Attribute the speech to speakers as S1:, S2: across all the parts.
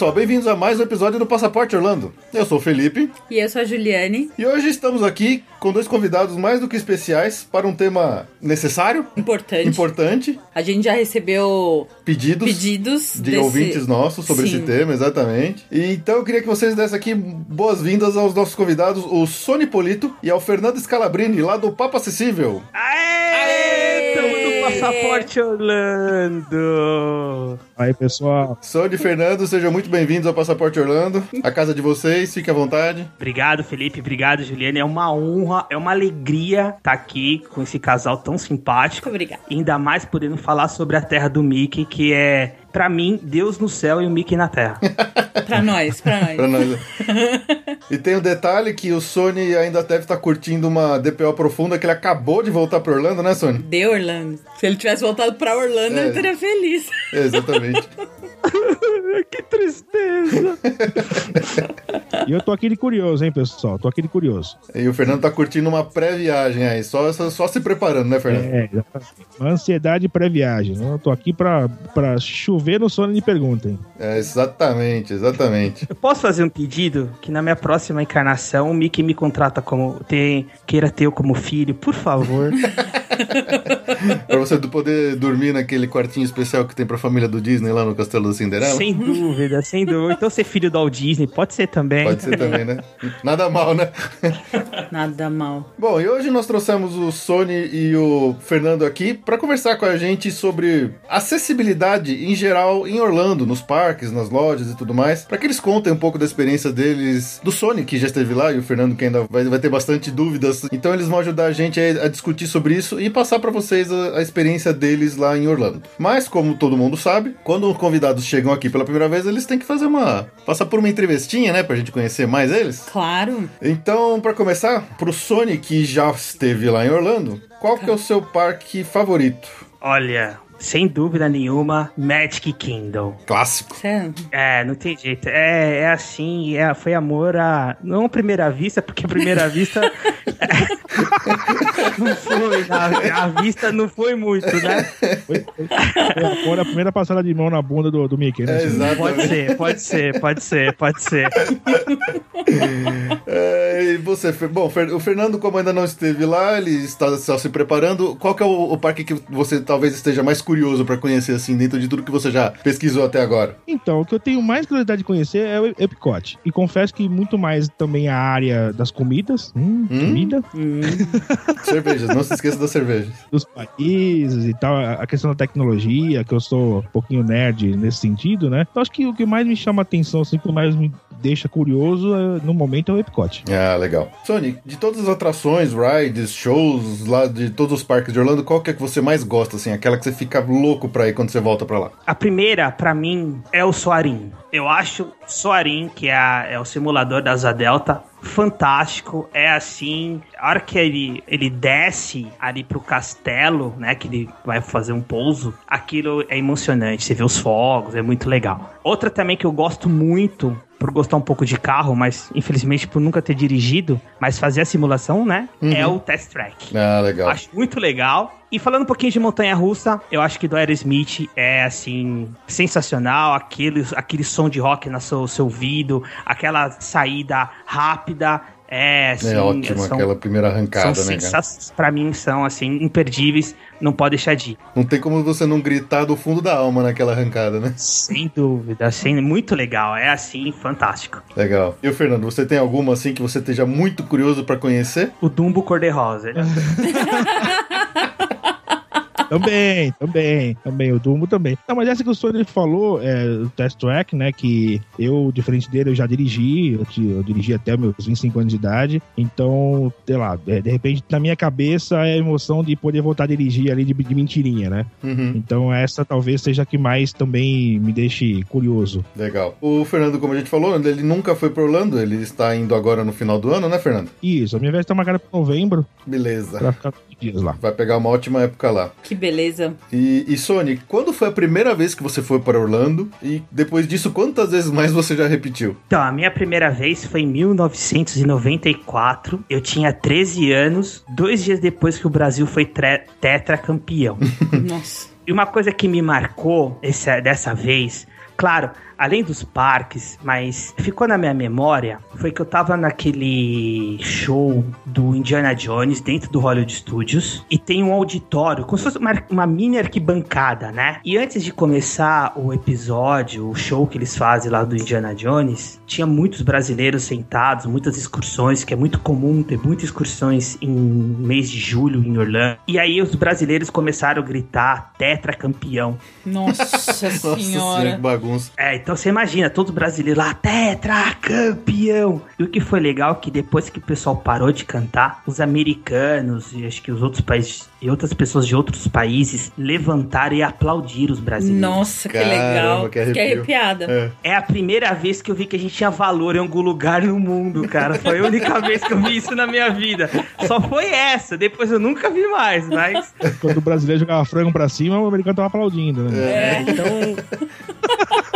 S1: Pessoal, bem-vindos a mais um episódio do Passaporte Orlando. Eu sou o Felipe
S2: E eu sou a Juliane.
S1: e hoje estamos aqui com dois convidados mais do que especiais para um tema necessário,
S2: Importante.
S1: importante,
S2: A gente já recebeu
S1: pedidos,
S2: pedidos
S1: de
S2: desse-
S1: ouvintes nossos sobre
S2: Sim.
S1: esse tema, exatamente. E então eu queria que vocês dessem aqui boas-vindas aos nossos convidados, o Sony Polito e ao Fernando Scalabrini, lá do Papo Acessível.
S3: Aê! Tamo no Passaporte Orlando!
S4: Aí, pessoal.
S1: Sony e Fernando, sejam muito bem-vindos ao Passaporte Orlando. A casa de vocês, fique à vontade.
S3: Obrigado, Felipe. Obrigado, Juliana. É uma honra, é uma alegria estar aqui com esse casal tão simpático.
S2: Muito obrigada.
S3: Ainda mais podendo falar sobre a terra do Mickey, que é, pra mim, Deus no céu e o Mickey na terra.
S2: Pra nós, pra nós.
S1: Pra nós. e tem o detalhe que o Sony ainda deve estar curtindo uma DPO profunda que ele acabou de voltar pra Orlando, né, Sony?
S2: De Orlando. Se ele tivesse voltado pra Orlando,
S1: É.
S2: ele estaria feliz.
S1: Exatamente.
S3: que tristeza!
S4: E eu tô aqui de curioso, hein, pessoal? Tô aqui de curioso.
S1: e o Fernando tá curtindo uma pré-viagem aí, só, só, só se preparando, né, Fernando?
S4: É. Uma ansiedade pré-viagem. Eu tô aqui pra, pra chover no sono de perguntem.
S1: É, exatamente, exatamente.
S3: Eu posso fazer um pedido que na minha próxima encarnação o Mickey me contrata como. Tem, queira ter eu como filho, por favor.
S1: pra você poder dormir naquele quartinho especial que tem pra família do Disney lá no Castelo da Cinderela.
S3: sem dúvida, sem dúvida. Então ser filho do Walt Disney, pode ser também.
S1: Pode ser também, né? Nada mal, né?
S2: Nada mal.
S1: Bom, e hoje nós trouxemos o Sony e o Fernando aqui para conversar com a gente sobre acessibilidade em geral em Orlando, nos parques, nas lojas e tudo mais, para que eles contem um pouco da experiência deles, do Sony que já esteve lá e o Fernando que ainda vai, vai ter bastante dúvidas. Então eles vão ajudar a gente a, a discutir sobre isso e passar para vocês a, a experiência deles lá em Orlando. Mas como todo mundo sabe, quando os convidados chegam aqui pela primeira vez, eles têm que fazer uma passar por uma entrevistinha, né, pra gente conhecer mais eles.
S2: Claro.
S1: Então, pra começar, pro Sony que já esteve lá em Orlando, qual que é o seu parque favorito?
S3: Olha, sem dúvida nenhuma, Magic Kingdom.
S1: Clássico.
S3: É, não tem jeito. É, é assim, é, foi amor a. Não à primeira vista, porque a primeira vista. não foi. A, a vista não foi muito, né?
S4: Foi, foi, foi a primeira passada de mão na bunda do, do Mickey, né?
S1: É, exatamente.
S3: Pode ser, pode ser, pode ser, pode ser.
S1: É, e você, bom, o Fernando, como ainda não esteve lá, ele está só se preparando. Qual que é o, o parque que você talvez esteja mais curioso pra conhecer, assim, dentro de tudo que você já pesquisou até agora?
S4: Então, o que eu tenho mais curiosidade de conhecer é o Epcot. E confesso que muito mais também a área das comidas. Hum,
S1: Hum?
S4: Comida.
S2: Hum,
S1: Cervejas, não se esqueça das cervejas.
S4: Dos países e tal. A questão da tecnologia, que eu sou um pouquinho nerd nesse sentido, né? Então, acho que o que mais me chama a atenção, assim, o que mais me deixa curioso é, no momento é o Epcot.
S1: Ah, legal. Sony, de todas as atrações, rides, shows lá de todos os parques de Orlando, qual que é que você mais gosta, assim? Aquela que você fica louco pra ir quando você volta pra lá?
S3: A primeira, pra mim, é o Soarin. Eu acho Soarin, que é, a- é o simulador da Asa Delta, fantástico. É assim, a hora que ele, ele desce ali pro castelo, né, que ele vai fazer um pouso, aquilo é emocionante. Você vê os fogos, é muito legal. Outra também que eu gosto muito, por gostar um pouco de carro, mas infelizmente por nunca ter dirigido, mas fazer a simulação, né, é o Test Track.
S1: Ah, legal.
S3: Acho muito legal. E falando um pouquinho de montanha russa, eu acho que do Aerosmith é assim sensacional, aquele, aquele som de rock no seu, seu ouvido, aquela saída rápida, é assim,
S1: é ótimo
S3: são,
S1: aquela primeira arrancada,
S3: são
S1: né, cara?
S3: pra mim são assim imperdíveis, não pode deixar de ir.
S1: Não tem como você não gritar do fundo da alma naquela arrancada, né?
S3: Sem dúvida, assim, muito legal, é assim fantástico.
S1: Legal. E o Fernando, você tem alguma assim que você esteja muito curioso pra conhecer?
S3: O Dumbo cor-de-rosa.
S4: também, também, também, o Dumbo também. Não, mas essa que o Sony falou, é, o Test Track, né, que eu, diferente dele, eu já dirigi, eu, eu dirigi até meus 25 anos de idade, então, sei lá, é, de repente, na minha cabeça, é a emoção de poder voltar a dirigir ali de, de mentirinha, né?
S1: Uhum,
S4: Então, essa talvez seja a que mais também me deixe curioso.
S1: legal. O Fernando, como a gente falou, ele nunca foi pro Orlando, ele está indo agora no final do ano, né, Fernando?
S4: Isso, a minha viagem tá marcada para novembro,
S1: Beleza.
S4: pra ficar dias lá.
S1: Vai pegar uma ótima época lá.
S2: Que beleza.
S1: E, e Sony, quando foi a primeira vez que você foi para Orlando? E depois disso, quantas vezes mais você já repetiu?
S3: Então, a minha primeira vez foi em 1994. Eu tinha 13 anos, dois dias depois que o Brasil foi tetracampeão.
S2: Nossa.
S3: E uma coisa que me marcou essa, dessa vez, claro, além dos parques, mas ficou na minha memória, foi que eu tava naquele show do Indiana Jones dentro do Hollywood Studios e tem um auditório, como se fosse uma, uma mini arquibancada, né? E antes de começar o episódio, o show que eles fazem lá do Indiana Jones, tinha muitos brasileiros sentados, muitas excursões, que é muito comum ter muitas excursões em mês de julho em Orlando. E aí os brasileiros começaram a gritar tetracampeão.
S2: Nossa
S1: Nossa senhora, que
S2: senhora.
S1: bagunça.
S3: É, então você imagina, todos os brasileiros lá, tetracampeão! E o que foi legal é que depois que o pessoal parou de cantar, os americanos e acho que os outros países e outras pessoas de outros países levantaram e aplaudiram os brasileiros.
S2: Nossa, que
S1: Caramba,
S2: legal.
S1: que.
S2: Fiquei arrepiada.
S1: É.
S3: É a primeira vez que eu vi que a gente tinha valor em algum lugar no mundo, cara. Foi a única vez que eu vi isso na minha vida. Só foi essa, depois eu nunca vi mais, mas
S4: Quando o brasileiro jogava frango pra cima, o americano tava aplaudindo, né?
S2: É.
S3: então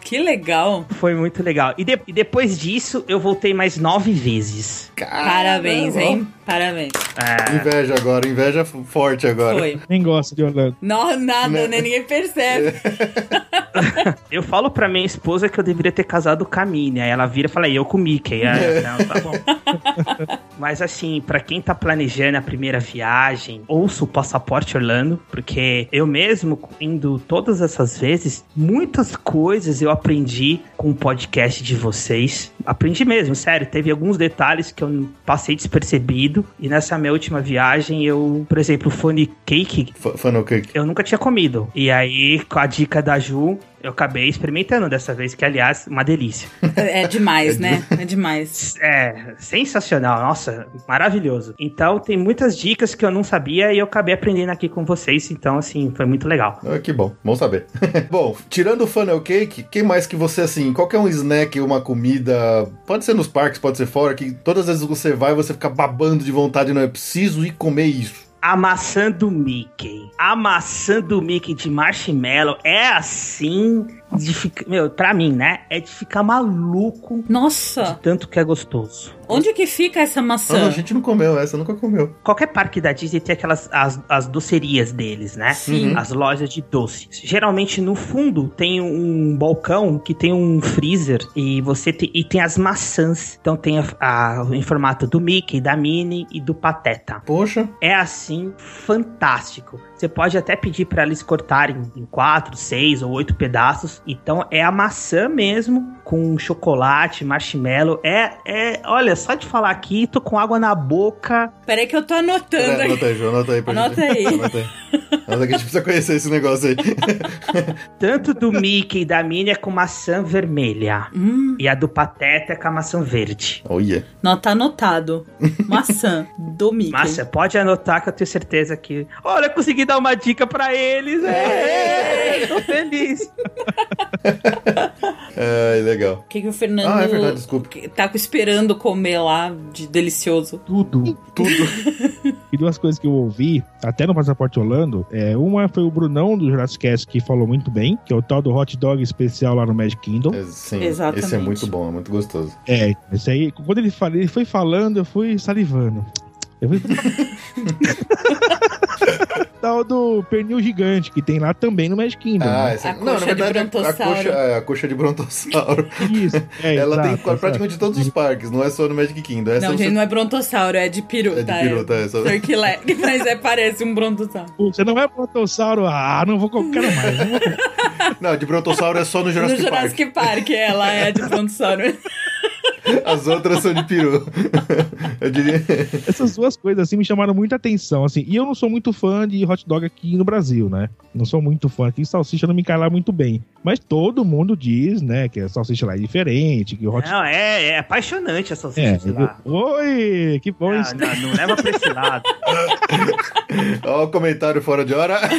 S2: Que legal.
S3: foi muito legal. E, de- e depois disso, eu voltei mais nove vezes.
S2: Parabéns,
S1: Caramba,
S2: hein? Parabéns.
S3: É,
S1: Inveja agora, inveja forte agora.
S2: Foi.
S4: Nem gosta de Orlando.
S2: Não, nada,
S1: Né?
S2: né? Ninguém percebe.
S3: Eu falo pra minha esposa que eu deveria ter casado com a Minnie. Aí ela vira e fala, "E eu com o Mickey. É, não, tá bom. Mas assim, pra quem tá planejando a primeira viagem, ouça o Passaporte Orlando, porque eu mesmo, indo todas essas vezes, muitas coisas eu aprendi com o podcast de vocês. Aprendi mesmo, sério. Teve alguns detalhes que eu passei despercebido. E nessa minha última viagem, eu, por exemplo, o Cake,
S1: F- Funnel cake.
S3: eu nunca tinha comido. E aí, com a dica da Ju, eu acabei experimentando dessa vez, que aliás, uma delícia.
S2: É demais, né? É demais.
S3: É sensacional, nossa, maravilhoso. Então, tem muitas dicas que eu não sabia e eu acabei aprendendo aqui com vocês. Então, assim, foi muito legal.
S1: Ah, que bom, bom saber. bom, tirando o funnel cake, quem mais que você, assim, qualquer um snack, uma comida, pode ser nos parques, pode ser fora, que todas as vezes que você vai, você fica babando de vontade, não é preciso ir comer isso.
S3: A maçã do Mickey. A maçã do Mickey de marshmallow é assim. De ficar, meu, pra mim, né? É de ficar maluco
S2: Nossa,
S3: tanto que é gostoso.
S2: onde que fica essa maçã?
S1: a gente não comeu, essa nunca comeu.
S3: Qualquer parque da Disney tem aquelas as, as docerias deles, né?
S2: Sim.
S3: As lojas de doces. Geralmente no fundo tem um balcão que tem um freezer e você tem, e tem as maçãs. Então tem a, a- em formato do Mickey, da Minnie e do Pateta.
S1: Poxa,
S3: É assim fantástico. Você pode até pedir para eles cortarem em quatro, seis ou oito pedaços. Então é a maçã mesmo com chocolate, marshmallow. É, é, olha, só de falar aqui, tô com água na boca.
S2: Peraí que eu tô anotando
S1: Pera,
S2: aqui.
S1: anota aí, Ju, anota aí pra
S2: Anota
S1: gente.
S2: aí.
S1: Anota aí. Anota que a gente precisa conhecer esse negócio aí.
S3: Tanto do Mickey e da Minnie é com maçã vermelha.
S2: Hum,
S3: E a do Pateta é com a maçã verde.
S1: Olha.
S2: não, tá anotado. Maçã do Mickey.
S3: Massa, pode anotar que eu tenho certeza que. Olha, eu consegui dar uma dica pra eles. É, tô feliz.
S1: Ai, legal.
S2: O que, que o Fernando
S1: Ah, é verdade, desculpa.
S2: tá esperando comer lá de delicioso?
S4: Tudo.
S1: Tudo.
S4: E duas coisas que eu ouvi, até no Passaporte Orlando, é, uma foi o Brunão do Jurassic Cast que falou muito bem, que é o tal do hot dog especial lá no Magic Kingdom.
S1: É, sim,
S2: Exatamente.
S1: esse é muito bom, é muito gostoso.
S4: É, esse aí, quando ele, fala, ele foi falando, eu fui salivando. Eu fui... tal do pernil gigante, que tem lá também no Magic Kingdom.
S1: Ah,
S4: né?
S1: essa...
S2: A
S1: não, na
S2: coxa de
S1: verdade, a- a
S2: brontossauro.
S1: coxa, é, a coxa de brontossauro.
S4: Isso, é,
S1: Ela tem
S4: exato,
S1: praticamente
S4: exato.
S1: todos os parques, não é só no Magic Kingdom. Essa
S2: não,
S1: você-
S2: gente, não é brontossauro, é de peru,
S1: É de
S2: tá?
S1: peru, tá, é só-
S2: leg, mas é, parece um brontossauro.
S4: Você não é brontossauro? Ah, não vou colocar mais. Não vou colocar.
S1: Não, de brontossauro é só no Jurassic,
S2: no Jurassic Park, ela é de brontossauro.
S1: As outras são de peru. Eu diria.
S4: Essas duas coisas assim me chamaram muita atenção, assim. E eu não sou muito fã de hot dog aqui no Brasil, né? Não sou muito fã aqui, salsicha não me cai lá muito bem. Mas todo mundo diz, né, que a salsicha lá é diferente, que o hot
S3: Não, é, é apaixonante a salsicha
S4: É,
S3: de lá.
S4: oi, que bom
S3: Não,
S4: isso.
S3: não, não leva pra esse lado.
S1: Ó, o comentário fora de hora.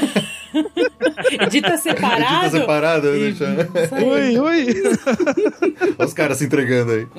S2: Edita separado.
S1: Edita separado.
S2: E-
S1: Deixa...
S4: Oi, oi.
S1: Olha os caras se entregando aí.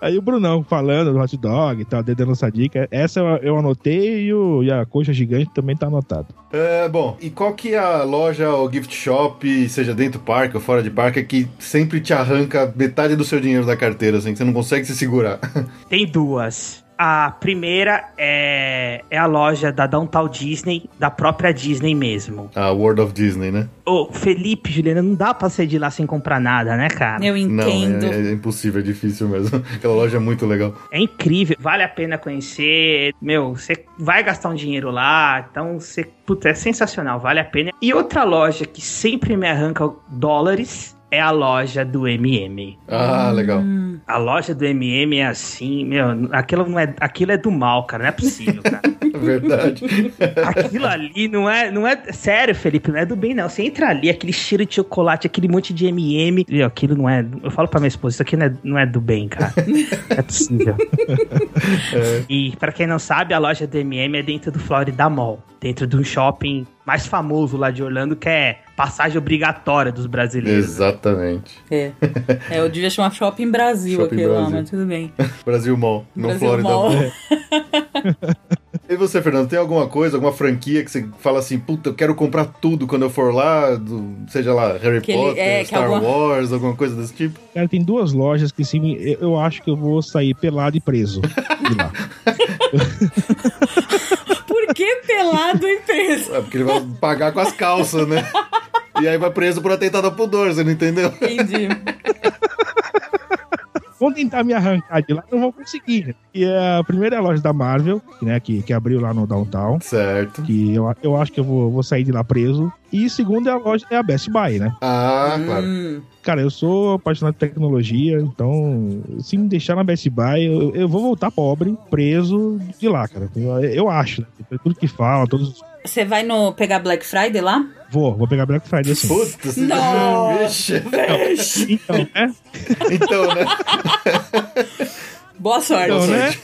S4: Aí o Brunão falando do hot dog e tal, dando essa dica. Essa eu, eu anotei e, o, e a coxa gigante também tá anotado.
S1: É, bom, e qual que é a loja ou gift shop, seja dentro do parque ou fora de parque, que sempre te arranca metade do seu dinheiro da carteira, assim, que você não consegue se segurar?
S3: Tem duas. A primeira é, é a loja da Downtown Disney, da própria Disney mesmo.
S1: a World of Disney, né?
S3: Ô, Felipe, Juliana, não dá pra sair de lá sem comprar nada, né, cara?
S2: Eu entendo.
S1: Não, é, é impossível, é difícil mesmo. Aquela loja é muito legal.
S3: É incrível, vale a pena conhecer. Meu, você vai gastar um dinheiro lá, então você, puta, é sensacional, vale a pena. E outra loja que sempre me arranca dólares é a loja do MM.
S1: Ah, legal.
S3: A loja do MM é assim, meu, aquilo não é, aquilo é do mal, cara, não é possível, cara.
S1: É verdade.
S3: Aquilo ali não é, não é. Sério, Felipe, não é do bem, não. Você entra ali, aquele cheiro de chocolate, aquele monte de MM. Meu, aquilo não é. Eu falo pra minha esposa, isso aqui não é, não é do bem, cara. Não é possível. E pra quem não sabe, a loja do MM é dentro do Florida Mall. Dentro de um shopping mais famoso lá de Orlando, que é passagem obrigatória dos brasileiros.
S1: Exatamente.
S2: É. É, eu devia chamar Shopping Brasil
S1: Shopping
S2: aquele lá,
S1: Brasil.
S2: mas tudo bem.
S1: Brasil Mall, não
S2: Brasil
S1: Florida
S2: Mall.
S1: Mall. E você, Fernando, tem alguma coisa, alguma franquia que você fala assim, puta, eu quero comprar tudo quando eu for lá, do- seja lá Harry
S2: Que ele-
S1: Potter,
S2: é, que
S1: Star
S2: alguma-
S1: Wars, alguma coisa desse tipo?
S4: Cara, tem duas lojas que sim, eu, eu acho que eu vou sair pelado e preso de lá.
S2: Pelado em preso?
S1: É porque ele vai pagar com as calças, né? E aí vai preso por atentado ao pudor, você não entendeu?
S2: Entendi.
S4: Vão tentar me arrancar de lá, não vão conseguir. E é a primeira é a loja da Marvel, que, né, que, que abriu lá no Downtown.
S1: Certo.
S4: Que eu, eu acho que eu vou, vou sair de lá preso. E segunda é a loja, é a Best Buy, né?
S1: Ah, claro.
S2: Hum,
S4: Cara, eu sou apaixonado por tecnologia, então se me deixar na Best Buy, eu, eu vou voltar pobre, preso de lá, cara. Eu, eu acho, né? Tudo que fala, todos os...
S2: Você vai no pegar Black Friday lá?
S4: Vou, vou pegar Black Friday assim.
S1: Puta, você
S2: Não.
S1: Vixe.
S4: Então, né?
S1: Então, né?
S2: Boa sorte.
S4: Então, né?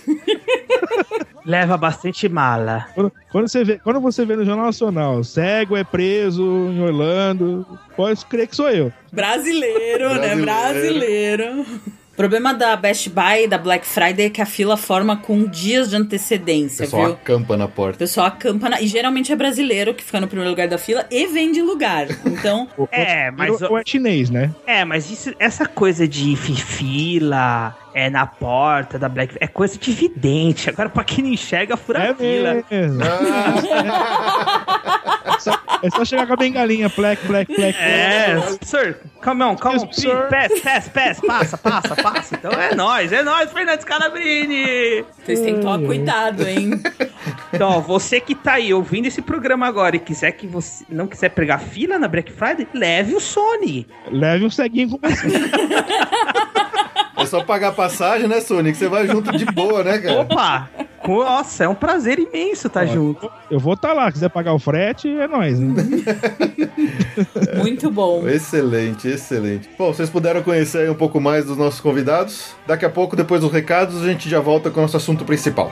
S3: Leva bastante mala.
S4: Quando, quando você vê, quando você vê no Jornal Nacional, cego é preso em Orlando, pode crer que sou eu.
S2: Brasileiro, né?
S1: Brasileiro.
S2: O problema da Best Buy e da Black Friday é que a fila forma com dias de antecedência,
S1: pessoal
S2: viu?
S1: acampa na
S2: O
S1: porta.
S2: pessoal acampa na... E geralmente é brasileiro que fica no primeiro lugar da fila e vende lugar. Então,
S3: É, mas-
S4: Ou é chinês, né?
S3: É, mas isso, essa coisa de fi- fila, é na porta da Black é coisa de vidente. Agora, pra quem não enxerga, fura
S4: É
S3: a fila.
S4: mesmo. É só, é só chegar com a bengalinha, plec, plec, plec.
S3: É, sir, come on, come on, pass, pass, pass, passa, passa, passa. Então é nóis, é nóis, Fernando Scalabrini.
S2: vocês têm que tomar cuidado, hein?
S3: Então, ó, você que tá aí ouvindo esse programa agora e quiser que você não quiser pegar fila na Black Friday, leve o Sony.
S4: Leve um ceguinho com você.
S1: É só pagar passagem, né, Sonic? Você vai junto de boa, né, cara?
S3: Opa! Nossa, é um prazer imenso estar junto.
S4: Eu vou estar lá, quiser pagar o frete, é nóis. Né?
S2: Muito bom.
S1: Excelente, excelente. Bom, vocês puderam conhecer aí um pouco mais dos nossos convidados. Daqui a pouco, depois dos recados, a gente já volta com o nosso assunto principal.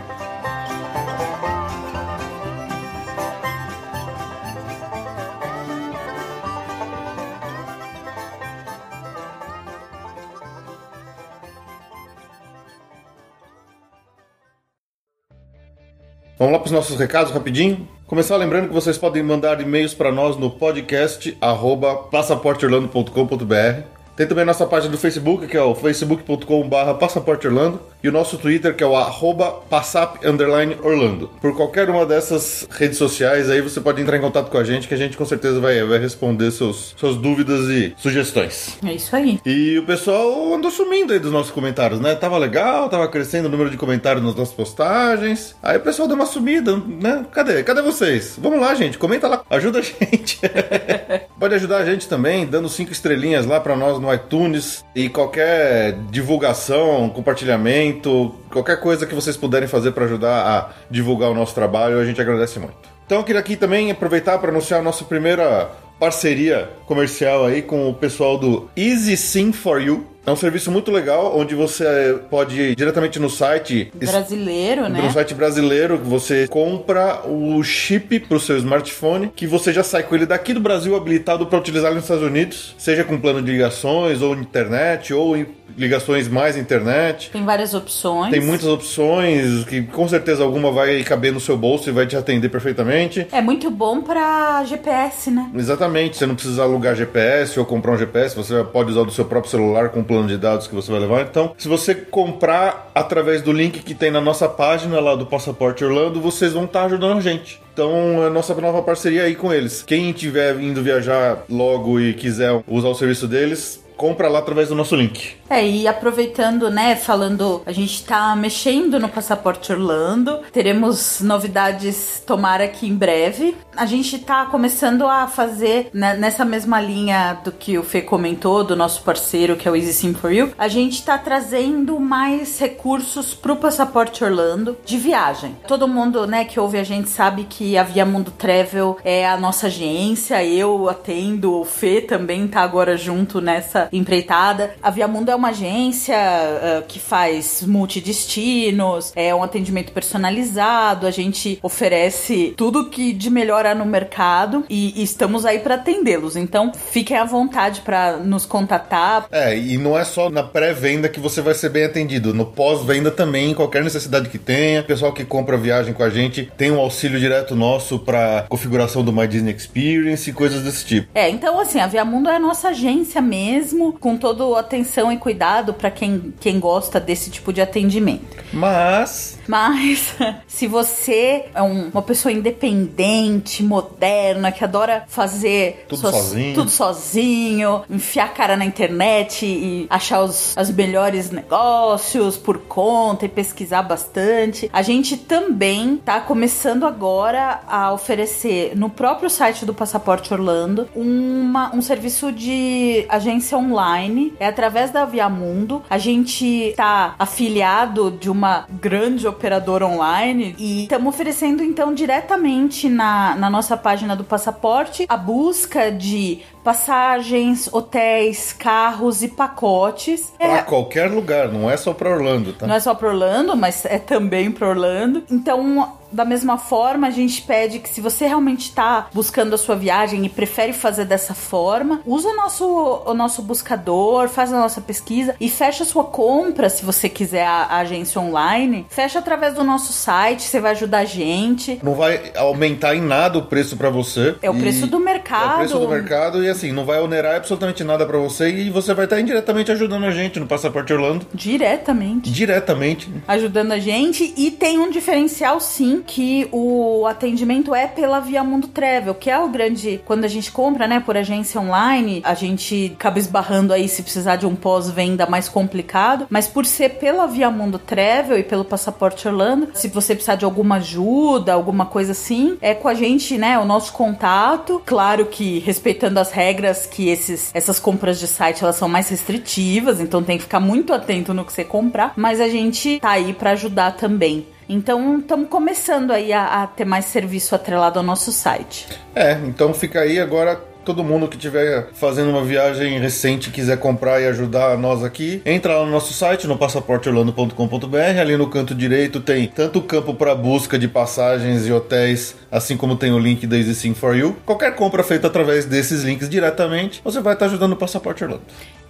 S1: Vamos lá para os nossos recados rapidinho. Começar lembrando que vocês podem mandar e-mails para nós no podcast arroba passaporteorlando.com.br. Tem também a nossa página do Facebook, que é o facebook.com.br passaporteorlando, e o nosso Twitter, que é o arroba passap underline Orlando. Por qualquer uma dessas redes sociais aí, você pode entrar em contato com a gente, que a gente com certeza vai, vai responder seus, suas dúvidas e sugestões.
S2: É isso aí.
S1: E o pessoal andou sumindo aí dos nossos comentários, né? Tava legal, tava crescendo o número de comentários nas nossas postagens. Aí o pessoal deu uma sumida, né? Cadê? Cadê vocês? Vamos lá, gente, comenta lá, ajuda a gente. Pode ajudar a gente também dando cinco estrelinhas lá pra nós no iTunes e qualquer divulgação, compartilhamento, qualquer coisa que vocês puderem fazer pra ajudar a divulgar o nosso trabalho, a gente agradece muito. Então eu queria aqui também aproveitar para anunciar a nossa primeira parceria comercial aí com o pessoal do Easy Sim for You. É um serviço muito legal, onde você pode ir diretamente no site
S2: Brasileiro, né?
S1: no site brasileiro, que você compra o chip pro seu smartphone, que você já sai com ele daqui do Brasil habilitado para utilizar nos Estados Unidos, seja com plano de ligações, ou internet, ou ligações mais internet.
S2: Tem várias opções.
S1: Tem muitas opções, que com certeza alguma vai caber no seu bolso e vai te atender perfeitamente.
S2: É muito bom pra GPS, né?
S1: Exatamente, você não precisa alugar GPS ou comprar um GPS, você pode usar do seu próprio celular com plano de dados que você vai levar. Então, se você comprar através do link que tem na nossa página lá do Passaporte Orlando, vocês vão estar ajudando a gente. Então, é nossa nova parceria aí com eles. Quem estiver indo viajar logo e quiser usar o serviço deles, compra lá através do nosso link.
S2: É, e aproveitando, né, falando, a gente tá mexendo no Passaporte Orlando, teremos novidades, tomara que em breve. A gente tá começando a fazer, né, nessa mesma linha do que o Fê comentou, do nosso parceiro, que é o Easy Sim For You, a gente tá trazendo mais recursos pro Passaporte Orlando de viagem. Todo mundo, né, que ouve a gente sabe que a Via Mundo Travel é a nossa agência, eu atendo, o Fê também tá agora junto nessa empreitada. A Via Mundo é uma agência ah, que faz multidestinos, é um atendimento personalizado, a gente oferece tudo que de melhor há no mercado e, e estamos aí para atendê-los. Então, fiquem à vontade para nos contatar.
S1: É, e não é só na pré-venda que você vai ser bem atendido. No pós-venda também, qualquer necessidade que tenha. O pessoal que compra viagem com a gente tem um auxílio direto nosso para configuração do My Disney Experience e coisas desse tipo.
S2: É, então assim, a Via Mundo é a nossa agência mesmo, com toda atenção e cuidado para quem, quem gosta desse tipo de atendimento.
S1: Mas
S2: Mas se você é um- uma pessoa independente, moderna, que adora fazer
S1: Tudo sozinho.
S2: tudo sozinho, enfiar a cara na internet e achar os, os melhores negócios por conta e pesquisar bastante, a gente também tá começando agora a oferecer no próprio site do Passaporte Orlando uma, um serviço de agência online. É através da Viamundo. A gente tá afiliado de uma grande operadora online e estamos oferecendo então diretamente na, na nossa página do passaporte a busca de passagens, hotéis, carros e pacotes.
S1: pra
S2: É,
S1: qualquer lugar, não é só pra Orlando, tá?
S2: não é só para Orlando, mas é também para Orlando. Então, da mesma forma, a gente pede que se você realmente está buscando a sua viagem e prefere fazer dessa forma, usa o nosso, o nosso buscador, faz a nossa pesquisa e fecha a sua compra, se você quiser a, a agência online. Fecha através do nosso site, você vai ajudar a gente.
S1: Não vai aumentar em nada o preço pra você.
S2: É o
S1: E-
S2: preço do mercado.
S1: É o preço do mercado e assim, não vai onerar absolutamente nada pra você e você vai estar indiretamente ajudando a gente no Passaporte Orlando.
S2: Diretamente.
S1: Diretamente.
S2: ajudando a gente e tem um diferencial sim que o atendimento é pela Via Mundo Travel, que é o grande quando a gente compra, né, por agência online, a gente acaba esbarrando aí se precisar de um pós-venda mais complicado, mas por ser pela Via Mundo Travel e pelo Passaporte Orlando, se você precisar de alguma ajuda, alguma coisa assim, é com a gente, né, o nosso contato, claro que respeitando as regras que esses essas compras de site elas são mais restritivas, então tem que ficar muito atento no que você comprar, mas a gente tá aí pra ajudar também. Então, estamos começando aí a, a ter mais serviço atrelado ao nosso site.
S1: É, então fica aí agora. Todo mundo que estiver fazendo uma viagem recente e quiser comprar e ajudar nós aqui, entra lá no nosso site, no passaporteorlando.com.br. Ali no canto direito tem tanto o campo para busca de passagens e hotéis, assim como tem o link da Easy Sim for You. Qualquer compra feita através desses links diretamente, você vai estar ajudando o Passaporte Orlando.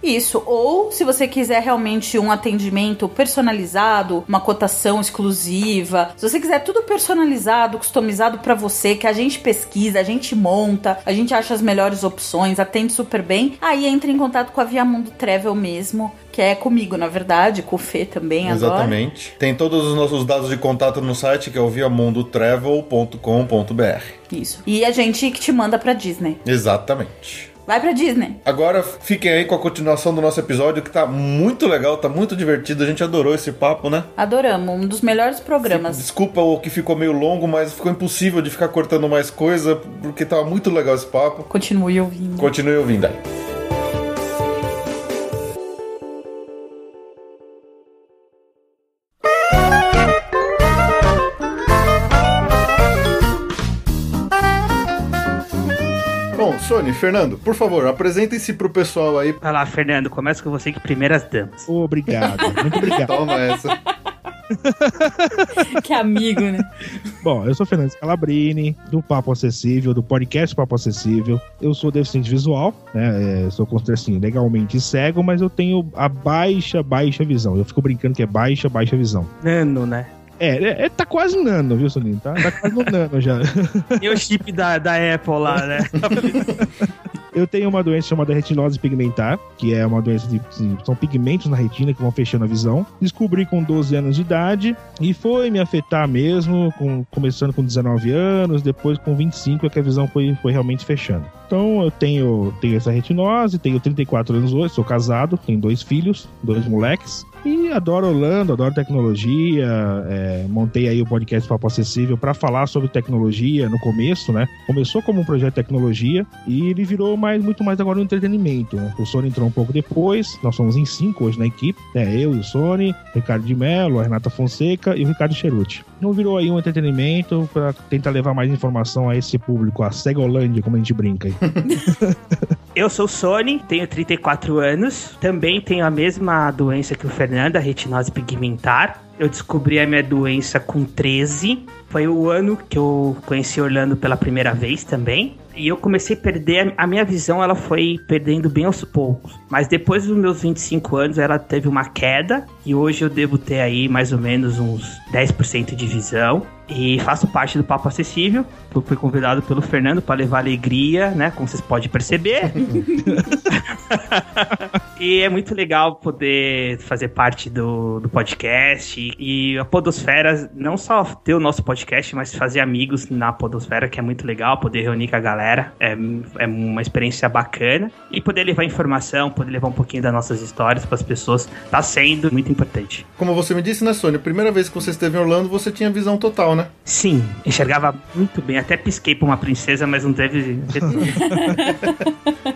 S2: Isso, ou se você quiser realmente um atendimento personalizado, uma cotação exclusiva, se você quiser tudo personalizado, customizado pra você, que a gente pesquisa, a gente monta, a gente acha as melhores opções, atende super bem, aí entre em contato com a Via Mundo Travel mesmo, que é comigo, na verdade, com o Fê também agora.
S1: Exatamente. Tem todos os nossos dados de contato no site, que é o viamundotravel.com.br.
S2: Isso. E a gente que te manda pra Disney.
S1: Exatamente.
S2: Vai pra Disney.
S1: Agora fiquem aí com a continuação do nosso episódio, que tá muito legal, tá muito divertido. A gente adorou esse papo, né?
S2: Adoramos, um dos melhores programas.
S1: Desculpa o que ficou meio longo, mas ficou impossível de ficar cortando mais coisa, porque tava muito legal esse papo.
S2: Continue ouvindo.
S1: Continue ouvindo aí. Sony, Fernando, por favor, apresentem-se pro pessoal aí.
S3: Vai lá, Fernando, começa com você que primeiras damas.
S4: Obrigado, muito obrigado.
S1: Toma essa.
S2: que amigo, né?
S4: Bom, eu sou Fernando Scalabrini, do Papo Acessível, do podcast Papo Acessível. Eu sou deficiente visual, né? É, sou considerado assim, legalmente cego, mas eu tenho a baixa, baixa visão. Eu fico brincando que é baixa, baixa visão.
S3: Nano, né?
S4: É, é, é, tá quase nano, viu, Soninho? Tá, tá quase no nano já.
S3: E o chip da, da Apple lá, né?
S4: Eu tenho uma doença chamada retinose pigmentar, que é uma doença de. são pigmentos na retina que vão fechando a visão. Descobri com 12 anos de idade e foi me afetar mesmo, com- começando com 19 anos, depois com 25 é que a visão foi, foi realmente fechando. Então eu tenho, tenho essa retinose, tenho 34 anos hoje, sou casado, tenho dois filhos, dois moleques. E adoro Orlando, adoro tecnologia. é, montei aí o podcast Papo Acessível para falar sobre tecnologia no começo, né? Começou como um projeto de tecnologia e ele virou mais, muito mais agora um entretenimento. né? O Sony entrou um pouco depois, nós somos em cinco hoje na equipe, né? Eu e o Sony, o Ricardo de Mello, a Renata Fonseca e o Ricardo Cheruti. Então virou aí um entretenimento para tentar levar mais informação a esse público, a Segolândia, como a gente brinca aí.
S3: Eu sou Sony, tenho 34 anos, também tenho a mesma doença que o Fernando, a retinose pigmentar. Eu descobri a minha doença com 13. Foi o ano que eu conheci Orlando pela primeira vez também. E eu comecei a perder a minha visão, ela foi perdendo bem aos poucos. Mas depois dos meus 25 anos, ela teve uma queda. E hoje eu devo ter aí mais ou menos uns 10% de visão. E faço parte do Papo Acessível. Fui convidado pelo Fernando para levar alegria, né? Como vocês podem perceber. e é muito legal poder fazer parte do, do podcast. E a Podosfera, não só ter o nosso podcast, mas fazer amigos na Podosfera, que é muito legal, poder reunir com a galera. É, é uma experiência bacana. E poder levar informação, poder levar um pouquinho das nossas histórias para as pessoas, tá sendo muito importante.
S1: Como você me disse, né, Sony? A primeira vez que você esteve em Orlando, você tinha visão total, né?
S3: Sim, enxergava muito bem. Até pisquei pra uma princesa, mas não teve.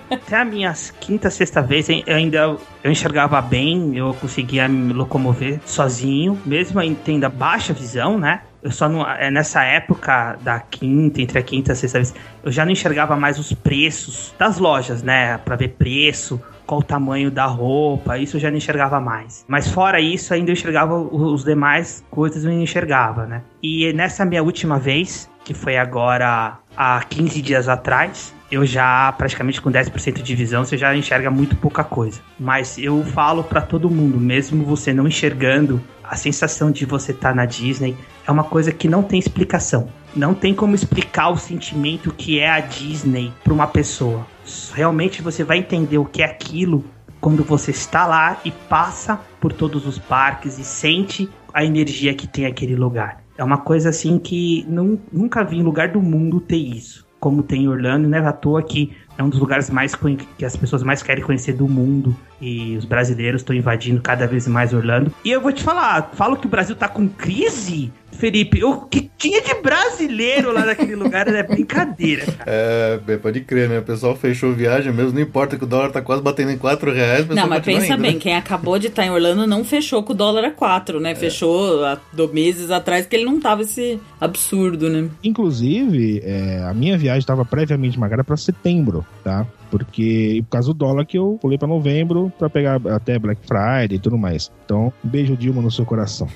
S3: Até a minha quinta, sexta vez, eu ainda eu enxergava bem, eu conseguia me locomover sozinho, mesmo em tendo a baixa visão, né? Eu só não. é, Nessa época da quinta, entre a quinta e a sexta vez, eu já não enxergava mais os preços das lojas, né? Pra ver preço, qual o tamanho da roupa, isso eu já não enxergava mais. Mas fora isso, ainda eu enxergava os demais coisas, eu não enxergava, né? E nessa minha última vez, que foi agora há 15 dias atrás, eu já praticamente com 10% de visão, você já enxerga muito pouca coisa. Mas eu falo pra todo mundo, mesmo você não enxergando, a sensação de você estar na Disney é uma coisa que não tem explicação. Não tem como explicar o sentimento que é a Disney para uma pessoa. Realmente você vai entender o que é aquilo quando você está lá e passa por todos os parques e sente a energia que tem aquele lugar. É uma coisa assim que não, nunca vi em lugar do mundo ter isso. Como tem em Orlando, né? À toa que é um dos lugares mais que as pessoas mais querem conhecer do mundo. E os brasileiros estão invadindo cada vez mais Orlando. E eu vou te falar, falo que o Brasil tá com crise, Felipe. O que tinha de brasileiro lá naquele lugar é brincadeira, cara.
S1: É, bem, pode crer, né? O pessoal fechou viagem mesmo, não importa que o dólar tá quase batendo em 4 reais.
S2: Não, mas pensa
S1: indo,
S2: bem,
S1: né?
S2: quem acabou de estar em Orlando não fechou com o dólar a 4, né? Fechou há do meses atrás que ele não tava esse absurdo, né?
S4: Inclusive, é, a minha viagem estava previamente marcada para setembro, tá? Porque, por causa do dólar, que eu pulei para novembro para pegar até Black Friday e tudo mais. Então, um beijo, Dilma, no seu coração.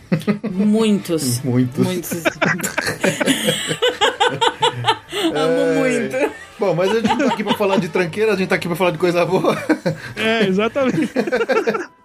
S2: Muitos.
S1: Muitos.
S2: Muitos. Amo muito.
S1: Bom, mas a gente não tá aqui pra falar de tranqueira, a gente tá aqui pra falar de coisa boa.
S4: É, exatamente.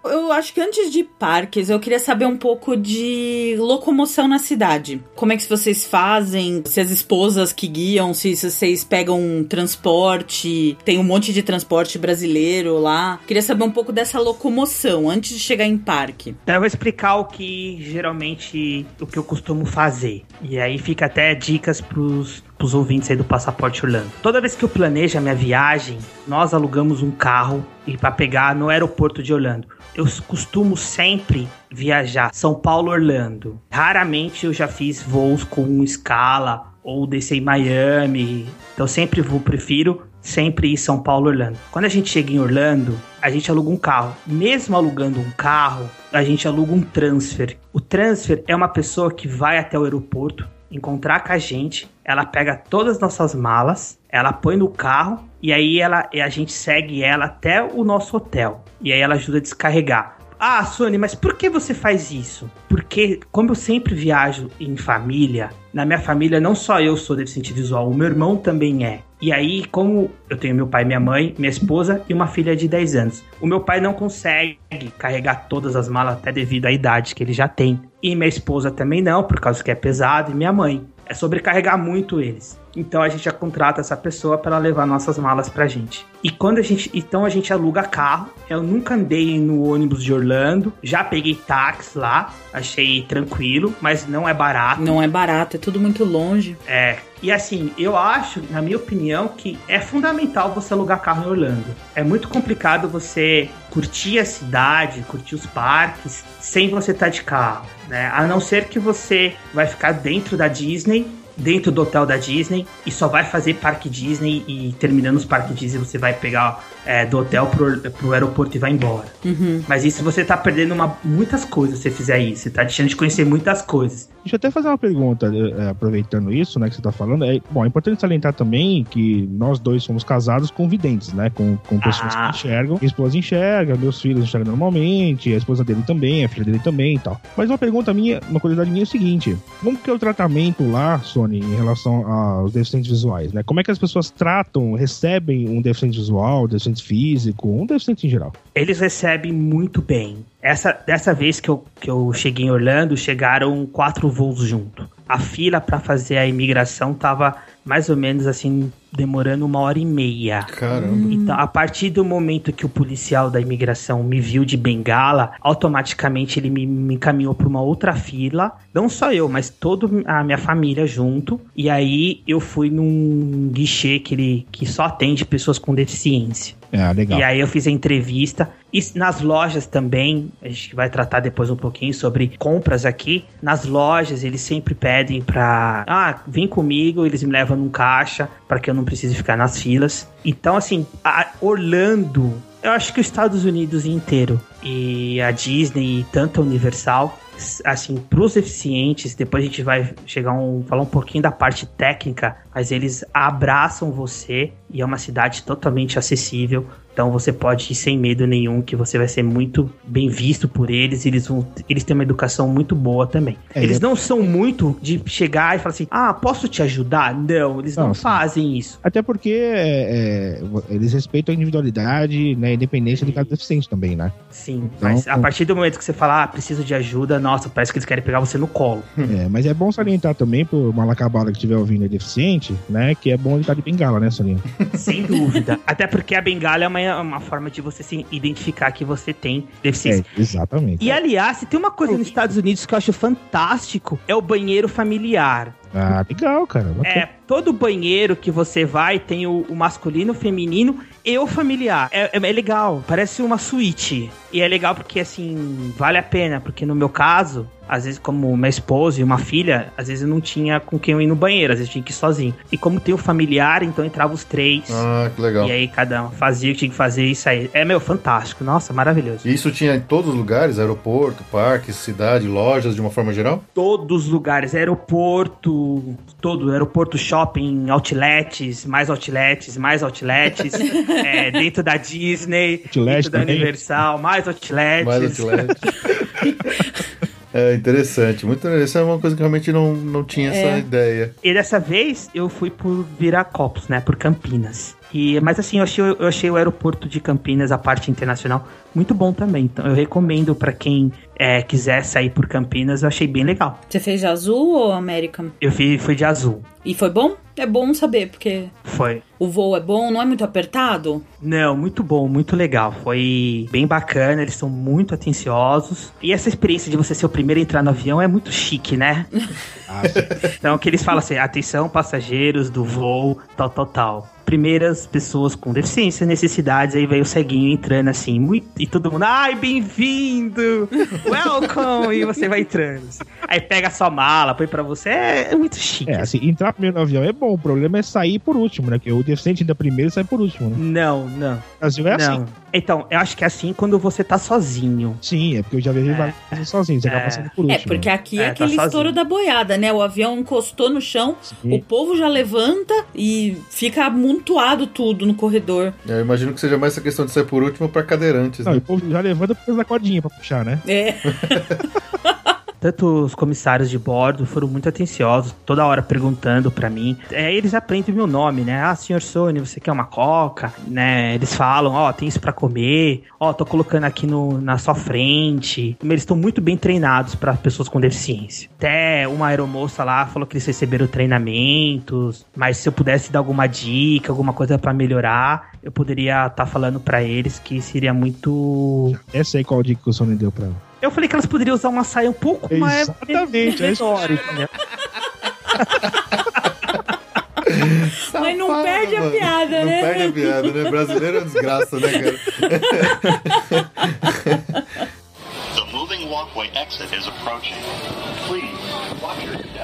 S2: Eu acho que antes de parques, eu queria saber um pouco de locomoção na cidade. Como é que vocês fazem? Se as esposas que guiam, se vocês pegam um transporte, tem um monte de transporte brasileiro lá. Queria saber um pouco dessa locomoção antes de chegar em parque.
S3: Então eu vou explicar o que geralmente o que eu costumo fazer. E aí fica até dicas pros pros ouvintes aí do Passaporte Orlando. Toda vez que eu planejo a minha viagem, nós alugamos um carro e para pegar no aeroporto de Orlando. Eu costumo sempre viajar São Paulo Orlando. Raramente eu já fiz voos com escala ou descer em Miami. Então sempre vou prefiro sempre ir São Paulo Orlando. Quando a gente chega em Orlando, a gente aluga um carro. Mesmo alugando um carro, a gente aluga um transfer. O transfer é uma pessoa que vai até o aeroporto encontrar com a gente, ela pega todas as nossas malas, ela põe no carro e aí ela, e a gente segue ela até o nosso hotel. E aí ela ajuda a descarregar. Ah, Sony, mas por que você faz isso? Porque, como eu sempre viajo em família, na minha família não só eu sou deficiente visual, o meu irmão também é. E aí, como eu tenho meu pai, minha mãe, minha esposa e uma filha de 10 anos, o meu pai não consegue carregar todas as malas, até devido à idade que ele já tem. E minha esposa também não, por causa que é pesado, e minha mãe. É sobrecarregar muito eles. Então a gente já contrata essa pessoa para levar nossas malas pra gente. E quando a gente, então a gente aluga carro. Eu nunca andei no ônibus de Orlando, já peguei táxi lá, achei tranquilo, mas não é barato.
S2: Não é barato, é tudo muito longe.
S3: É. E assim, eu acho, na minha opinião, que é fundamental você alugar carro em Orlando. É muito complicado você curtir a cidade, curtir os parques, sem você estar de carro, né? A não ser que você vai ficar dentro da Disney dentro do hotel da Disney e só vai fazer parque Disney e terminando os parques Disney você vai pegar é, do hotel pro, pro aeroporto e vai embora.
S2: Uhum.
S3: Mas isso você tá perdendo uma, muitas coisas se você fizer isso. Você tá deixando de conhecer muitas coisas.
S4: Deixa eu até fazer uma pergunta, é, aproveitando isso, né, que você tá falando. É, bom, é importante salientar também que nós dois somos casados com videntes, né, com, com pessoas
S3: Ah.
S4: que enxergam. Minha esposa enxerga, meus filhos enxergam normalmente, a esposa dele também, a filha dele também e tal. Mas uma pergunta minha, uma curiosidade minha é o seguinte, como que é o tratamento lá, Sony, em relação aos deficientes visuais, né? Como é que as pessoas tratam, recebem um deficiente visual, um deficiente físico, um deficiente em geral?
S3: Eles recebem muito bem. Essa, dessa vez que eu, que eu cheguei em Orlando, chegaram quatro voos junto. A fila para fazer a imigração tava mais ou menos assim, demorando uma hora e meia.
S1: Caramba.
S3: Então, a partir do momento que o policial da imigração me viu de bengala, automaticamente ele me, me encaminhou para uma outra fila. Não só eu, mas toda a minha família junto. E aí eu fui num guichê que, ele, que só atende pessoas com deficiência.
S4: É, legal.
S3: E aí eu fiz a entrevista. E nas lojas também, a gente vai tratar depois um pouquinho sobre compras aqui. Nas lojas eles sempre pedem pra. Ah, vem comigo, eles me levam num caixa para que eu não precise ficar nas filas. Então, assim, Orlando, eu acho que os Estados Unidos inteiro e a Disney e tanto a Universal assim, pros deficientes, depois a gente vai chegar um, falar um pouquinho da parte técnica, mas eles abraçam você e é uma cidade totalmente acessível. Então você pode ir sem medo nenhum, que você vai ser muito bem visto por eles. e Eles, vão, eles têm uma educação muito boa também.
S4: É,
S3: eles
S4: eu-
S3: não são muito de chegar e falar assim: ah, posso te ajudar? Não, eles não,
S4: Não,
S3: fazem isso.
S4: Até porque é, é, eles respeitam a individualidade, né, a independência de cada deficiente também, né?
S3: Sim,
S4: Então,
S3: mas a partir do momento que você fala, ah, preciso de ajuda, nossa, parece que eles querem pegar você no colo.
S4: É, mas é bom salientar também pro malacabada que estiver ouvindo é deficiente, né? Que é bom ele estar de bengala, né, Soninha?
S3: Sem dúvida. Até porque a bengala é uma, uma forma de você se identificar que você tem deficiência.
S4: É, exatamente.
S3: E aliás, se tem uma coisa nos Estados Unidos que eu acho fantástico, é o banheiro familiar.
S4: Ah, legal, cara.
S3: É, todo banheiro que você vai tem o, o masculino, o feminino e o familiar. É, é- é legal, parece uma suíte. E é legal porque, assim, vale a pena. Porque no meu caso, às vezes, como minha esposa e uma filha, às vezes eu não tinha com quem eu ir no banheiro, às vezes eu tinha que ir sozinho. E como tem o familiar, então entrava os três.
S1: Ah, que legal.
S3: E aí cada um fazia o que tinha que fazer e saía. É, meu, fantástico. Nossa, maravilhoso.
S1: E isso tinha em todos os lugares? Aeroporto, parques, cidade, lojas, de uma forma geral?
S3: todos os lugares, aeroporto, todo, aeroporto, shopping, outlets, mais outlets, mais outlets, é, dentro da Disney,
S4: Outlet
S3: dentro da
S4: também.
S3: Universal, mais outlets.
S1: Mais outlet. É interessante, muito interessante. Essa é uma coisa que realmente não, não tinha essa
S2: É.
S1: ideia.
S3: E dessa vez eu fui por Viracopos, né, por Campinas. E, mas assim, eu achei, eu achei o aeroporto de Campinas, a parte internacional, muito bom também. Então eu recomendo pra quem é, quiser sair por Campinas, eu achei bem legal.
S2: Você fez de azul ou American?
S3: Eu fui, fui de azul.
S2: E foi bom? É bom saber, porque
S3: Foi.
S2: o voo é bom, não é muito apertado.
S3: Não, muito bom, muito legal. Foi bem bacana, eles são muito atenciosos. E essa experiência de você ser o primeiro a entrar no avião é muito chique, né?
S4: Ah,
S3: Então, que eles falam assim: atenção, passageiros do voo, tal, tal, tal. Primeiras pessoas com deficiência, necessidades, aí veio o ceguinho entrando assim, muito, e todo mundo, ai, bem-vindo! Welcome! e você vai entrando. assim. Aí pega a sua mala, põe pra você, é, é muito chique.
S4: É, assim, entrar primeiro no avião é bom, o problema é sair por último, né? Que o deficiente ainda primeiro e sai por último, né?
S3: Não, não,
S4: O Brasil é assim.
S3: não. Então, eu acho que é assim quando você tá sozinho.
S4: Sim, é porque eu já viajei várias vezes sozinho, você acaba
S3: É.
S4: passando por último.
S2: É, porque aqui é,
S3: É, tá
S2: aquele
S3: sozinho.
S2: estouro da boiada, né? O avião encostou no chão,
S4: Sim.
S2: o povo já levanta e fica amontoado tudo no corredor.
S1: Eu imagino que seja mais essa questão de sair por último pra cadeirantes,
S4: Não,
S1: né?
S4: o povo já levanta por causa da cordinha pra puxar, né?
S2: É.
S3: Tanto os comissários de bordo foram muito atenciosos, toda hora perguntando pra mim. É, eles aprendem meu nome, né? Ah, senhor Sony, você quer uma coca? Né? Eles falam, ó, tem isso pra comer. Ó, tô colocando aqui no, na sua frente. Eles estão muito bem treinados pra pessoas com deficiência. Até uma aeromoça lá falou que eles receberam treinamentos, mas se eu pudesse dar alguma dica, alguma coisa pra melhorar, eu poderia estar falando pra eles que seria muito
S4: Até sei qual dica que o Sony deu pra ela.
S3: Eu falei que elas poderiam usar uma saia um pouco mais
S4: Exatamente, é
S3: menor, entendeu?
S2: Mas não perde a piada,
S1: não
S2: né?
S1: perde a piada, né? Brasileiro é uma desgraça, né, cara?
S5: The moving walkway exit is approaching. Please, watch your.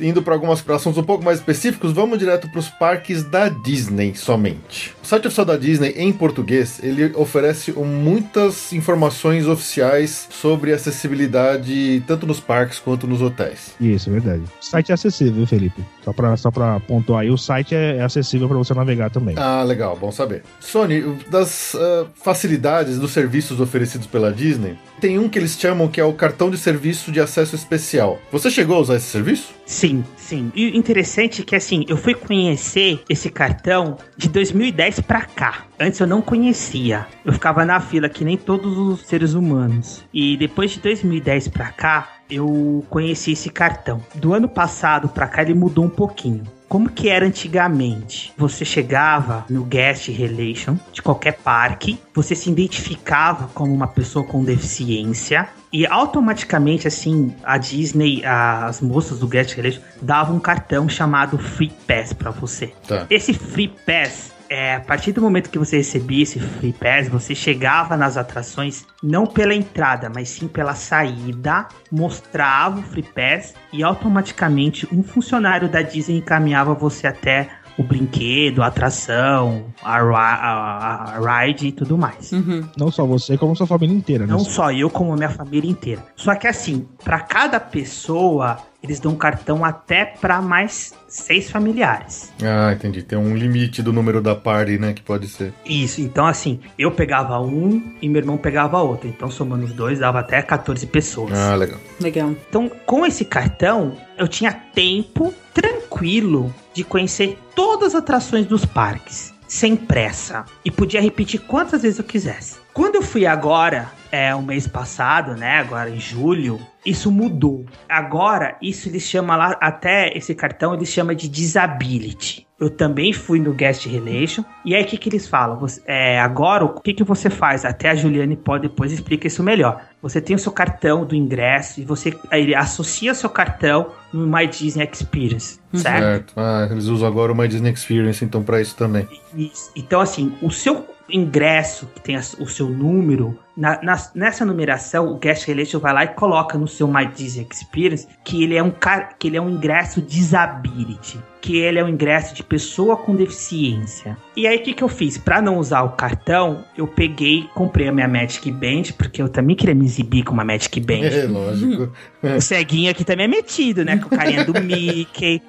S1: Indo para alguns assuntos um pouco mais específicos, vamos direto para os parques da Disney somente. O site oficial da Disney em português, ele oferece muitas informações oficiais sobre acessibilidade tanto nos parques quanto nos hotéis.
S4: Isso, é verdade. O site é acessível, Felipe. Só pra, só pra pontuar aí, o site é, é acessível pra você navegar também.
S1: Ah, legal, bom saber. Sony, das ah, facilidades dos serviços oferecidos pela Disney, tem um que eles chamam que é o cartão de serviço de acesso especial. Você chegou a usar esse serviço?
S3: Sim, sim. E o interessante é que assim, eu fui conhecer esse cartão de 2010 pra cá. Antes eu não conhecia. Eu ficava na fila que nem todos os seres humanos. E depois de 2010 pra cá, eu conheci esse cartão. Do ano passado pra cá ele mudou um pouquinho. Como que era antigamente? Você chegava no guest relation de qualquer parque, você se identificava como uma pessoa com deficiência e automaticamente assim a Disney, as moças do guest relation davam um cartão chamado Free Pass pra você.
S1: Tá.
S3: Esse Free Pass é, a partir do momento que você recebia esse Free Pass, você chegava nas atrações não pela entrada, mas sim pela saída, mostrava o Free Pass e automaticamente um funcionário da Disney encaminhava você até o brinquedo, a atração, a, a- a ride e tudo mais.
S4: Não só você, como sua família inteira, né?
S3: Não só eu, como a minha família inteira. Só que assim, pra cada pessoa, eles dão um cartão até pra mais seis familiares.
S1: Ah, entendi. Tem um limite do número da party, né, que pode ser.
S3: Isso, então assim, eu pegava um e meu irmão pegava outro. Então, somando os dois, dava até 14 pessoas.
S1: Ah, legal.
S2: Legal.
S3: Então, com esse cartão, eu tinha tempo tranquilo de conhecer todas as atrações dos parques, sem pressa. E podia repetir quantas vezes eu quisesse. Quando eu fui agora, é o mês passado, né? Agora em julho, isso mudou. Agora, isso eles chamam lá, até esse cartão, eles chamam de disability. Eu também fui no Guest Relation. E aí, o que, que eles falam? Você- é, agora, o que, que você faz? Até a Juliane pode depois explica isso melhor. Você tem o seu cartão do ingresso e você aí ele associa seu cartão no My Disney Experience, certo?
S1: Certo. Ah, eles usam agora o My Disney Experience, então, pra isso também.
S3: Isso. Então, assim, o seu ingresso, que tem o seu número, na- nas- nessa numeração, o Guest Relation vai lá e coloca no seu My Disney Experience que ele é um, que ele é um ingresso disability. Que ele é um ingresso de pessoa com deficiência. E aí, o que, que eu fiz? Pra não usar o cartão, eu peguei, comprei a minha Magic Band, porque eu também queria me exibir com uma Magic Band.
S1: É, lógico.
S3: O ceguinho aqui também é metido, né? Com o carinha do Mickey.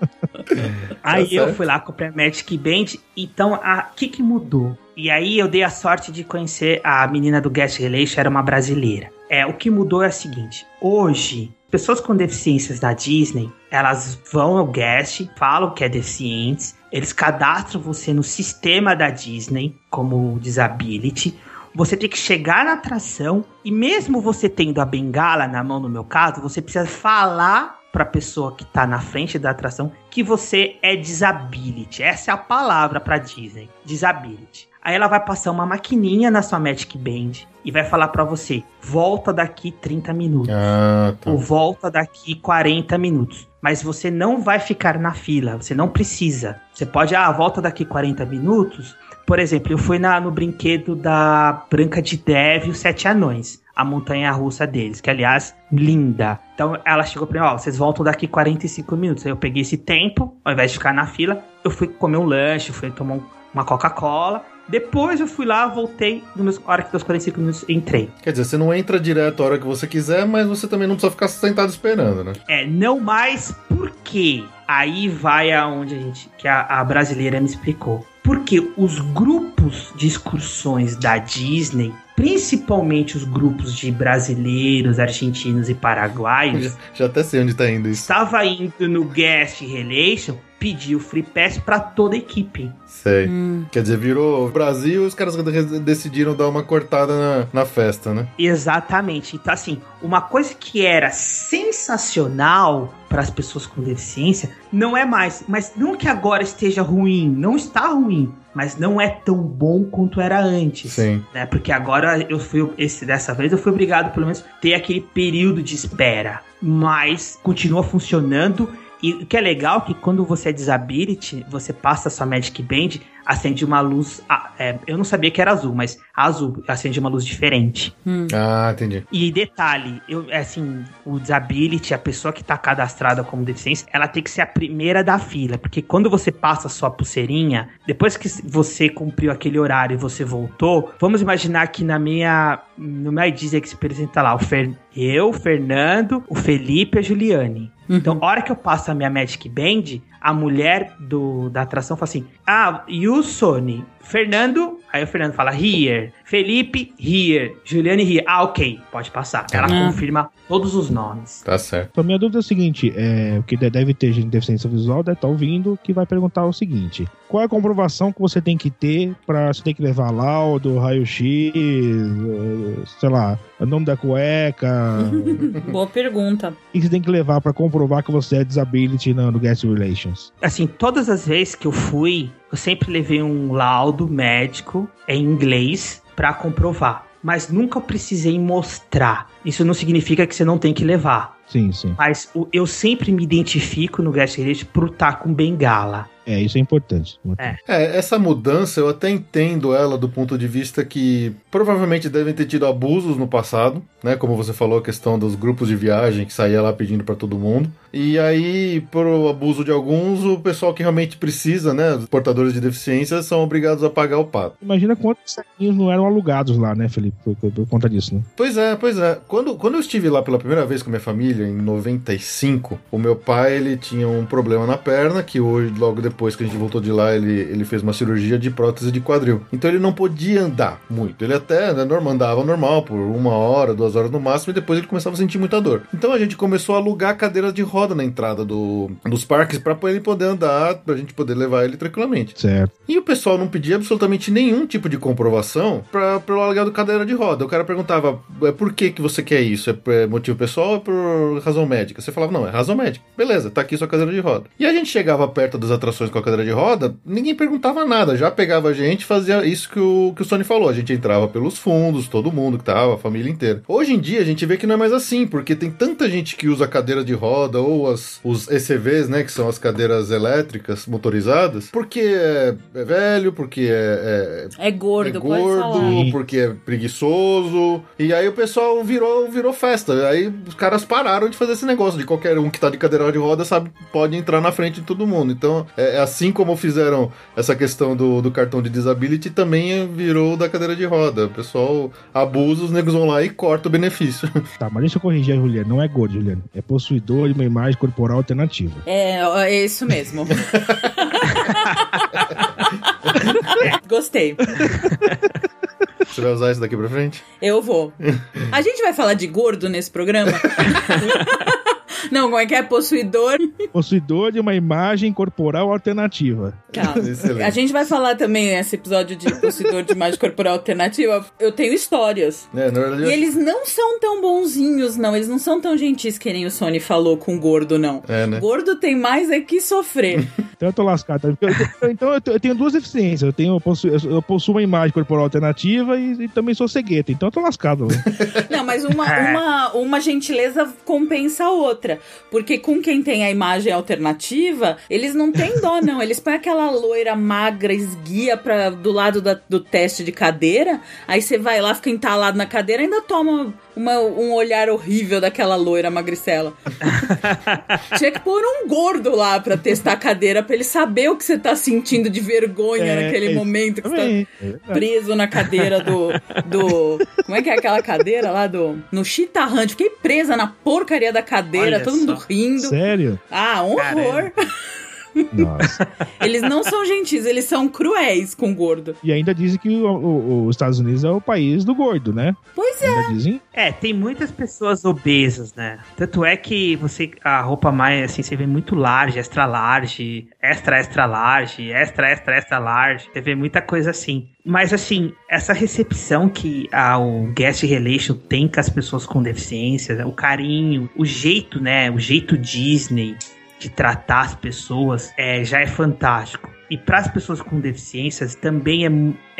S3: Aí
S1: Tá
S3: eu
S1: certo.
S3: fui lá, comprei a Magic Band. Então, o que que mudou? E aí eu dei a sorte de conhecer a menina do Guest Relation, era uma brasileira. É, o que mudou é o seguinte. Hoje, pessoas com deficiências da Disney, elas vão ao Guest, falam que é deficientes, eles cadastram você no sistema da Disney como disability. Você tem que chegar na atração e mesmo você tendo a bengala na mão, no meu caso, você precisa falar pra pessoa que tá na frente da atração que você é disability. Essa é a palavra pra Disney, disability. Aí ela vai passar uma maquininha na sua Magic Band e vai falar pra você: volta daqui 30 minutos.
S1: Ah, tá.
S3: Ou volta daqui 40 minutos. Mas você não vai ficar na fila, você não precisa. Você pode, ah, volta daqui 40 minutos. Por exemplo, eu fui na- no brinquedo da Branca de Neve e os Sete Anões, a montanha russa deles, que aliás, linda. Então ela chegou pra mim, ó, vocês voltam daqui 45 minutos. Aí eu peguei esse tempo, ao invés de ficar na fila, eu fui comer um lanche, fui tomar um- uma Coca-Cola. Depois eu fui lá, voltei, no meus, a hora que deu os 45 minutos, entrei.
S1: Quer dizer, você não entra direto a hora que você quiser, mas você também não precisa ficar sentado esperando, né?
S3: É, não mais porque aí vai aonde a gente que a, a brasileira me explicou. Porque os grupos de excursões da Disney, principalmente os grupos de brasileiros, argentinos e paraguaios,
S1: Já, já até sei onde tá indo isso.
S3: estava indo no Guest Relation, pediu free pass para toda a equipe.
S1: Sei. Quer dizer, virou Brasil e os caras de- decidiram dar uma cortada na, na festa, né?
S3: Exatamente. Então, assim, uma coisa que era sensacional para as pessoas com deficiência não é mais. Mas não que agora esteja ruim, não está ruim, mas não é tão bom quanto era antes.
S1: Sim.
S3: Né? Porque agora eu fui, esse, dessa vez eu fui obrigado, pelo menos, ter aquele período de espera. Mas continua funcionando. E o que é legal é que quando você é disability, você passa a sua Magic Band, acende uma luz. é, eu não sabia que era azul, mas azul, acende uma luz diferente.
S1: Ah, entendi.
S3: E detalhe, eu, assim, o disability, a pessoa que tá cadastrada como deficiência, ela tem que ser a primeira da fila, porque quando você passa a sua pulseirinha, depois que você cumpriu aquele horário e você voltou, vamos imaginar que na minha, no meu ID que se apresenta lá, o Fer, eu, o Fernando, o Felipe e a Juliane. Então, a hora que eu passo a minha Magic Band, a mulher do, da atração fala assim: Ah, e o Sony? Fernando, aí o Fernando fala here, Felipe here, Juliane here. Ah, ok, pode passar. Ela
S2: Ah.
S3: confirma todos os nomes.
S1: Tá certo.
S4: Então, minha dúvida é o seguinte: é, o que de- deve ter gente de deficiência visual deve estar ouvindo, que vai perguntar o seguinte: qual é a comprovação que você tem que ter para você tem que levar laudo, raio-x, eh, sei lá, o nome da cueca?
S2: Boa pergunta.
S4: O que você tem que levar para comprovar que você é disability no, no Guest Relations?
S3: Assim, todas as vezes que eu fui, eu sempre levei um laudo médico em inglês pra comprovar. Mas nunca precisei mostrar. Isso não significa que você não tem que levar.
S4: Sim, sim.
S3: Mas eu sempre me identifico no Guest Relation por estar com bengala.
S4: É, isso é importante.
S3: É.
S1: É, essa mudança eu até entendo ela do ponto de vista que provavelmente devem ter tido abusos no passado, né? Como você falou, a questão dos grupos de viagem que saía lá pedindo pra todo mundo. E aí, por abuso de alguns, o pessoal que realmente precisa, né? Os portadores de deficiência são obrigados a pagar o pato.
S4: Imagina quantos saquinhos não eram alugados lá, né, Felipe? Por, por- por conta disso, né?
S1: Pois é, pois é. Quando, quando eu estive lá pela primeira vez com minha família, em 95, o meu pai ele tinha um problema na perna, que hoje, logo depois que a gente voltou de lá, ele, ele fez uma cirurgia de prótese de quadril. Então ele não podia andar muito. Ele até né, normal, andava normal, por uma hora, duas horas no máximo, e depois ele começava a sentir muita dor. Então a gente começou a alugar cadeiras de roda na entrada do, dos parques para ele poder andar, pra gente poder levar ele tranquilamente.
S4: Certo.
S1: E o pessoal não pedia absolutamente nenhum tipo de comprovação para aluguel do cadeira de roda. O cara perguntava, "É, por que que você quer isso? É é motivo pessoal ou é por razão médica? Você falava, não, é razão médica. Beleza, tá aqui sua cadeira de roda. E a gente chegava perto das atrações com a cadeira de roda, ninguém perguntava nada. Já pegava a gente e fazia isso que o, que o Sony falou. A gente entrava pelos fundos, todo mundo que tava, a família inteira. Hoje em dia a gente vê que não é mais assim, porque tem tanta gente que usa cadeira de roda ou as, os ECVs, né, que são as cadeiras elétricas motorizadas, porque é, é velho, porque é, é
S2: É gordo,
S1: é
S2: pode falar.
S1: gordo, porque é preguiçoso. E aí o pessoal virou, virou festa. Aí os caras pararam de fazer esse negócio de qualquer um que tá de cadeira de roda, sabe, pode entrar na frente de todo mundo. Então, é é assim como fizeram essa questão do, do cartão de disability, também virou da cadeira de roda. O pessoal abusa, os negros vão lá e corta o benefício.
S4: Tá, mas deixa eu corrigir a Juliana. Não é gordo, Juliana. É possuidor de uma imagem corporal alternativa.
S2: É, é isso mesmo. Gostei.
S1: Você vai usar isso daqui pra frente?
S2: Eu vou. A gente vai falar de gordo nesse programa? Não, como é que é? Possuidor.
S4: Possuidor de uma imagem corporal alternativa.
S2: Calma.
S1: Excelente.
S2: A gente vai falar também nesse episódio de possuidor de imagem corporal alternativa. Eu tenho histórias.
S1: É, na verdade,
S2: E eles não são tão bonzinhos, não. Eles não são tão gentis que nem o Sony falou com o gordo, não.
S1: É, né?
S2: Gordo tem mais é que sofrer.
S4: Então eu tô lascado. tá? Eu- eu- então eu, te- eu tenho duas deficiências. Eu, tenho, eu, possuo, eu possuo uma imagem corporal alternativa e, e também sou cegueta. Então eu tô lascado.
S2: Não, mas uma, uma, uma gentileza compensa a outra. Porque com quem tem a imagem alternativa, eles não têm dó, não. Eles põem aquela loira magra, esguia pra, do lado da- do teste de cadeira. Aí você vai lá, fica entalado na cadeira ainda toma uma- um olhar horrível daquela loira magricela. Tinha que pôr um gordo lá pra testar a cadeira, pra ele saber o que você tá sentindo de vergonha
S4: É,
S2: naquele
S4: é,
S2: momento que você tá
S4: Também. É
S2: preso na cadeira do, do. Como é que é aquela cadeira lá do. No Hunt. Fiquei presa na porcaria da cadeira, todo mundo rindo.
S4: Sério?
S2: Ah, um horror.
S4: Nossa.
S2: Eles não são gentis, eles são cruéis com o gordo.
S4: E ainda dizem que o- o- os Estados Unidos é o país do gordo, né?
S2: Pois é.
S4: Ainda dizem.
S3: É, tem muitas pessoas obesas, né? Tanto é que você a roupa mais assim, você vê muito large, extra large, extra extra large, extra extra extra large. Você vê muita coisa assim. Mas assim, essa recepção que a, o Guest Relation tem com as pessoas com deficiência, o carinho, o jeito, né? O jeito Disney de tratar as pessoas é, já é fantástico. E para as pessoas com deficiências também é,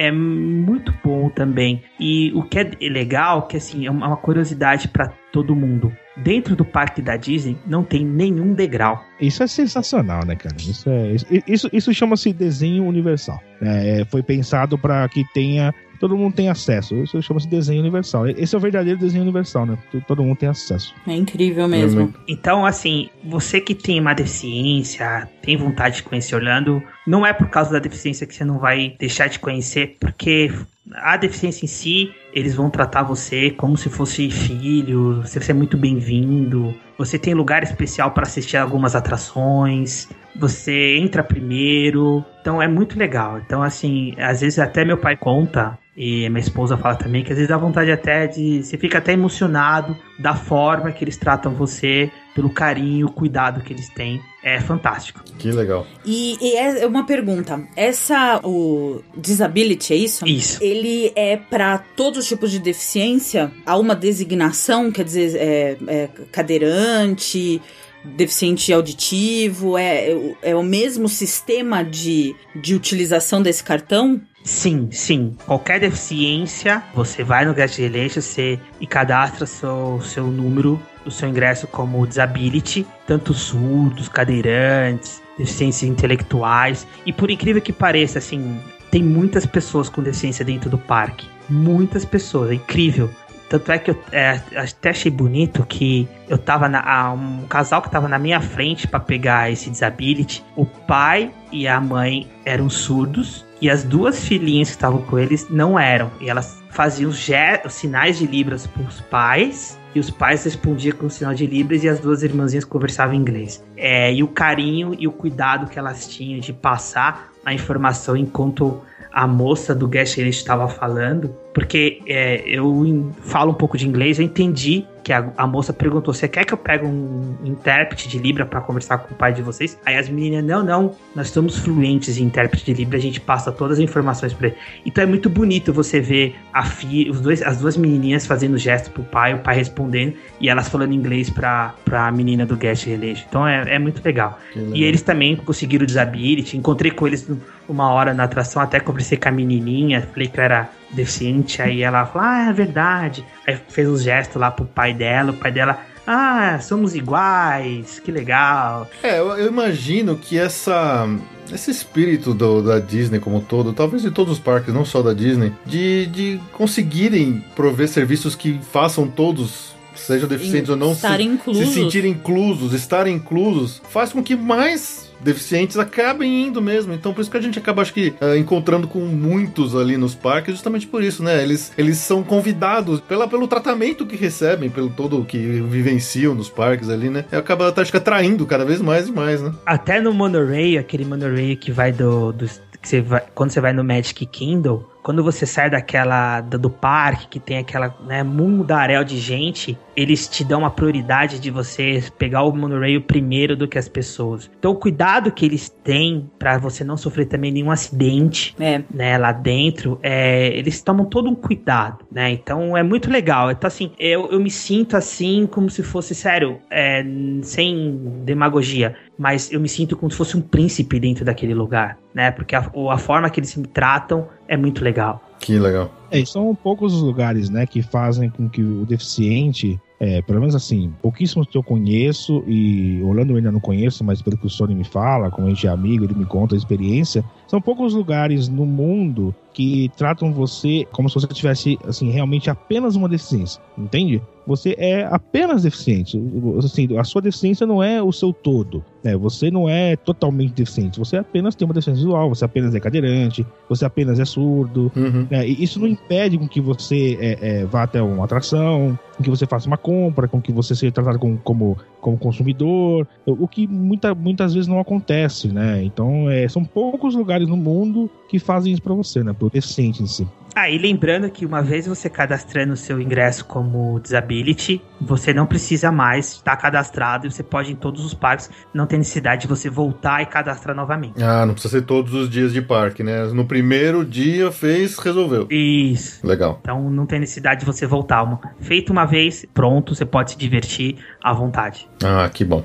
S3: é muito bom também. E o que é legal, que assim, é uma curiosidade para todo mundo. Dentro do parque da Disney não tem nenhum degrau.
S4: Isso é sensacional, né, cara? Isso, é, isso, isso, chama-se desenho universal. É, foi pensado para que tenha. Todo mundo tem acesso. Isso chama-se desenho universal. Esse é o verdadeiro desenho universal, né? Todo- mundo tem acesso.
S2: É incrível mesmo.
S3: Então, assim, você que tem uma deficiência, tem vontade de conhecer Orlando, não é por causa da deficiência que você não vai deixar de conhecer, porque a deficiência em si, eles vão tratar você como se fosse filho, você é muito bem-vindo, você tem lugar especial para assistir algumas atrações, você entra primeiro, então é muito legal. Então, assim, às vezes até meu pai conta. E minha esposa fala também que às vezes dá vontade até de. Você fica até emocionado da forma que eles tratam você, pelo carinho, cuidado que eles têm. É fantástico.
S1: Que legal.
S2: E, e é uma pergunta. Essa, o disability, é isso?
S3: Isso.
S2: Ele é pra todos os tipos de deficiência? Há uma designação, quer dizer, é, é cadeirante, deficiente auditivo? É, é, o- é o mesmo sistema de, de utilização desse cartão?
S3: Sim, sim. Qualquer deficiência, você vai no Guest Relation você, e cadastra seu, seu número, o seu ingresso como disability, tanto surdos, cadeirantes, deficiências intelectuais. E por incrível que pareça, assim, tem muitas pessoas com deficiência dentro do parque. Muitas pessoas, é incrível. Tanto é que eu é, até achei bonito que eu tava na. um casal que tava na minha frente pra pegar esse disability. O pai e a mãe eram surdos. E as duas filhinhas que estavam com eles não eram. E elas faziam os, os sinais de Libras pros pais. E os pais respondiam com sinal de Libras e as duas irmãzinhas conversavam em inglês. É, e o carinho e o cuidado que elas tinham de passar a informação enquanto a moça do Guest List estava falando, porque é, eu falo um pouco de inglês, eu entendi que a, a moça perguntou: você quer que eu pegue um intérprete de Libra para conversar com o pai de vocês? Aí as meninas: não, não, nós estamos fluentes em intérprete de Libra, a gente passa todas as informações para ele. Então é muito bonito você ver a fi, os dois, as duas menininhas fazendo gesto pro pai, o pai respondendo e elas falando inglês pra, pra menina do Guest Relation. Então é, é muito legal.
S1: Que legal.
S3: E eles também conseguiram o disability. Encontrei com eles no- uma hora na atração, até conversei com a menininha, falei que eu era deficiente, aí ela falou, ah, é verdade. Aí fez uns gestos lá pro pai dela, o pai dela, ah, somos iguais, que legal.
S1: É, eu, imagino que essa. Esse espírito do- da Disney como um todo, talvez de todos os parques, não só da Disney, de, de conseguirem prover serviços que façam todos, sejam deficientes ou não, se,
S2: inclusos.
S1: se sentirem inclusos, estarem inclusos, faz com que mais deficientes acabem indo mesmo. Então, por isso que a gente acaba, acho que, eh, encontrando com muitos ali nos parques, justamente por isso, né? Eles, eles são convidados pela, pelo tratamento que recebem, pelo todo que vivenciam nos parques ali, né? E acaba, acho que, atraindo cada vez mais e mais, né?
S3: Até no monorail, aquele monorail que vai do... do que você vai, quando você vai no Magic Kingdom, quando você sai daquela do, do parque que tem aquela né, mundaréu de gente, eles te dão uma prioridade de você pegar o monorail primeiro do que as pessoas. Então o cuidado que eles têm para você não sofrer também nenhum acidente,
S2: É.
S3: né, lá dentro, é, eles tomam todo um cuidado, né? Então é muito legal. Então assim, eu, eu me sinto assim como se fosse sério, é, sem demagogia, mas eu me sinto como se fosse um príncipe dentro daquele lugar, né? Porque a, a forma que eles me tratam é muito legal.
S1: Que legal.
S4: É, e são poucos os lugares, né, que fazem com que o deficiente, é, pelo menos assim, pouquíssimos que eu conheço, e Orlando eu ainda não conheço, mas pelo que o Sony me fala, como a gente é amigo, ele me conta a experiência, são poucos lugares no mundo que tratam você como se você tivesse, assim, realmente apenas uma deficiência, entende? Você é apenas deficiente. Assim, a sua deficiência não é o seu todo. Né? Você não é totalmente deficiente. Você apenas tem uma deficiência visual, você apenas é cadeirante, você apenas é surdo.
S1: Uhum.
S4: né? E isso não impede com que você é, é, vá até uma atração, com que você faça uma compra, com que você seja tratado como, como, como consumidor, o que muita, muitas vezes não acontece, né? Então, é, são poucos lugares no mundo que fazem isso pra você, né? Deficiente em si.
S3: Ah, e lembrando que uma vez você cadastrando o seu ingresso como disability, você não precisa mais estar cadastrado e você pode ir em todos os parques, não tem necessidade de você voltar e cadastrar novamente.
S1: Ah, não precisa ser todos os dias de parque, né? No primeiro dia fez, resolveu.
S3: Isso.
S1: Legal.
S3: Então não tem necessidade de você voltar. Uma- Feito uma vez, pronto, você pode se divertir à vontade.
S1: Ah, que bom.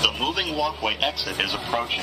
S5: The moving walkway exit is approaching.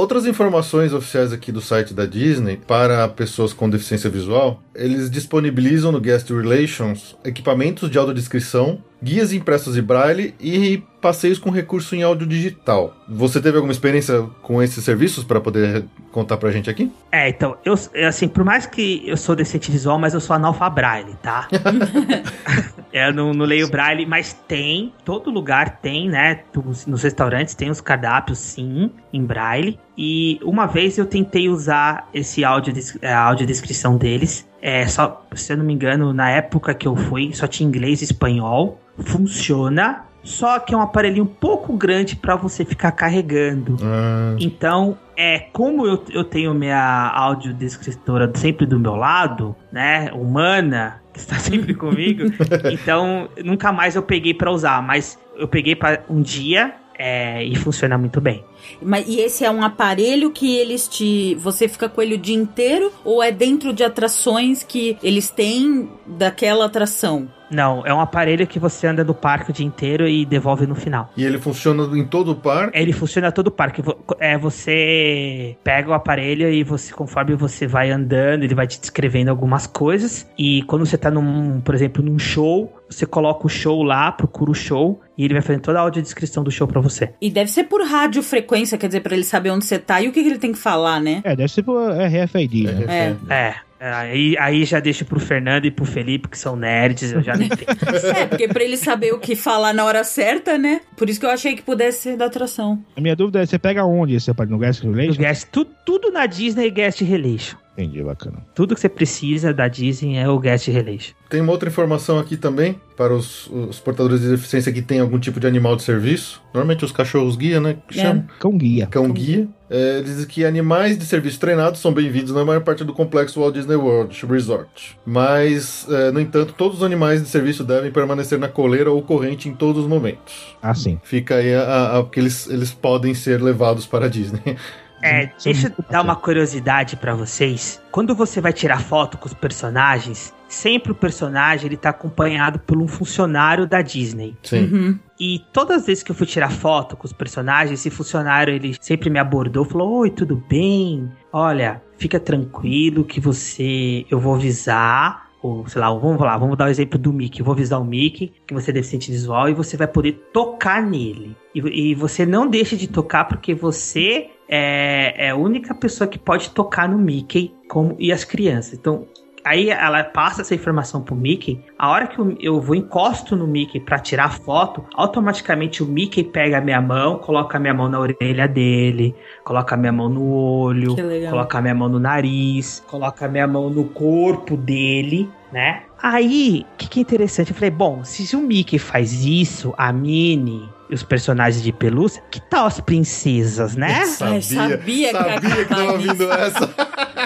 S1: Outras informações oficiais aqui do site da Disney para pessoas com deficiência visual, eles disponibilizam no Guest Relations equipamentos de audiodescrição, guias impressos em braille e passeios com recurso em áudio digital. Você teve alguma experiência com esses serviços para poder contar pra gente aqui?
S3: É, então, eu, eu, assim, por mais que eu sou deficiente visual, mas eu sou analfabraille, tá? eu não, não leio braille, mas tem, todo lugar tem, né? Nos, nos restaurantes tem os cardápios, sim, em braille. E uma vez eu tentei usar esse áudio, a audiodescrição deles. É, só, se eu não me engano, na época que eu fui, só tinha inglês e espanhol. Funciona, só que é um aparelhinho um pouco grande para você ficar carregando.
S1: Ah,
S3: Então, é como eu, eu tenho minha audiodescritora sempre do meu lado, né? Humana, que está sempre comigo. então, nunca mais eu peguei pra usar, mas eu peguei para um dia é, e funciona muito bem.
S2: Mas, e esse é um aparelho que eles te. Você fica com ele o dia inteiro? Ou é dentro de atrações que eles têm daquela atração?
S3: Não, é um aparelho que você anda no parque o dia inteiro e devolve no final.
S1: e ele funciona em todo o parque?
S3: Ele funciona todo o parque. É, você pega o aparelho e você, conforme você vai andando, ele vai te descrevendo algumas coisas. E quando você tá num, por exemplo, num show, você coloca o show lá, procura o show, e ele vai fazendo toda a audiodescrição do show pra você.
S2: E deve ser por radiofrequência, quer dizer, pra ele saber onde você tá e o que, que ele tem que falar, né?
S4: É, deve ser pro RFID, né?
S2: É.
S3: É. é, Aí, aí já deixo pro Fernando e pro Felipe, que são nerds, eu já não entendo.
S2: É, porque pra ele saber o que falar na hora certa, né? Por isso que eu achei que pudesse ser da atração.
S4: A minha dúvida é, você pega onde esse aparelho? No Guest
S3: No
S4: Relation?
S3: guest, tu- tudo na Disney é Guest Relation.
S4: Entendi, bacana.
S3: Tudo que você precisa da Disney é o Guest Relation.
S1: Tem uma outra informação aqui também para os, os portadores de deficiência que têm algum tipo de animal de serviço. Normalmente os cachorros guia, né? Que
S2: É.
S1: chamam.
S4: Cão guia.
S1: Cão guia. É, dizem que animais de serviço treinados são bem-vindos na maior parte do complexo Walt Disney World Resort. Mas, é, no entanto, todos os animais de serviço devem permanecer na coleira ou corrente em todos os momentos.
S4: Ah, sim.
S1: Fica aí a, a, a- porque eles, eles podem ser levados para a Disney.
S3: É, deixa eu dar uma curiosidade pra vocês. Quando você vai tirar foto com os personagens, sempre o personagem ele tá acompanhado por um funcionário da Disney.
S1: Sim.
S2: Uhum.
S3: E todas as vezes que eu fui tirar foto com os personagens, esse funcionário ele sempre me abordou, falou: "Oi, tudo bem? Olha, fica tranquilo que você eu vou avisar ou sei lá, vamos lá, vamos dar o exemplo do Mickey. Eu vou avisar o Mickey que você é deficiente visual e você vai poder tocar nele. E, e você não deixa de tocar porque você é, é a única pessoa que pode tocar no Mickey como, e as crianças. Então, Aí ela passa essa informação pro Mickey. A hora que eu, eu vou encosto no Mickey pra tirar foto, automaticamente o Mickey pega a minha mão, coloca a minha mão na orelha dele, coloca a minha mão no olho, coloca a minha mão no nariz, coloca a minha mão no corpo dele, né? Aí, o que, que é interessante? Eu falei, bom, se o Mickey faz isso, a Minnie e os personagens de pelúcia, que tal as princesas, né?
S2: Ai, sabia que ia
S1: sabia que tava vindo essa.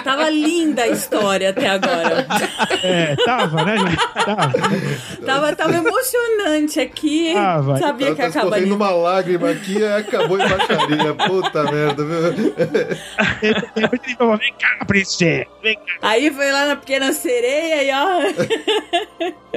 S2: Tava linda a história até agora.
S4: É, tava, né, gente? Tava.
S2: Tava, tava emocionante aqui.
S4: Vai.
S2: Sabia
S1: Ela
S2: que
S1: tá escorrendo
S2: lindo.
S1: uma lágrima aqui e acabou em baixaria. Puta merda, viu?
S4: Ele falou, Vem cá, princesa. Vem cá.
S2: Aí foi lá na pequena sereia e ó.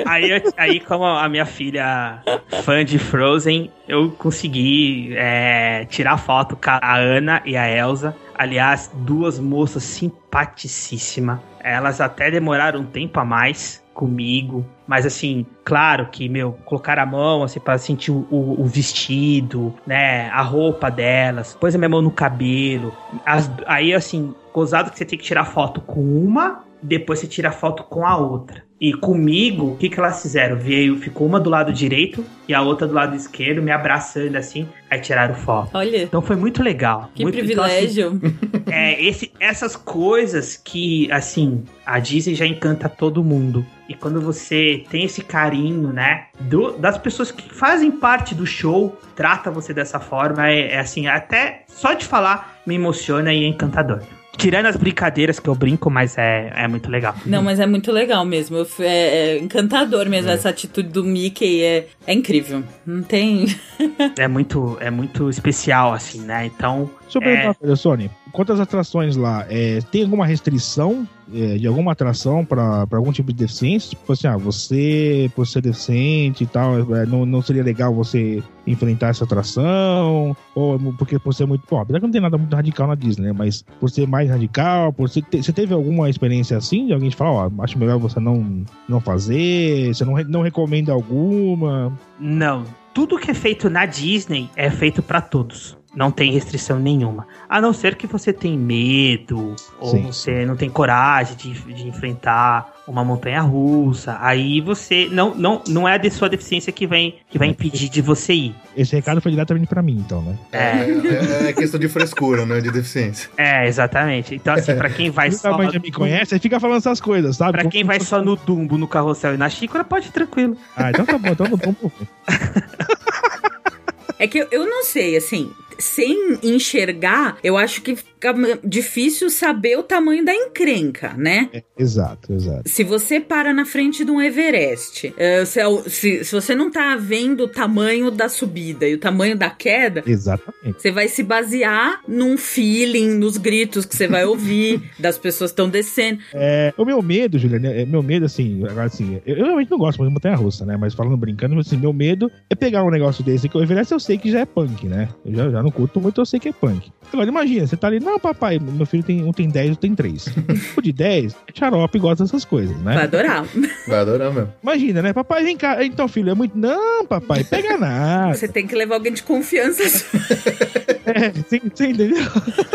S3: Aí, aí, como a minha filha fã de Frozen, eu consegui é, tirar foto com a Ana e a Elsa. Aliás, duas moças simpaticíssimas. Elas até demoraram um tempo a mais comigo. Mas assim, claro que, meu, colocar a mão assim pra sentir o, o- o vestido, né? A roupa delas, pôs a minha mão no cabelo. As- aí, assim, gozado que você tem que tirar foto com uma, depois você tira foto com a outra. E comigo, o que, que elas fizeram? Veio, ficou uma do lado direito e a outra do lado esquerdo, me abraçando assim, aí tiraram foto.
S2: Olha,
S3: Então foi muito legal.
S2: que
S3: muito, então, assim,
S2: privilégio.
S3: é, esse, essas coisas que, assim, a Disney já encanta todo mundo. E quando você tem esse carinho, né, do- das pessoas que fazem parte do show, trata você dessa forma, é, é assim, até só de falar me emociona e é encantador. Tirando as brincadeiras que eu brinco, mas é, é muito legal.
S2: Não, mas é muito legal mesmo. É, é encantador mesmo. Essa atitude do Mickey é, é incrível. Não tem.
S3: É muito, é muito especial, assim, né? Então,
S4: eu perguntar uma coisa, Sony. Quantas atrações lá? É, tem alguma restrição é, de alguma atração pra algum tipo de deficiência? Tipo assim, ah, você, por ser deficiente e tal, é, não, não seria legal você enfrentar essa atração? Ou é porque por ser muito. Bom, apesar que não tem nada muito radical na Disney, né? Mas por ser mais radical, por ser, te- você teve alguma experiência assim de alguém te falar, ó, acho melhor você não, não fazer, você não, não recomenda alguma?
S3: Não. Tudo que é feito na Disney é feito pra todos. Não tem restrição nenhuma. A não ser que você tem medo, ou
S4: Sim.
S3: você não tem coragem de, de enfrentar uma montanha russa. Aí você. Não, não, não é a de sua deficiência que vem, que vai impedir de você ir.
S4: Esse recado foi diretamente pra mim, então, né?
S1: É, é, é questão de frescura, né? De deficiência.
S3: É, exatamente. Então, assim, pra quem vai
S4: Você
S3: só.
S4: também já me conhece, aí fica falando essas coisas, sabe?
S3: Pra
S4: Como
S3: quem vai só no Dumbo, no carrossel e na xícara, pode ir tranquilo.
S4: Ah, então tá bom, então não vamos.
S2: É que eu, eu não sei, assim. Sem enxergar, eu acho que fica difícil saber o tamanho da encrenca, né?
S4: Exato, exato.
S2: Se você para na frente de um Everest, eh, se, é se- se você não tá vendo o tamanho da subida e o tamanho da queda,
S4: Exatamente.
S2: você vai se basear num feeling, nos gritos que você vai ouvir, das pessoas que estão descendo.
S4: É, o meu medo, Juliana, é, meu medo, assim, agora assim, eu, eu realmente não gosto muito de montanha russa, né? Mas falando brincando, assim, meu medo é pegar um negócio desse que o Everest eu sei que já é punk, né? Eu já, já não curto muito, eu sei que é punk. Agora, imagina, você tá ali, não, papai, meu filho tem um tem 10, outro tem 3. o de 10 é xarope e gosta dessas coisas, né?
S2: Vai adorar.
S1: Vai adorar mesmo.
S4: Imagina, né? Papai, vem cá. Então, filho, é muito. Não, papai, pega nada.
S2: Você tem que levar alguém de confiança.
S4: É, você, entendeu?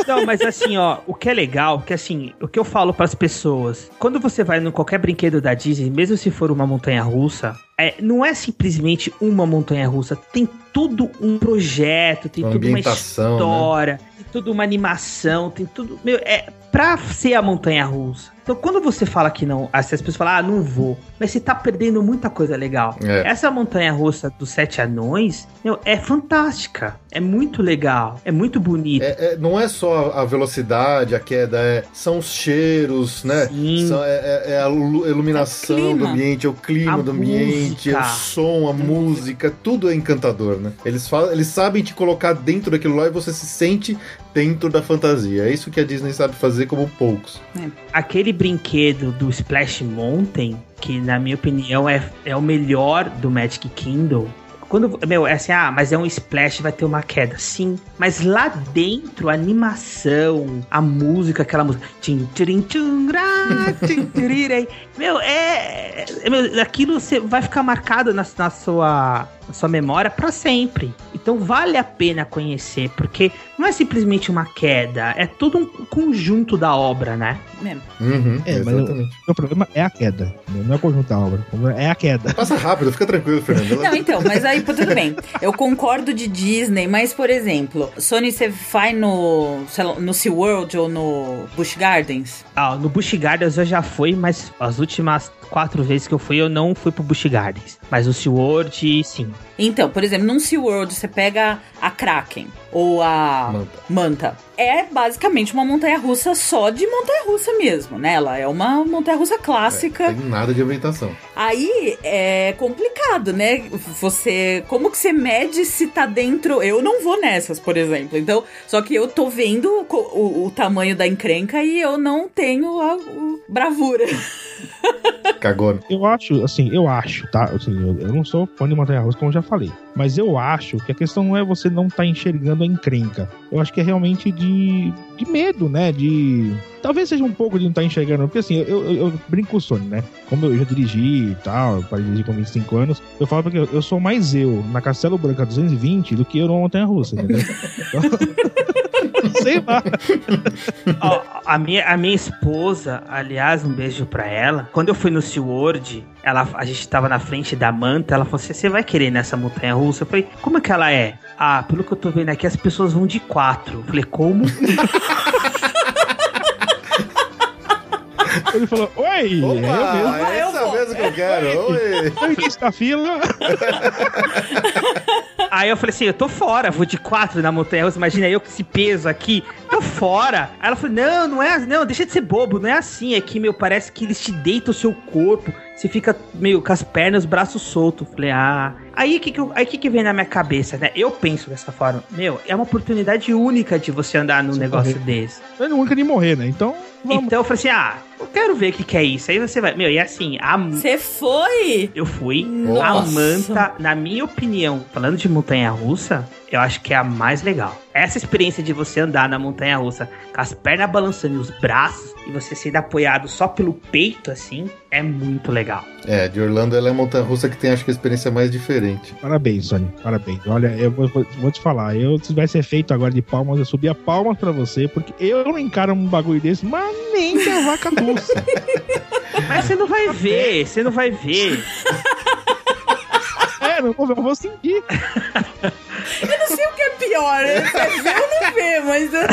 S3: Não, mas assim, ó, o que é legal, que assim, o que eu falo pras pessoas, quando você vai em qualquer brinquedo da Disney, mesmo se for uma montanha russa, é, não é simplesmente uma montanha russa, tem tudo um projeto, tem tudo uma
S1: né?
S3: história, tem tudo uma animação, tem tudo, meu, é pra ser a montanha russa. Então, quando você fala que não, assim, as pessoas falam, ah, não vou, mas você tá perdendo muita coisa legal.
S1: É.
S3: Essa montanha russa dos sete anões, meu, é fantástica, é muito legal, é muito bonita.
S1: É- é- não é só a velocidade, a queda, é, são os cheiros, né?
S3: Sim.
S1: São- é, é- é a lu- iluminação
S2: É
S1: do ambiente, é o clima
S3: A
S1: do ambiente, é o som, a música, tudo é encantador, né? Eles, falam, eles sabem te colocar dentro daquilo lá e você se sente dentro da fantasia. É isso que a Disney sabe fazer como poucos.
S3: Aquele brinquedo do Splash Mountain, que na minha opinião é, é o melhor do Magic Kingdom. Quando, meu, é assim, ah, mas é um splash, vai ter uma queda. Sim, mas lá dentro, a animação, a música, aquela música. Tchim, tchirim, tchum, gra, tchim, tchirirei. Meu, é. é- meu, aquilo você vai ficar marcado na, na sua, na sua memória pra sempre. Então vale a pena conhecer, porque não é simplesmente uma queda, é todo um conjunto da obra, né?
S2: É.
S1: Uhum,
S4: É, mas
S1: exatamente.
S4: O problema é a queda. Não é o conjunto da obra. O problema é a queda.
S1: Passa rápido, fica tranquilo, Fernando.
S2: Não, então, mas aí tudo bem. Eu concordo de Disney, mas, por exemplo, Sony, você vai no, sei lá, no SeaWorld ou no Busch Gardens?
S3: Ah, no Busch Gardens eu já fui, mas as últimas quatro vezes que eu fui, eu não fui pro Busch Gardens. Mas o SeaWorld, sim.
S2: Então, por exemplo, num SeaWorld você pega a Kraken ou a
S1: Manta.
S2: Manta. É basicamente uma montanha-russa só de montanha-russa mesmo, né? Ela é uma montanha-russa clássica.
S1: Tem nada de ambientação.
S2: Aí é complicado, né? Você. Como que você mede se tá dentro. Eu não vou nessas, por exemplo. Então, só que eu tô vendo o, o tamanho da encrenca e eu não tenho a bravura.
S1: Cagona.
S4: Eu acho, assim, eu acho, tá? Assim, eu, eu não sou fã de montanha russa, como eu já falei. Mas eu acho que a questão não é você não estar enxergando a encrenca. Eu acho que é realmente de, de medo, né? De. Talvez seja um pouco de não estar enxergando. Porque assim, eu, eu, eu brinco com o Sony, né? Como eu já dirigi e tal, eu parei de dirigir com 25 anos, eu falo porque eu, eu sou mais eu na Castelo Branca 220 do que eu na montanha russa, entendeu? Sei lá.
S3: Ó, a, minha, a minha esposa, aliás, um beijo pra ela. Quando eu fui no SeaWorld, ela, a gente tava na frente da manta, ela falou assim: você vai querer ir nessa montanha russa? Eu falei, como é que ela é? Ah, pelo que eu tô vendo aqui, as pessoas vão de quatro. Eu falei, como?
S4: Ele falou: Oi, é eu mesmo.
S1: Opa, é
S2: eu
S1: essa
S2: vou.
S1: mesmo que eu quero. Oi.
S4: Eu início da fila.
S3: Aí eu falei assim, eu tô fora, vou de quatro na montanha russa, imagina eu com esse peso aqui, tô fora. Aí ela falou, não, não é, não, deixa de ser bobo, não é assim, é que, meu, parece que eles te deitam o seu corpo, você fica meio com as pernas, os braços soltos. Falei, ah... Aí o que que, aí que que vem na minha cabeça, né? Eu penso dessa forma, meu, é uma oportunidade única de você andar num
S4: Você
S3: negócio
S4: correr.
S3: desse.
S4: Eu nunca de morrer, né? Então, vamos.
S3: Então eu falei assim, ah, eu quero ver o que que é isso. Aí você vai, meu, e assim, a,
S2: Você foi?
S3: eu fui.
S2: Nossa.
S3: A manta, na minha opinião, falando de montanha russa, eu acho que é a mais legal. Essa experiência de você andar na montanha russa com as pernas balançando e os braços e você sendo apoiado só pelo peito, assim, é muito legal.
S1: É, de Orlando ela é a montanha russa que tem, acho que, a experiência mais diferente.
S4: Parabéns, Sony. Parabéns. Olha, eu vou, vou- te falar. Eu, se tivesse feito agora de palmas, eu subia palmas pra você, porque eu não encaro um bagulho desse, mas nem que a vaca doce.
S3: Mas você não vai ver, você não vai ver.
S4: é, eu vou sentir.
S2: Eu não sei o que é pior, né? Você vê ou não vê, mas. eu-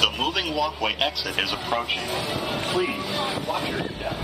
S5: The moving walkway exit is approaching. Please, watch your step.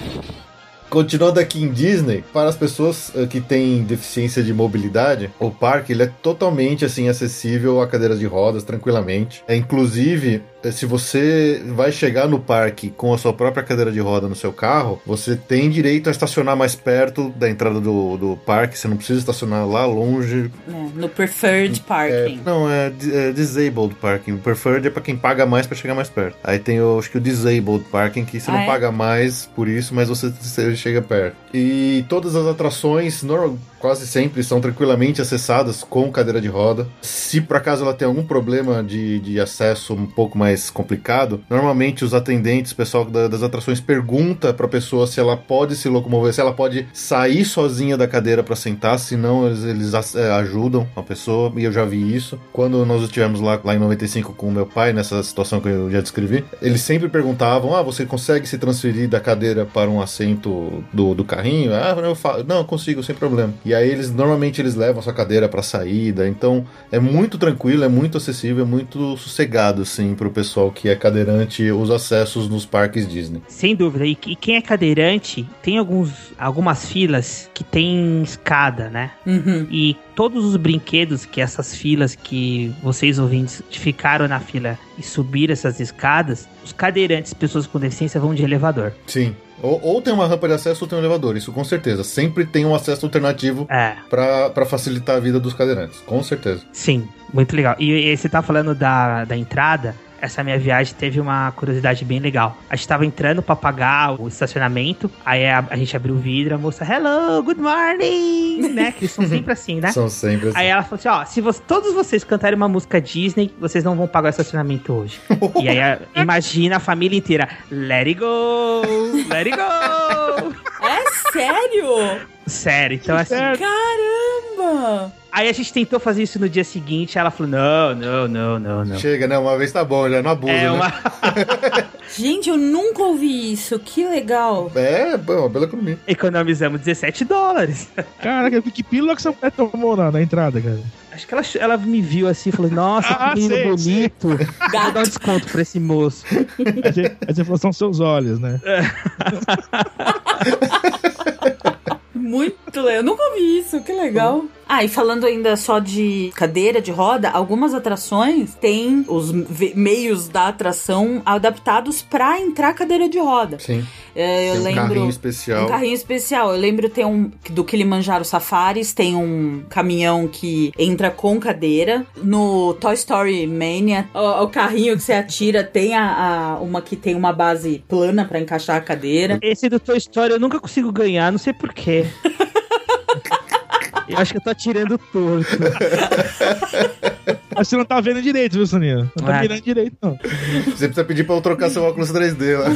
S1: Continuando aqui em Disney, para as pessoas eh, que têm deficiência de mobilidade, o parque ele é totalmente assim acessível a cadeiras de rodas tranquilamente. É inclusive se você vai chegar no parque com a sua própria cadeira de roda no seu carro, você tem direito a estacionar mais perto da entrada do, do parque. Você não precisa estacionar lá longe.
S2: É, no preferred
S1: É,
S2: parking.
S1: não, é, é disabled parking. O preferred é pra quem paga mais pra chegar mais perto. Aí tem o, acho que o disabled parking, que você
S2: Ah,
S1: não
S2: é?
S1: paga mais por isso, mas você, você chega perto. E todas as atrações, normal, quase sempre, são tranquilamente acessadas com cadeira de roda. Se por acaso ela tem algum problema de, de acesso um pouco mais complicado, normalmente os atendentes, o pessoal da- das atrações, pergunta pra pessoa se ela pode se locomover, se ela pode sair sozinha da cadeira pra sentar, senão eles, eles é, ajudam a pessoa, e eu já vi isso. Quando nós estivemos lá, lá em 95 com meu pai, nessa situação que eu já descrevi, eles sempre perguntavam: Ah, você consegue se transferir da cadeira para um assento do, do carrinho? Ah, eu falo, não, consigo, sem problema. E aí eles normalmente eles levam a sua cadeira pra saída, então é muito tranquilo, é muito acessível, é muito sossegado, assim, pro pessoal que é cadeirante, os acessos nos parques Disney.
S3: Sem dúvida. E, e quem é cadeirante, tem alguns, algumas filas que tem escada, né?
S2: Uhum.
S3: E todos os brinquedos que essas filas que vocês ouvintes ficaram na fila e subiram essas escadas, os cadeirantes, pessoas com deficiência, vão de elevador.
S1: Sim. Ou, ou tem uma rampa de acesso ou tem um elevador, isso com certeza. Sempre tem um acesso alternativo
S3: É,
S1: pra facilitar a vida dos cadeirantes, com certeza.
S3: sim, muito legal. E, e você tá falando da, da entrada. Essa minha viagem teve uma curiosidade bem legal. A gente tava entrando pra pagar o estacionamento, aí a, a gente abriu o vidro, a moça, hello, good morning, né? Que eles são sempre assim, né?
S1: São sempre assim.
S3: Aí ela falou assim: ó, se você- todos vocês cantarem uma música Disney, vocês não vão pagar o estacionamento hoje. e aí a- imagina a família inteira: Let it go! Let it go!
S2: É sério?
S3: Sério, então assim.
S2: Caramba!
S3: Aí a gente tentou fazer isso no dia seguinte, ela falou: não, não, não, não, não.
S1: Chega, né? Uma vez tá bom, já não abusa,
S3: É
S1: né?
S3: uma.
S2: Gente, eu nunca ouvi isso. Que legal.
S1: É, bom, bela economia.
S3: Economizamos 17 dólares.
S4: Caraca, que pílula que essa mulher tomou na, na entrada, cara?
S3: Acho que ela, ela me viu assim e falou: Nossa,
S4: Ah,
S3: que menino
S4: sei,
S3: bonito. Vou dar um desconto pra esse moço.
S4: Aí você, aí você falou, são seus olhos, né?
S2: Muito legal. Eu nunca ouvi isso. Que legal. Ah, e falando ainda só de cadeira de roda, algumas atrações têm os meios da atração adaptados pra entrar cadeira de roda.
S1: Sim.
S2: É, eu
S1: Tem um
S2: lembro.
S1: carrinho especial.
S2: Um carrinho especial. Eu lembro tem um do Kilimanjaro Safaris, tem um caminhão que entra com cadeira. No Toy Story Mania, o, o carrinho que você atira tem a, a- uma que tem uma base plana pra encaixar a cadeira.
S3: Esse do Toy Story eu nunca consigo ganhar, não sei porquê. Eu acho que eu tô atirando torto.
S4: Mas você não tá vendo direito, viu, Soninha? Não tá
S3: É.
S4: mirando direito, não.
S1: Você precisa pedir pra eu trocar seu óculos 3D lá.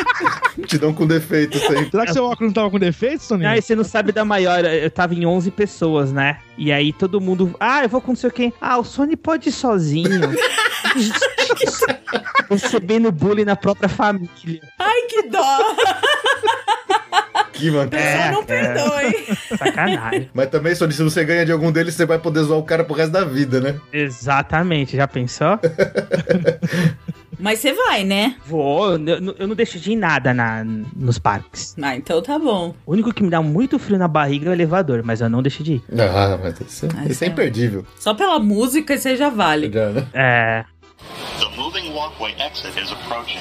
S1: Te dão com defeito sempre.
S4: Será que seu óculos não tava com defeito, Soninha?
S3: Ah, e você não sabe da maior. Eu tava em 11 pessoas, né? E aí todo mundo. Ah, eu vou com não sei quem. Ah, o Sony pode ir sozinho. Recebendo bullying na própria família.
S2: Ai, que dó!
S1: Que mano.
S3: É,
S2: não
S3: é.
S2: perdoe.
S3: Sacanagem.
S1: Mas também, Sony, se você ganha de algum deles, você vai poder zoar o cara pro resto da vida, né?
S3: Exatamente, já pensou?
S2: Mas você vai, né?
S3: Vou, eu, eu não deixo de ir em nada na, nos parques.
S2: Ah, então tá bom.
S3: O único que me dá muito frio na barriga é o elevador, mas eu não deixo de ir.
S1: Ah, mas isso,
S2: Ah,
S1: isso é
S2: é.
S1: imperdível.
S2: Só pela música você já vale.
S1: Já, né?
S3: É.
S5: The moving walkway exit is approaching.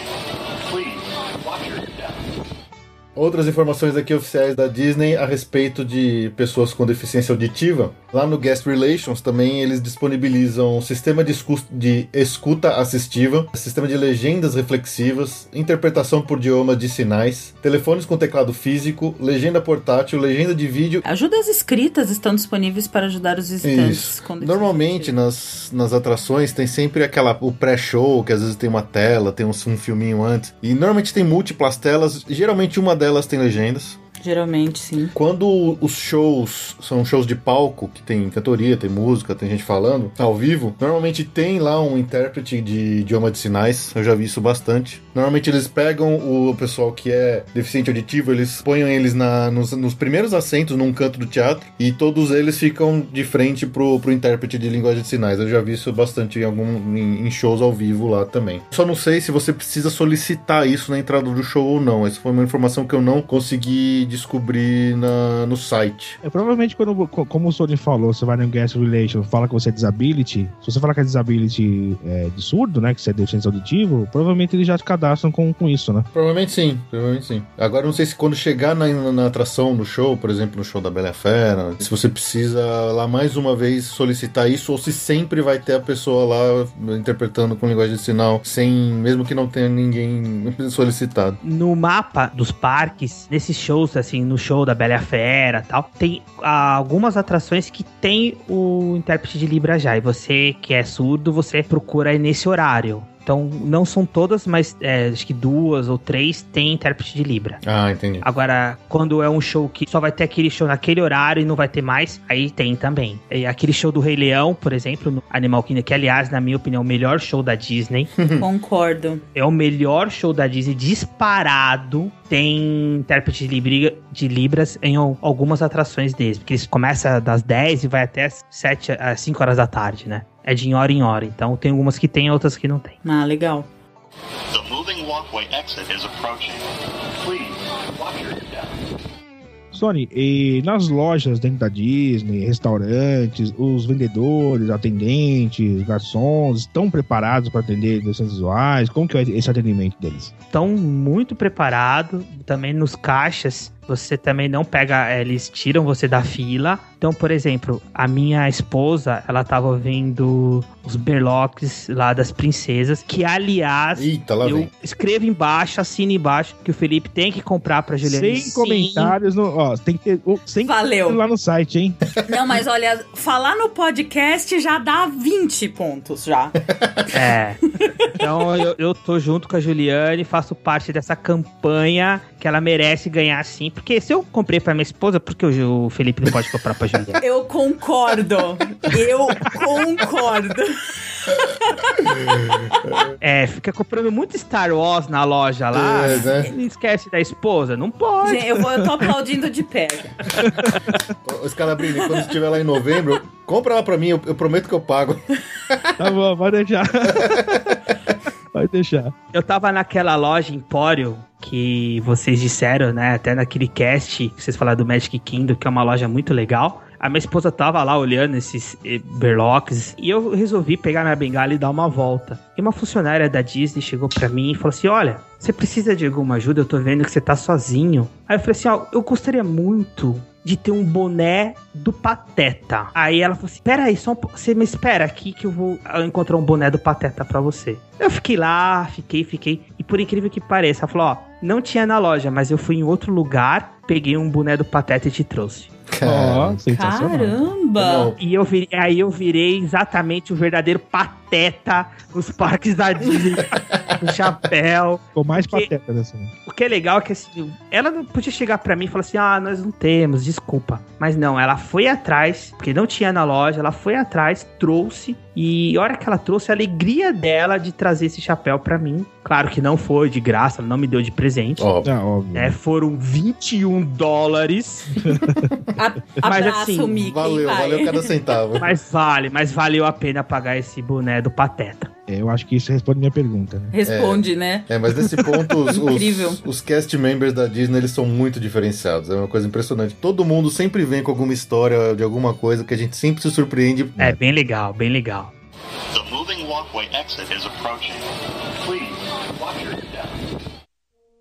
S1: Outras informações aqui oficiais da Disney a respeito de pessoas com deficiência auditiva. Lá no Guest Relations também eles disponibilizam sistema de, de escuta assistiva, sistema de legendas reflexivas, interpretação por idioma de sinais, telefones com teclado físico, legenda portátil, legenda de vídeo
S2: Ajudas escritas estão disponíveis para ajudar os visitantes.
S1: Isso.
S2: com
S1: Normalmente nas, nas atrações tem sempre aquela o pré-show, que às vezes tem uma tela, tem um, um filminho antes. E normalmente tem múltiplas telas, geralmente uma delas tem legendas.
S2: Geralmente, sim.
S1: Quando os shows são shows de palco, que tem cantoria, tem música, tem gente falando ao vivo, normalmente tem lá um intérprete de idioma de sinais. Eu já vi isso bastante. Normalmente eles pegam o pessoal que é deficiente auditivo, eles põem eles na, nos, nos primeiros assentos num canto do teatro e todos eles ficam de frente pro, pro intérprete de linguagem de sinais. Eu já vi isso bastante em, algum, em, em shows ao vivo lá também. Só não sei se você precisa solicitar isso na entrada do show ou não. Essa foi uma informação que eu não consegui descobrir na, no site.
S4: É, provavelmente, quando, co- como o Sony falou, você vai no Guest Relation fala que você é disability. Se você falar que é disability é, de surdo, né? Que você é deficiente auditivo, provavelmente eles já te cadastram com, com isso, né?
S1: Provavelmente sim, provavelmente sim. Agora eu não sei se quando chegar na, na atração do show, por exemplo, no show da Bela Fera, se você precisa lá mais uma vez solicitar isso ou se sempre vai ter a pessoa lá interpretando com linguagem de sinal, sem mesmo que não tenha ninguém solicitado.
S3: No mapa dos parques, nesses shows, assim, no show da Bela Fera tal, tem algumas atrações que tem o intérprete de Libra já. E você que é surdo, você procura nesse horário. Então, não são todas, mas é, acho que duas ou três tem intérprete de Libra.
S1: Ah, entendi.
S3: Agora, quando é um show que só vai ter aquele show naquele horário e não vai ter mais, aí tem também. E aquele show do Rei Leão, por exemplo, no Animal Kingdom, que aliás, na minha opinião, é o melhor show da Disney.
S2: Concordo.
S3: é o melhor show da Disney disparado. Tem intérprete de, libra- de Libras em al- algumas atrações deles. Porque eles começam das 10 e vai até as 7 às 5 horas da tarde, né? É de hora em hora. Então tem algumas que tem, outras que não tem.
S2: Ah, legal.
S5: The moving walkway exit is approaching. Please, watch your step.
S4: Sony, e nas lojas dentro da Disney, restaurantes, os vendedores, atendentes, garçons estão preparados para atender deficientes visuais? Como que é esse atendimento deles?
S3: Estão muito preparados. Também nos caixas, você também não pega, eh, eles tiram você da fila. Então, por exemplo, a minha esposa, ela tava vendo os berlocks lá das princesas, que aliás,
S1: Eita, lá
S3: eu
S1: vem.
S3: escrevo embaixo, assino embaixo, que o Felipe tem que comprar pra Juliana.
S4: Sem comentários, no, ó, tem que ter o- sem
S2: Valeu.
S4: lá no site, hein?
S2: Não, mas olha, falar no podcast já dá 20 pontos já.
S3: É. Então eu, eu tô junto com a Juliane, faço parte dessa campanha que ela merece ganhar sim. Porque se eu comprei pra minha esposa, por que o o Felipe não pode comprar pra Juliane?
S2: Eu concordo. Eu concordo.
S3: É, fica comprando muito Star Wars na loja lá.
S1: É, né?
S3: E esquece da esposa. Não pode.
S2: Gente, eu, vou, eu tô aplaudindo de pé.
S1: Ô, Scalabrini, quando estiver lá em novembro, compra lá pra mim, eu, eu prometo que eu pago.
S4: Tá bom, vai deixar. Vai deixar.
S3: Eu tava naquela loja Empório que vocês disseram, né? Até naquele cast que vocês falaram do Magic Kingdom, que é uma loja muito legal. A minha esposa tava lá olhando esses eh, berlocks e eu resolvi pegar minha bengala e dar uma volta. E uma funcionária da Disney chegou pra mim e falou assim: Olha, você precisa de alguma ajuda? Eu tô vendo que você tá sozinho. Aí eu falei assim: Ó, eu gostaria muito de ter um boné do Pateta. Aí ela falou assim: Peraí, só um você me espera aqui que eu vou encontrar um boné do Pateta pra você. Eu fiquei lá, fiquei, fiquei. E por incrível que pareça, ela falou: Ó, não tinha na loja, mas eu fui em outro lugar, peguei um boné do Pateta e te trouxe.
S2: Caramba!
S3: E eu virei, aí eu virei exatamente o verdadeiro pateta nos parques da Disney. com chapéu.
S4: Ficou mais
S3: Que-
S4: pateta dessa vez.
S3: O que é legal é que assim, ela não podia chegar pra mim e falar assim: ah, nós não temos, desculpa. Mas não, ela foi atrás, porque não tinha na loja, ela foi atrás, trouxe. E a hora que ela trouxe, a alegria dela de trazer esse chapéu pra mim. Claro que não foi de graça, ela não me deu de presente.
S1: ó,
S4: Ah, óbvio.
S3: né? Foram 21 dólares.
S2: A-
S3: Mas
S2: abraço,
S3: assim,
S2: Mickey.
S1: valeu,
S2: vai.
S1: valeu cada centavo.
S3: Mas vale, mas valeu a pena pagar esse boné do Pateta.
S4: É, eu acho que isso responde minha pergunta, né?
S2: Responde, né?
S1: É, mas nesse ponto, os, os, os cast members da Disney, eles são muito diferenciados. É uma coisa impressionante. Todo mundo sempre vem com alguma história de alguma coisa que a gente sempre se surpreende.
S3: É bem legal, bem legal.
S5: The moving walkway exit is approaching. Please, watch your step.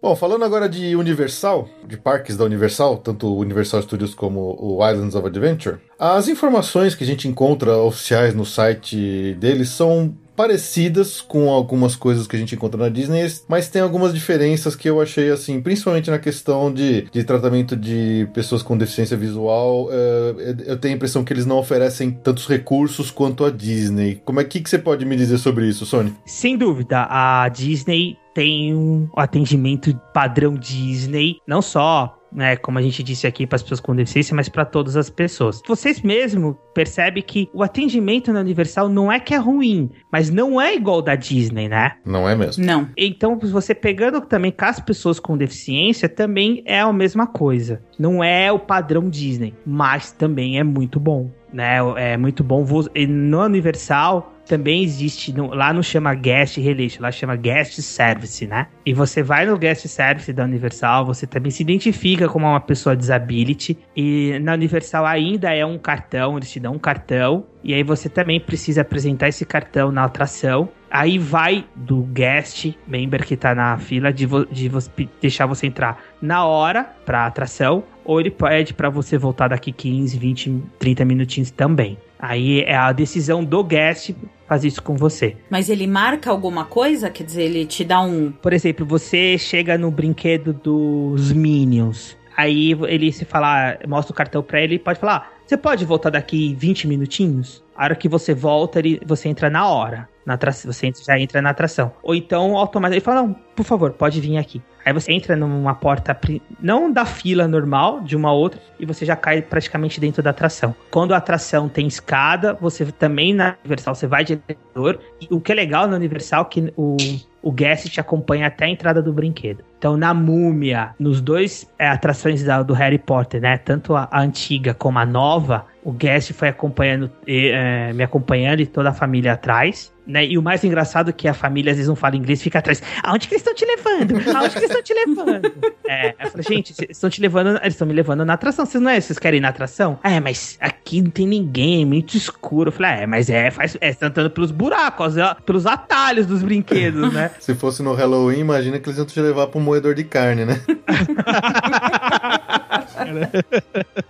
S1: Bom, falando agora de Universal, de parques da Universal, tanto o Universal Studios como o Islands of Adventure, as informações que a gente encontra oficiais no site deles são parecidas com algumas coisas que a gente encontra na Disney, mas tem algumas diferenças que eu achei assim, principalmente na questão de, de tratamento de pessoas com deficiência visual. eh, eu tenho a impressão que eles não oferecem tantos recursos quanto a Disney. Como é que, que você pode me dizer sobre isso, Sony?
S3: Sem dúvida, a Disney tem um atendimento padrão Disney, não só, né, como a gente disse aqui para as pessoas com deficiência, mas para todas as pessoas. Vocês mesmo percebem que o atendimento na Universal não é que é ruim, mas não é igual ao da Disney, né?
S1: Não é mesmo?
S2: Não.
S3: Então, você pegando também com as pessoas com deficiência, também é a mesma coisa. Não é o padrão Disney, mas também é muito bom, né? É muito bom. No Universal também existe, no- lá não chama guest release, lá chama guest service, né? E você vai no guest service da Universal, você também se identifica como uma pessoa disability e na Universal ainda é um cartão, eles te dão um cartão e aí você também precisa apresentar esse cartão na atração. Aí vai do guest member que tá na fila de, vo- de pe- deixar você entrar na hora pra atração, ou ele pede pra você voltar daqui 15, 20, 30 minutinhos também. Aí é a decisão do guest fazer isso com você.
S2: Mas ele marca alguma coisa? Quer dizer, ele te dá um.
S3: Por exemplo, você chega no brinquedo dos Minions. Aí ele se falar, mostra o cartão pra ele e pode falar: "Ah, você pode voltar daqui 20 minutinhos? A hora que você volta, ele, você entra na hora. Na atração, você já entra na atração. Ou então, automaticamente, ele fala: Não, por favor, pode vir aqui. Aí você entra numa porta, não da fila normal, de uma outra, e você já cai praticamente dentro da atração. Quando a atração tem escada, você também na Universal, você vai de elevador. E o que é legal na Universal é que o, o guest te acompanha até a entrada do brinquedo. Então, na Múmia, nos dois é, atrações da- do Harry Potter, né? Tanto a, a antiga como a nova, o guest foi acompanhando, é, me acompanhando e toda a família atrás. Né? E o mais engraçado é que a família às vezes não fala inglês, fica atrás. Aonde que eles estão te levando? Aonde que eles estão te levando? é, eu falei, gente, eles estão te levando, eles estão me levando na atração. Vocês não é? Vocês querem ir na atração? Ah, é, mas aqui não tem ninguém, é muito escuro. Eu falei, ah, é, mas é, faz, é, você tá andando pelos buracos, ó, pelos atalhos dos brinquedos, né?
S1: Se fosse no Halloween, imagina que eles iam te levar pro moedor de carne, né?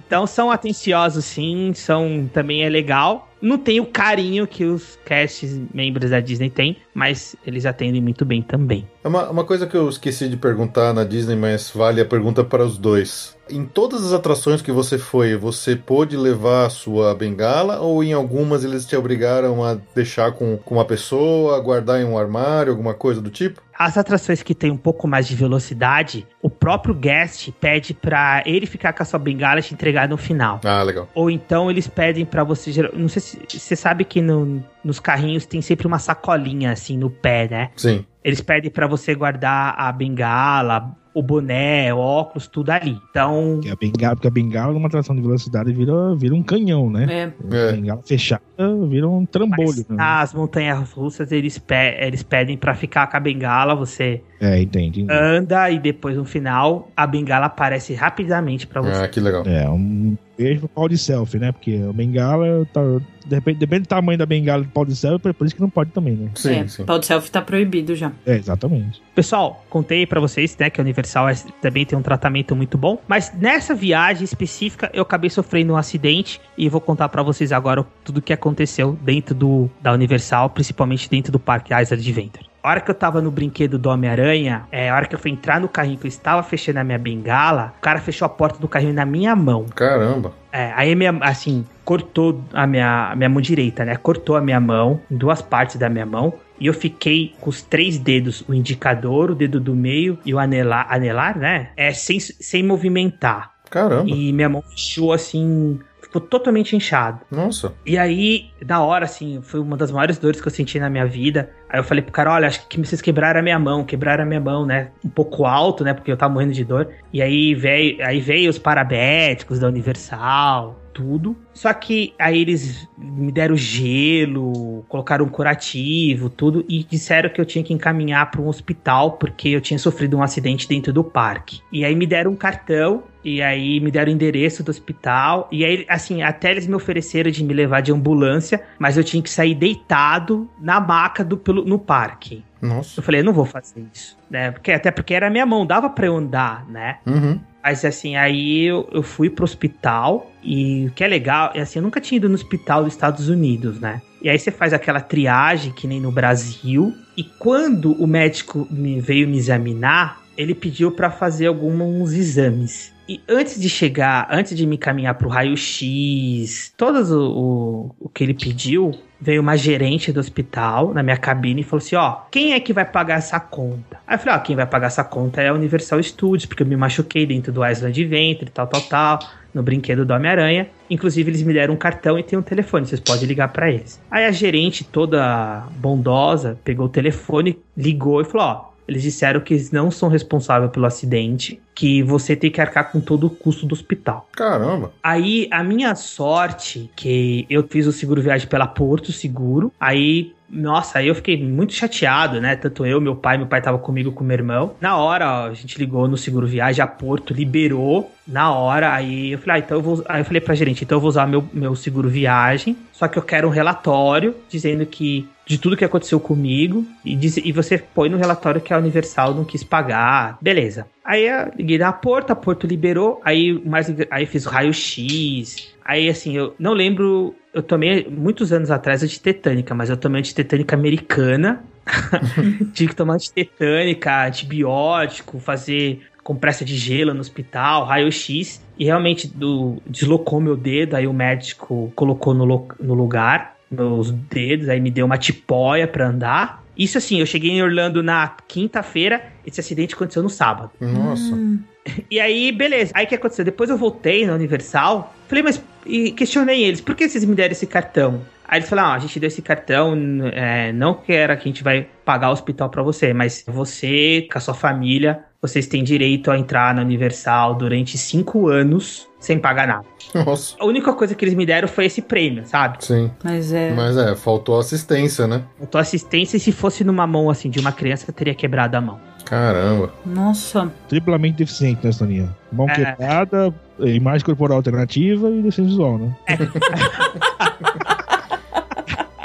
S3: Então são atenciosos sim, são também é legal. Não tem o carinho que os cast membros da Disney têm, mas eles atendem muito bem também.
S1: É Uma, uma coisa que eu esqueci de perguntar na Disney, mas vale a pergunta para os dois. Em todas as atrações que você foi, você pôde levar a sua bengala ou em algumas eles te obrigaram a deixar com, com uma pessoa, guardar em um armário, alguma coisa do tipo?
S3: As atrações que tem um pouco mais de velocidade, o próprio guest pede pra ele ficar com a sua bengala e te entregar no final.
S1: Ah, legal.
S3: Ou então eles pedem pra você. Não sei se você sabe que no- nos carrinhos tem sempre uma sacolinha assim no pé, né?
S1: Sim.
S3: Eles pedem pra você guardar a bengala, o boné, o óculos, tudo ali. Então,
S4: Porque a bengala, porque a bengala numa atração de velocidade vira, vira um canhão, né?
S2: É.
S1: É.
S4: Bengala fechada vira um trambolho.
S3: mas
S4: né?
S3: nas montanhas russas eles, pe- eles pedem pra ficar com a bengala, você
S4: É, entende.
S3: anda e depois no final a bengala aparece rapidamente pra você.
S1: Ah, que legal.
S4: É, um beijo pro pau de selfie, né? Porque a bengala, tá, depende, depende do tamanho da bengala do pau de selfie, por isso que não pode também, né?
S1: Sim,
S2: é,
S1: sim.
S2: Pau de selfie tá proibido já.
S4: É, exatamente.
S3: Pessoal, contei pra vocês, né, que a Universal é- também tem um tratamento muito bom, mas nessa viagem específica eu acabei sofrendo um acidente e vou contar pra vocês agora tudo o que aconteceu dentro do da Universal, principalmente dentro do Parque Island Adventure. A hora que eu tava no brinquedo do Homem-Aranha, é, a hora que eu fui entrar no carrinho que eu estava fechando a minha bengala, o cara fechou a porta do carrinho na minha mão.
S1: Caramba.
S3: É, aí minha, assim, cortou a minha, a minha mão direita, né? Cortou a minha mão, em duas partes da minha mão. E eu fiquei com os três dedos, o indicador, o dedo do meio e o anelar, anelar né? É, sem, sem movimentar.
S1: Caramba.
S3: E minha mão fechou assim, ficou totalmente inchado.
S1: Nossa.
S3: E aí, na hora, assim, foi uma das maiores dores que eu senti na minha vida. Aí eu falei pro cara, olha, acho que vocês quebraram a minha mão, quebraram a minha mão, né? Um pouco alto, né? Porque eu tava morrendo de dor. E aí veio, aí veio os parabéticos da Universal, tudo. Só que aí eles me deram gelo, colocaram um curativo, tudo, e disseram que eu tinha que encaminhar para um hospital porque eu tinha sofrido um acidente dentro do parque. E aí me deram um cartão e aí me deram o endereço do hospital. E aí, assim, até eles me ofereceram de me levar de ambulância, mas eu tinha que sair deitado na maca do, pelo, no parque.
S1: Nossa.
S3: Eu falei, eu não vou fazer isso, né? Porque, até porque era minha mão, dava pra eu andar, né?
S1: Uhum.
S3: Mas assim, aí eu, eu fui pro hospital e o que é legal é assim, eu nunca tinha ido no hospital dos Estados Unidos, né? E aí você faz aquela triagem que nem no Brasil. E quando o médico me veio me examinar, ele pediu pra fazer alguns exames. E antes de chegar, antes de me caminhar pro raio-x, todo o, o, o que ele pediu, veio uma gerente do hospital na minha cabine e falou assim: Ó, quem é que vai pagar essa conta? Aí eu falei: Ó, quem vai pagar essa conta é a Universal Studios, porque eu me machuquei dentro do Island Adventure, tal, tal, tal, no brinquedo do Homem-Aranha. Inclusive, eles me deram um cartão e tem um telefone, vocês podem ligar pra eles. Aí a gerente, toda bondosa, pegou o telefone, ligou e falou: Ó, eles disseram que eles não são responsáveis pelo acidente, que você tem que arcar com todo o custo do hospital.
S1: Caramba.
S3: Aí, a minha sorte, que eu fiz o seguro viagem pela Porto Seguro, aí, nossa, aí eu fiquei muito chateado, né? Tanto eu, meu pai, meu pai tava comigo com meu irmão. Na hora, ó, a gente ligou no seguro viagem, a Porto liberou na hora, aí eu falei, ah, então eu vou. Aí eu falei pra gerente, então eu vou usar meu, meu seguro viagem, só que eu quero um relatório dizendo que. De tudo que aconteceu comigo, e, diz, e você põe no relatório que a Universal não quis pagar. Beleza. Aí eu liguei na Porto, a Porto liberou, aí mais aí fiz raio-x. Aí assim, eu não lembro, eu tomei muitos anos atrás antitetânica, mas eu tomei antitetânica americana. Tive que tomar antitetânica, antibiótico, fazer compressa de gelo no hospital, raio-x, e realmente do, deslocou meu dedo, aí o médico colocou no, no lugar meus dedos, aí me deu uma tipóia pra andar. Isso assim, eu cheguei em Orlando na quinta-feira, esse acidente aconteceu no sábado.
S1: Nossa.
S3: E aí, beleza. Aí o que aconteceu? Depois eu voltei na Universal. Falei, mas. E questionei eles, por que vocês me deram esse cartão? Aí eles falaram, ah, a gente deu esse cartão, é, não que era que a gente vai pagar o hospital pra você, mas você, com a sua família, vocês têm direito a entrar na Universal durante cinco anos sem pagar nada.
S1: Nossa.
S3: A única coisa que eles me deram foi esse prêmio, sabe?
S1: Sim.
S2: Mas é.
S1: Mas é, faltou assistência, né?
S3: Faltou assistência e se fosse numa mão assim de uma criança, eu teria quebrado a mão.
S1: Caramba.
S2: Nossa.
S4: Triplamente deficiente, né, Soninha? Mão
S3: É.
S4: quebrada, imagem corporal alternativa e deficiência visual, né?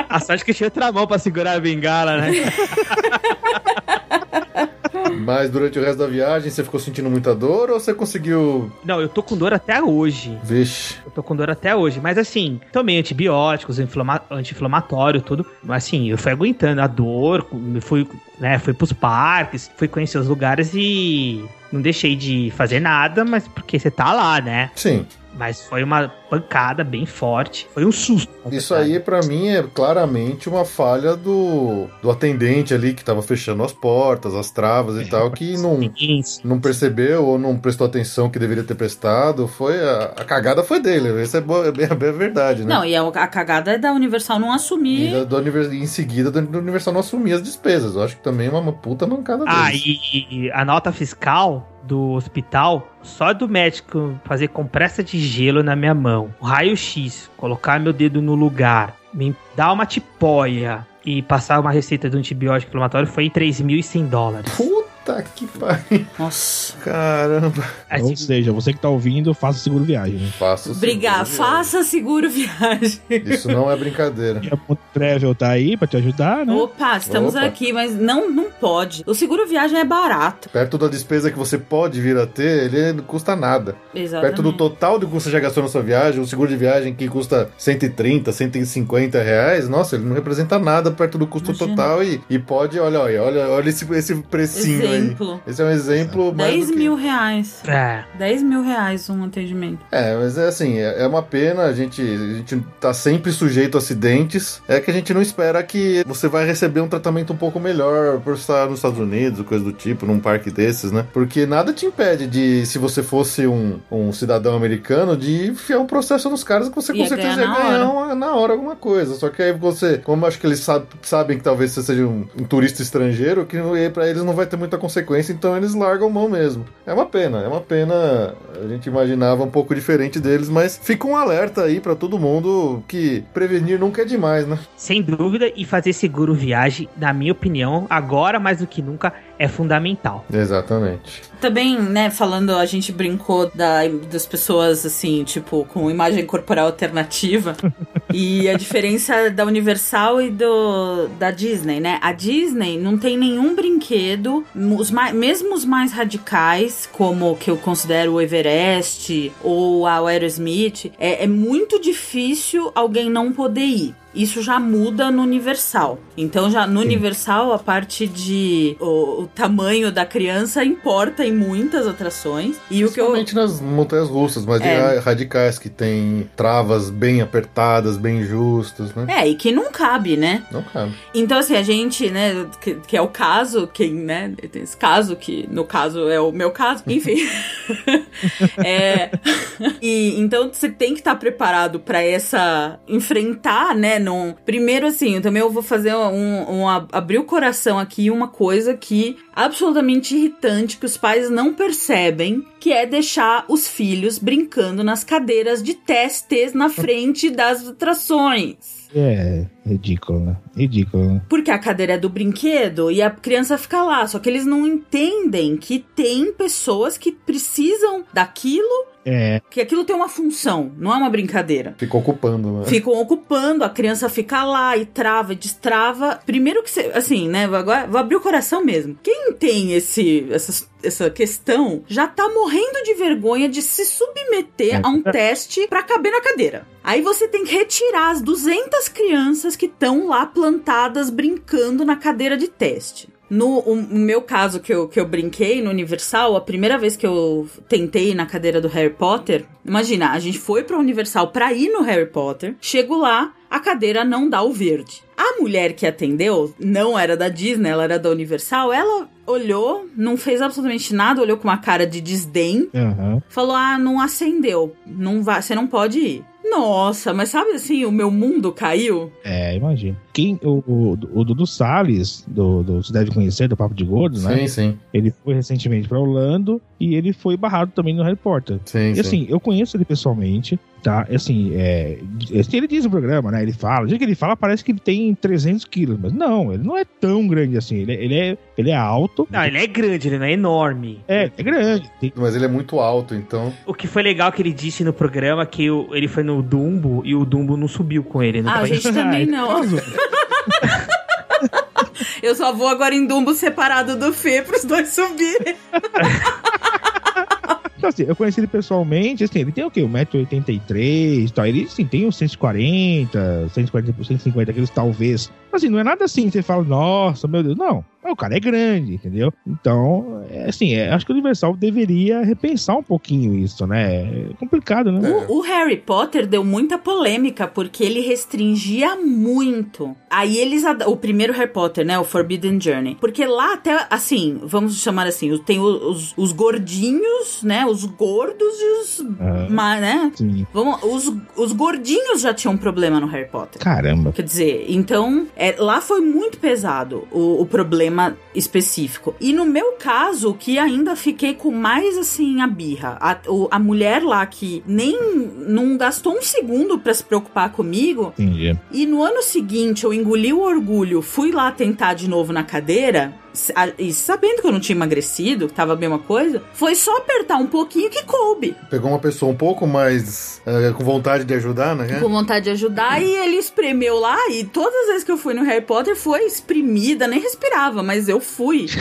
S3: A sorte que tinha outra mão pra segurar a bengala, né?
S1: Mas durante o resto da viagem você ficou sentindo muita dor ou você conseguiu.
S3: Não, eu tô com dor até hoje.
S1: Vixe.
S3: Eu tô com dor até hoje. Mas assim, tomei antibióticos, inflama- anti-inflamatório, tudo. Mas assim, eu fui aguentando a dor, fui, né, fui pros parques, fui conhecer os lugares e não deixei de fazer nada, mas porque você tá lá, né?
S1: Sim.
S3: Mas foi uma pancada bem forte. Foi um susto.
S1: Isso aí, pra mim, é claramente uma falha do, do atendente ali que tava fechando as portas, as travas e tal, que não, não percebeu ou não prestou atenção que deveria ter prestado. Foi a, a cagada foi dele. Isso é, bo- é bem, é bem verdade, né?
S2: Não, e a, a cagada é da Universal não
S1: E,
S2: assumir.
S1: da- do univers- em seguida, do do Universal não assumir as despesas. Eu acho que também é uma puta mancada
S3: Ah,
S1: deles.
S3: e a nota fiscal do hospital, só do médico fazer compressa de gelo na minha mão, raio-x, colocar meu dedo no lugar, me dar uma tipóia e passar uma receita de um antibiótico inflamatório foi 3.100 dólares.
S1: Puta que pariu.
S2: Nossa.
S1: Caramba.
S3: Assim,
S4: Ou seja, você que tá ouvindo, faça seguro viagem, né?
S1: Faço
S2: Obrigada. Faça seguro viagem.
S1: Isso não é brincadeira.
S4: E a Ponto Travel tá aí pra te ajudar, né?
S2: Opa, estamos
S1: Opa.
S2: aqui, mas não, não pode. O seguro viagem é barato.
S1: Perto da despesa que você pode vir a ter, ele não custa nada.
S2: Exatamente.
S1: Perto do total do que você já gastou na sua viagem, o seguro de viagem que custa 130, 150 reais, nossa, ele não representa nada perto do custo
S2: Imagina.
S1: total e, e pode, olha, olha, olha, olha esse, esse precinho aí. Esse é um exemplo mais
S2: 10
S1: do que...
S2: mil reais.
S3: é,
S2: 10 mil reais um atendimento.
S1: É, mas é assim, é é uma pena, a gente, a gente tá sempre sujeito a acidentes. É que a gente não espera que você vai receber um tratamento um pouco melhor por estar nos Estados Unidos, coisa do tipo, num parque desses, né? Porque nada te impede de, se você fosse um, um cidadão americano, de enfiar um processo nos caras que você com
S2: Ia
S1: certeza
S2: ganhar
S1: ia
S2: na
S1: ganhar
S2: hora.
S1: uma- na hora alguma coisa. Só que aí você, como eu acho que eles sab- sabem que talvez você seja um, um turista estrangeiro, que pra eles não vai ter muita consequência, então eles largam mão mesmo. É uma pena, é uma pena. A gente imaginava um pouco diferente deles, mas fica um alerta aí pra todo mundo que prevenir nunca é demais, né?
S3: sem dúvida, e fazer seguro viagem, na minha opinião, agora mais do que nunca, é fundamental.
S1: Exatamente.
S2: Também, né, falando, a gente brincou da, das pessoas, assim, tipo, com imagem corporal alternativa. e a diferença da Universal e do da Disney, né? A Disney não tem nenhum brinquedo, os mai- mesmo os mais radicais, como que eu considero o Everest ou a Aerosmith, é, é muito difícil alguém não poder ir. Isso já muda no Universal. Então, já no Universal, a parte de o, o tamanho da criança importa em muitas atrações. E o que eu.
S1: Nas montanhas russas, mas
S2: É.
S1: radicais que tem travas bem apertadas, bem justas, né?
S2: É, e que não cabe, né?
S1: Não cabe.
S2: Então, assim, a gente, né, que, que é o caso, quem, né, tem esse caso, que no caso é o meu caso, enfim. é, e então você tem que estar preparado pra essa, enfrentar, né, num, primeiro assim, eu também eu vou fazer um, um ab- abrir o coração aqui, uma coisa que absolutamente irritante, que os pais não percebem, que é deixar os filhos brincando nas cadeiras de testes na frente das atrações.
S4: É, ridículo, né? Ridículo, né?
S2: Porque a cadeira é do brinquedo e a criança fica lá. Só que eles não entendem que tem pessoas que precisam daquilo,
S4: É,
S2: que aquilo tem uma função, não é uma brincadeira.
S1: Fica ocupando, né?
S2: Ficam ocupando, a criança fica lá e trava e destrava. Primeiro que você, assim, né? vou Agora vou abrir o coração mesmo. Quem tem esse, essa, essa questão já tá morrendo de vergonha de se submeter
S4: É.
S2: a um teste pra caber na cadeira. Aí você tem que retirar as 200 crianças que estão lá plantadas brincando na cadeira de teste. No o- o meu caso que eu, que eu brinquei no Universal, a primeira vez que eu tentei na cadeira do Harry Potter, imagina, a gente foi pra Universal pra ir no Harry Potter, chego lá, a cadeira não dá o verde. A mulher que atendeu, não era da Disney, ela era da Universal, ela olhou, não fez absolutamente nada, olhou com uma cara de desdém,
S4: aham.
S2: falou: "Ah, não acendeu, não vai, você não pode ir". Nossa, mas sabe assim, o meu mundo caiu?
S4: É, imagina. Quem, o, o, o Dudu Salles, do, do Você Deve Conhecer, do Papo de Gordo, né?
S1: Sim, sim.
S4: Ele foi recentemente pra Orlando e ele foi barrado também no Harry Potter.
S1: Sim,
S4: E
S1: sim.
S4: assim, eu conheço ele pessoalmente, tá? Assim, é, ele diz no programa, né? Ele fala, do jeito que ele fala, parece que ele tem 300 quilos, mas não, ele não é tão grande assim. Ele, ele, é, ele é alto.
S3: Não, ele é grande, ele não é enorme.
S4: É, é grande. Tem-
S1: Mas ele é muito alto, então.
S3: O que foi legal que ele disse no programa que o- ele foi no Dumbo e o Dumbo não subiu com ele. Não
S2: Ah, a gente também
S4: Ah,
S2: não. Eu só vou agora em Dumbo separado do Fê pros dois subirem.
S4: Então, assim, eu conheci ele pessoalmente, assim, ele tem o quê? 1,83m e tal. Ele, assim, tem uns 140, 140, 150 quilos, talvez. Assim, não é nada assim, você fala, nossa, meu Deus. Não, o cara é grande, entendeu? Então, é, assim, é, acho que o Universal deveria repensar um pouquinho isso, né? É complicado, né?
S2: O, o Harry Potter deu muita polêmica porque ele restringia muito. Aí eles. O primeiro Harry Potter, né? O Forbidden Journey. Porque lá até, assim, vamos chamar assim, tem os, os gordinhos, né? Os gordos e os.
S4: Ah.
S2: ma- né?
S4: Sim.
S2: Vamos, os, os gordinhos já tinham problema no Harry Potter.
S4: Caramba.
S2: Quer dizer, então, é, lá foi muito pesado o, o problema específico. E no meu caso, que ainda fiquei com mais, assim, a birra. A, a mulher lá que nem não gastou um segundo pra se preocupar comigo.
S4: Entendi.
S2: E no ano seguinte, eu engoli o orgulho, fui lá tentar de novo na cadeira. E sabendo que eu não tinha emagrecido, que tava a mesma coisa, foi só apertar um pouquinho que coube.
S1: Pegou uma pessoa um pouco mais eh, com vontade de ajudar, né?
S2: com vontade de ajudar e ele espremeu lá e todas as vezes que eu fui no Harry Potter foi espremida, nem respirava, mas eu fui.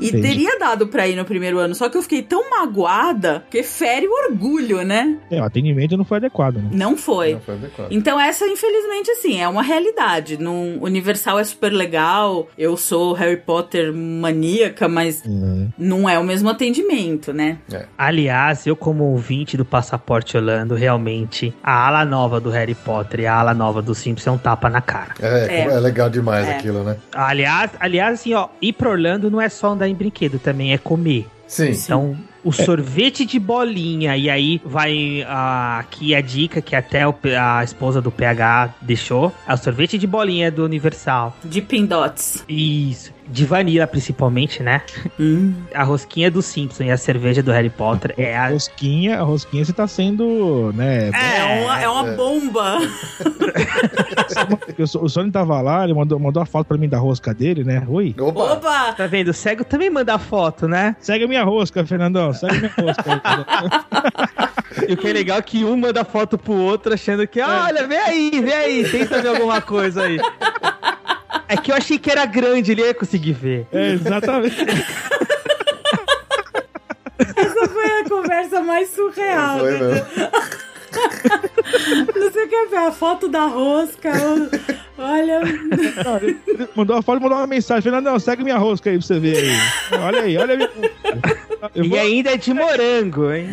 S2: E
S4: Entendi.
S2: teria dado pra ir no primeiro ano, só que eu fiquei tão magoada que fere o orgulho, né?
S4: É, o atendimento não foi adequado, né?
S2: Não foi.
S1: Não foi adequado.
S2: Então essa, infelizmente, assim, é uma realidade. Num Universal é super legal, eu sou Harry Potter maníaca, mas
S4: É.
S2: não é o mesmo atendimento, né?
S3: Aliás, eu como ouvinte do Passaporte Orlando, realmente, a ala nova do Harry Potter e a ala nova do Simpsons é um tapa na cara.
S1: É,
S2: É.
S1: é legal demais
S2: É.
S1: aquilo, né?
S3: Aliás, aliás, assim, ó, ir pra Orlando não é só andar em brinquedo, também é comer.
S1: Sim.
S3: Então, o sorvete de bolinha, e aí vai ah, aqui a dica que até o a esposa do PH deixou, é o sorvete de bolinha do Universal.
S2: De Pindots.
S3: Isso. De vanilla, principalmente, né?
S2: Hum.
S3: A rosquinha do Simpson e a cerveja do Harry Potter é
S4: A rosquinha, a rosquinha você tá sendo, né?
S2: É, uma, é uma
S1: é.
S2: bomba.
S4: O, o Sony tava lá, ele mandou, mandou a foto pra mim da rosca dele, né? Oi.
S1: Opa!
S2: Opa!
S3: Tá vendo? O cego também manda foto, né?
S4: Segue a minha rosca, Fernandão. Segue a minha rosca.
S3: E o que é legal é que um manda foto pro outro achando que, olha, vem aí, vem aí, tenta ver alguma coisa aí. É que eu achei que era grande, ele ia conseguir ver.
S4: é, exatamente.
S2: Essa foi a conversa mais surreal.
S1: Foi
S2: né?
S1: mesmo.
S2: Não sei o que é ver a foto da rosca. Olha.
S4: Não, mandou a foto e mandou uma mensagem. Fernandão, segue minha rosca aí pra você ver aí. Olha aí, olha a minha
S3: E
S4: vou-
S3: ainda é de morango, hein?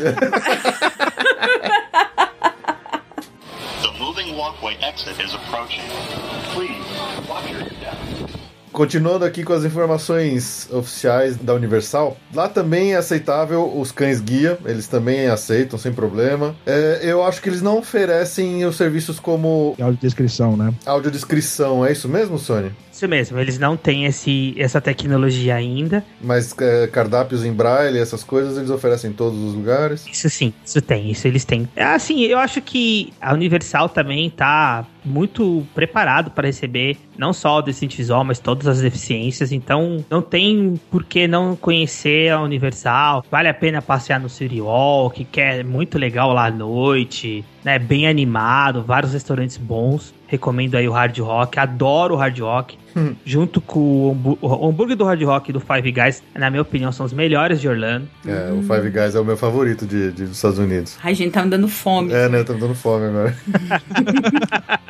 S5: The moving walkway exit is approaching. Please, watch your.
S1: Continuando aqui com as informações oficiais da Universal, lá também é aceitável os cães guia, eles também aceitam sem problema. É, eu acho que eles não oferecem os serviços como
S4: Audiodescrição, né?
S1: audiodescrição, é isso mesmo, Sony?
S3: Isso mesmo, eles não têm esse, essa tecnologia ainda.
S1: Mas é, cardápios em braille, essas coisas, eles oferecem em todos os lugares.
S3: Isso sim, isso tem, isso eles têm. É, Assim, eu acho que a Universal também tá muito preparado para receber não só o deficiente visual, mas todas as deficiências. Então, não tem por que não conhecer a Universal. Vale a pena passear no City Walk, que é muito legal lá à noite, né? Bem animado, vários restaurantes bons. Recomendo aí o Hard Rock, adoro o Hard Rock. Junto com o, o hambúrguer do Hard Rock e do Five Guys, na minha opinião, são os melhores de Orlando.
S1: É, o Five Guys é o meu favorito de, de- dos Estados Unidos.
S2: Ai, gente, tá me dando fome.
S1: É, né? Tá me dando fome agora.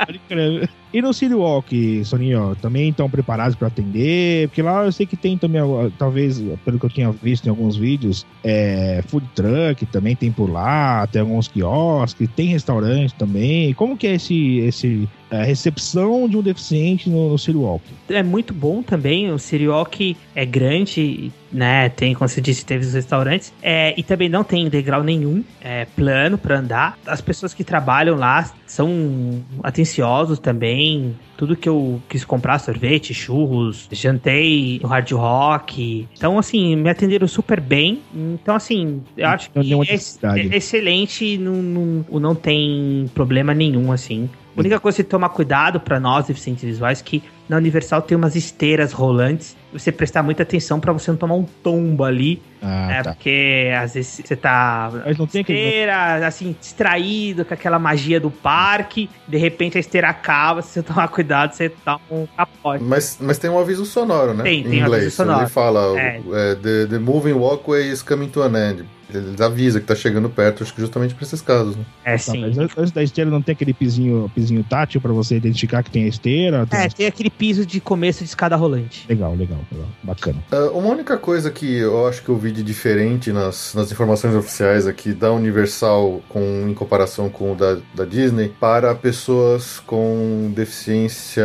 S4: E no City Walk, Soninho, também estão preparados para atender? Porque lá eu sei que tem também, talvez, pelo que eu tinha visto em alguns vídeos, é, food truck também tem por lá, tem alguns quiosques, tem restaurante também. Como que é esse, esse a recepção de um deficiente no, no City Walk?
S3: É muito bom também. O Sirioque é grande, né? Tem, como você disse, teve os restaurantes. É, e também não tem degrau nenhum. É plano para andar. As pessoas que trabalham lá são atenciosos também. Tudo que eu quis comprar, sorvete, churros, jantei no Hard Rock. Então, assim, me atenderam super bem. Então, assim, eu acho que é, é excelente. Não, não, não tem problema nenhum, assim. A única coisa é tomar cuidado para nós, deficientes visuais, que na Universal tem umas esteiras rolantes. Você prestar muita atenção pra você não tomar um tombo ali.
S4: Ah,
S3: é,
S4: tá.
S3: porque às vezes você tá
S4: Mas não tem
S3: esteira, assim, distraído com aquela magia do parque. De repente a esteira acaba, se você tomar cuidado, você dá um capote.
S1: Mas, mas tem um aviso sonoro, né?
S3: Tem,
S1: em
S3: tem um
S1: inglês.
S3: aviso sonoro.
S1: Ele fala:
S3: É.
S1: é, the, the moving walkway is coming to an end. Ele avisa que tá chegando perto, acho que justamente pra esses casos. Né?
S3: É
S4: Tá,
S3: sim.
S4: mas antes da esteira não tem aquele pizinho, pizinho tátil pra você identificar que tem a esteira? Tem-
S3: É, tem aquele piso de começo de escada rolante.
S4: Legal, legal, legal. Bacana.
S1: Ah, uma única coisa que eu acho que eu vi de diferente nas, nas informações oficiais aqui da Universal com, em comparação com o da, da Disney para pessoas com deficiência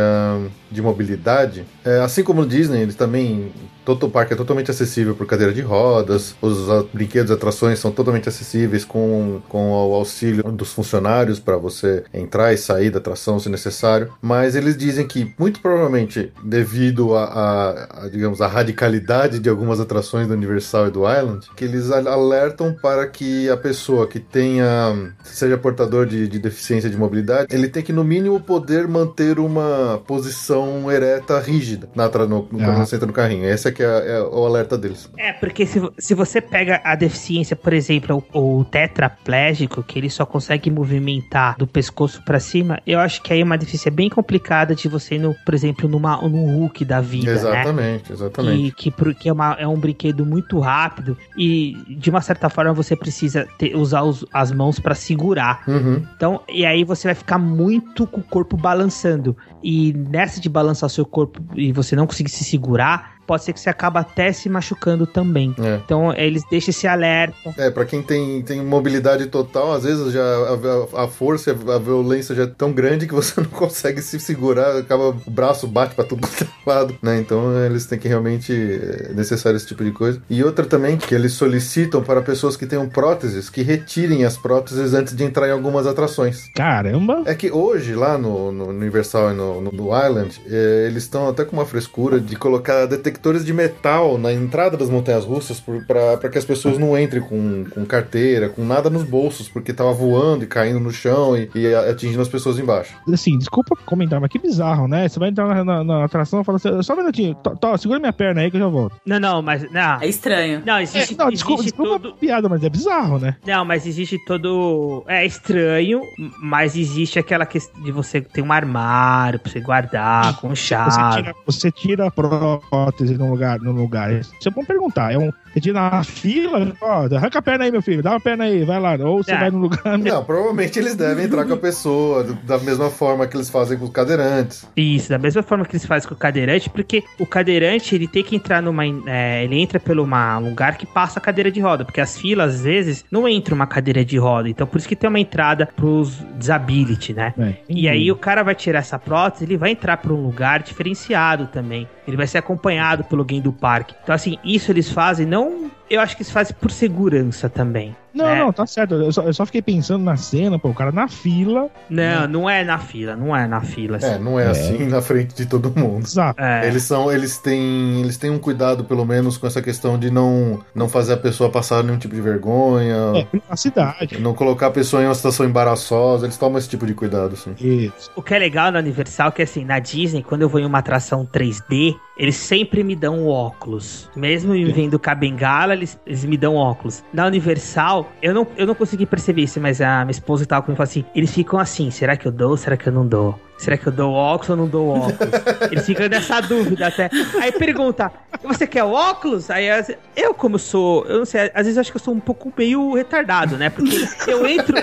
S1: de mobilidade, é, assim como no Disney, eles também. Todo o parque é totalmente acessível por cadeira de rodas, os brinquedos e atrações são totalmente acessíveis com, com o auxílio dos funcionários para você entrar e sair da atração se necessário. Mas eles dizem que, muito provavelmente, devido a, a- a, digamos, a radicalidade de algumas atrações do Universal e do Island, que eles al- alertam para que a pessoa que tenha, seja portador de, de deficiência de mobilidade, ele tem que, no mínimo, poder manter uma posição ereta rígida na, no, no,
S4: Ah.
S1: quando você entra no carrinho. Esse é que é, é o alerta deles.
S3: É, porque se, se você pega a deficiência, por exemplo, o, o tetraplégico, que ele só consegue movimentar do pescoço pra cima, eu acho que aí é uma deficiência bem complicada de você ir, no, por exemplo, numa, num Hulk da vida, né?
S1: exatamente, exatamente.
S3: Que, que, é, uma- é um brinquedo muito rápido e, de uma certa forma, você precisa ter- usar os- as mãos pra segurar.
S1: Uhum.
S3: Então, e aí você vai ficar muito com o corpo balançando. E nessa de balançar o seu corpo e você não conseguir se segurar, pode ser que você acaba até se machucando também.
S1: É.
S3: Então, eles deixam esse alerta.
S1: É, pra quem tem, tem mobilidade total, às vezes já a, a força, a violência já é tão grande que você não consegue se segurar, acaba o braço bate pra tudo é lado, né? Então eles têm que realmente é necessário esse tipo de coisa. E outra também que eles solicitam para pessoas que tenham próteses que retirem as próteses antes de entrar em algumas atrações.
S4: Caramba!
S1: É que hoje, lá no, no Universal e no, no, no Island, é, eles estão até com uma frescura de colocar detectores de metal na entrada das montanhas russas para que as pessoas não entrem com, com carteira, com nada nos bolsos, porque tava voando e caindo no chão e, e atingindo as pessoas embaixo.
S4: Assim, desculpa comentar, mas que bizarro, né? Você vai entrar na, na- na atração e fala assim, só um minutinho, tó, tó, segura minha perna aí que eu já volto.
S3: Não, não, mas. Não,
S2: É estranho.
S3: não
S4: É,
S3: existe,
S4: não, desculpa,
S3: existe
S4: desculpa
S3: todo.
S4: a piada, mas é bizarro, né?
S3: Não, mas existe todo. É estranho, mas existe aquela questão de você ter um armário pra você guardar com
S4: Você
S3: chave.
S4: tira, você tira a prótese num lugar, num lugar. Você pode perguntar, é um. Você tira na fila, ó, arranca a perna aí, meu filho, dá uma perna aí, vai lá. Ou você
S3: É.
S4: vai num lugar.
S1: Não, provavelmente eles devem entrar com a pessoa, da mesma forma que eles fazem com os cadeirantes.
S3: Isso, da mesma forma que eles fazem com o cadeirante, porque o cadeirante ele tem que entrar numa. é, ele entra pelo uma, lugar que passa a cadeira de roda, porque as filas às vezes não entra uma cadeira de roda, então por isso que tem uma entrada pros disability, né?
S4: É,
S3: E aí o cara vai tirar essa prótese, ele vai entrar para um lugar diferenciado também. Ele vai ser acompanhado pelo alguém do parque. Então assim, isso eles fazem não, eu acho que eles fazem por segurança também.
S4: Não,
S3: né?
S4: não, tá certo. Eu só, eu só fiquei pensando na cena, pô, o cara na fila.
S3: Não, não é na fila, não é na fila.
S1: É,
S3: assim.
S1: não é, assim na frente de todo mundo.
S4: Exato.
S3: É.
S1: Eles são, eles têm, eles têm um cuidado pelo menos com essa questão de não, não fazer a pessoa passar nenhum tipo de vergonha,
S4: É, na cidade.
S1: não colocar a pessoa em uma situação embaraçosa. Eles tomam esse tipo de cuidado, sim.
S4: Isso.
S3: O que é legal na Universal é que assim, na Disney, quando eu vou em uma atração 3D, eles sempre me dão um óculos. Mesmo me vendo com a bengala, eles, eles me dão óculos. Na Universal, eu não, eu não consegui perceber isso, mas a minha esposa tava comigo e falou assim: eles ficam assim, será que eu dou? Será que eu não dou? Será que eu dou óculos ou não dou óculos? Eles ficam nessa dúvida até. Aí pergunta: você quer óculos? Aí eu, como sou, eu não sei, às vezes acho que eu sou um pouco meio retardado, né? Porque eu entro,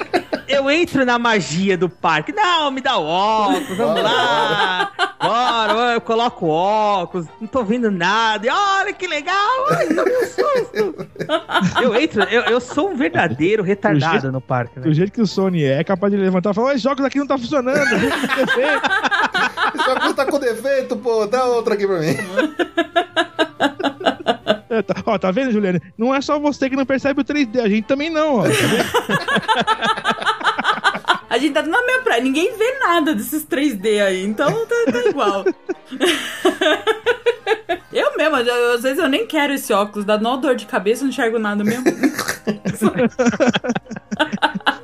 S3: eu entro na magia do parque. Não, me dá o óculos, vamos lá. Bora, eu coloco óculos, não tô vendo nada. E olha que legal, ai, tomei um susto. Eu entro, eu, eu sou um verdadeiro retardado no parque, né?
S4: Do jeito que o Sony é, é capaz de levantar e falar: "Ó, esse óculos aqui não tá funcionando. defeito."
S1: Esse óculos tá com defeito, pô, dá outra aqui pra mim.
S4: É, tá- Ó, tá vendo, Juliane? Não é só você que não percebe o 3D, a gente também não, ó. Tá vendo?
S2: A gente tá na mesma praia, ninguém vê nada desses 3D aí, então tá, tá igual. eu mesma, eu- às vezes eu nem quero esse óculos, dá nó dor de cabeça, não enxergo nada mesmo.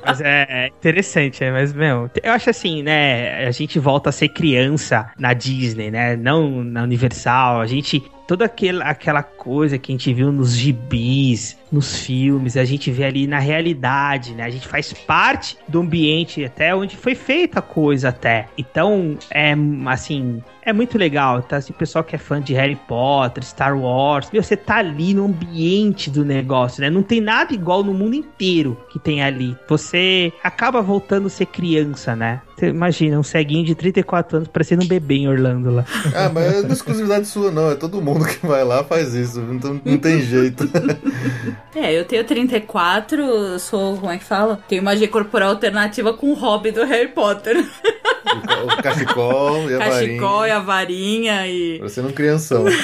S3: Mas é, Interessante, é, mas, meu, eu acho assim, né? A gente volta a ser criança na Disney, né? Não na Universal. A gente. Toda aquela, aquela coisa que a gente viu nos gibis, nos filmes, a gente vê ali na realidade, né? A gente faz parte do ambiente até onde foi feita a coisa até. Então, é assim, é muito legal, tá? Se o pessoal que é fã de Harry Potter, Star Wars, meu, você tá ali no ambiente do negócio, né? Não tem nada igual no mundo inteiro que tem ali. Você acaba voltando a ser criança, né? Você imagina, um ceguinho de 34 anos parecendo um bebê em Orlando lá.
S1: Ah, mas não é exclusividade sua, não. É todo mundo que vai lá faz isso. Então não tem jeito.
S2: É, eu tenho 34, sou, como é que fala? Tenho magia corporal alternativa com o hobby do Harry Potter.
S1: o cachecol e a
S2: Cachecol
S1: varinha.
S2: e a varinha e...
S1: Parecendo um crianção.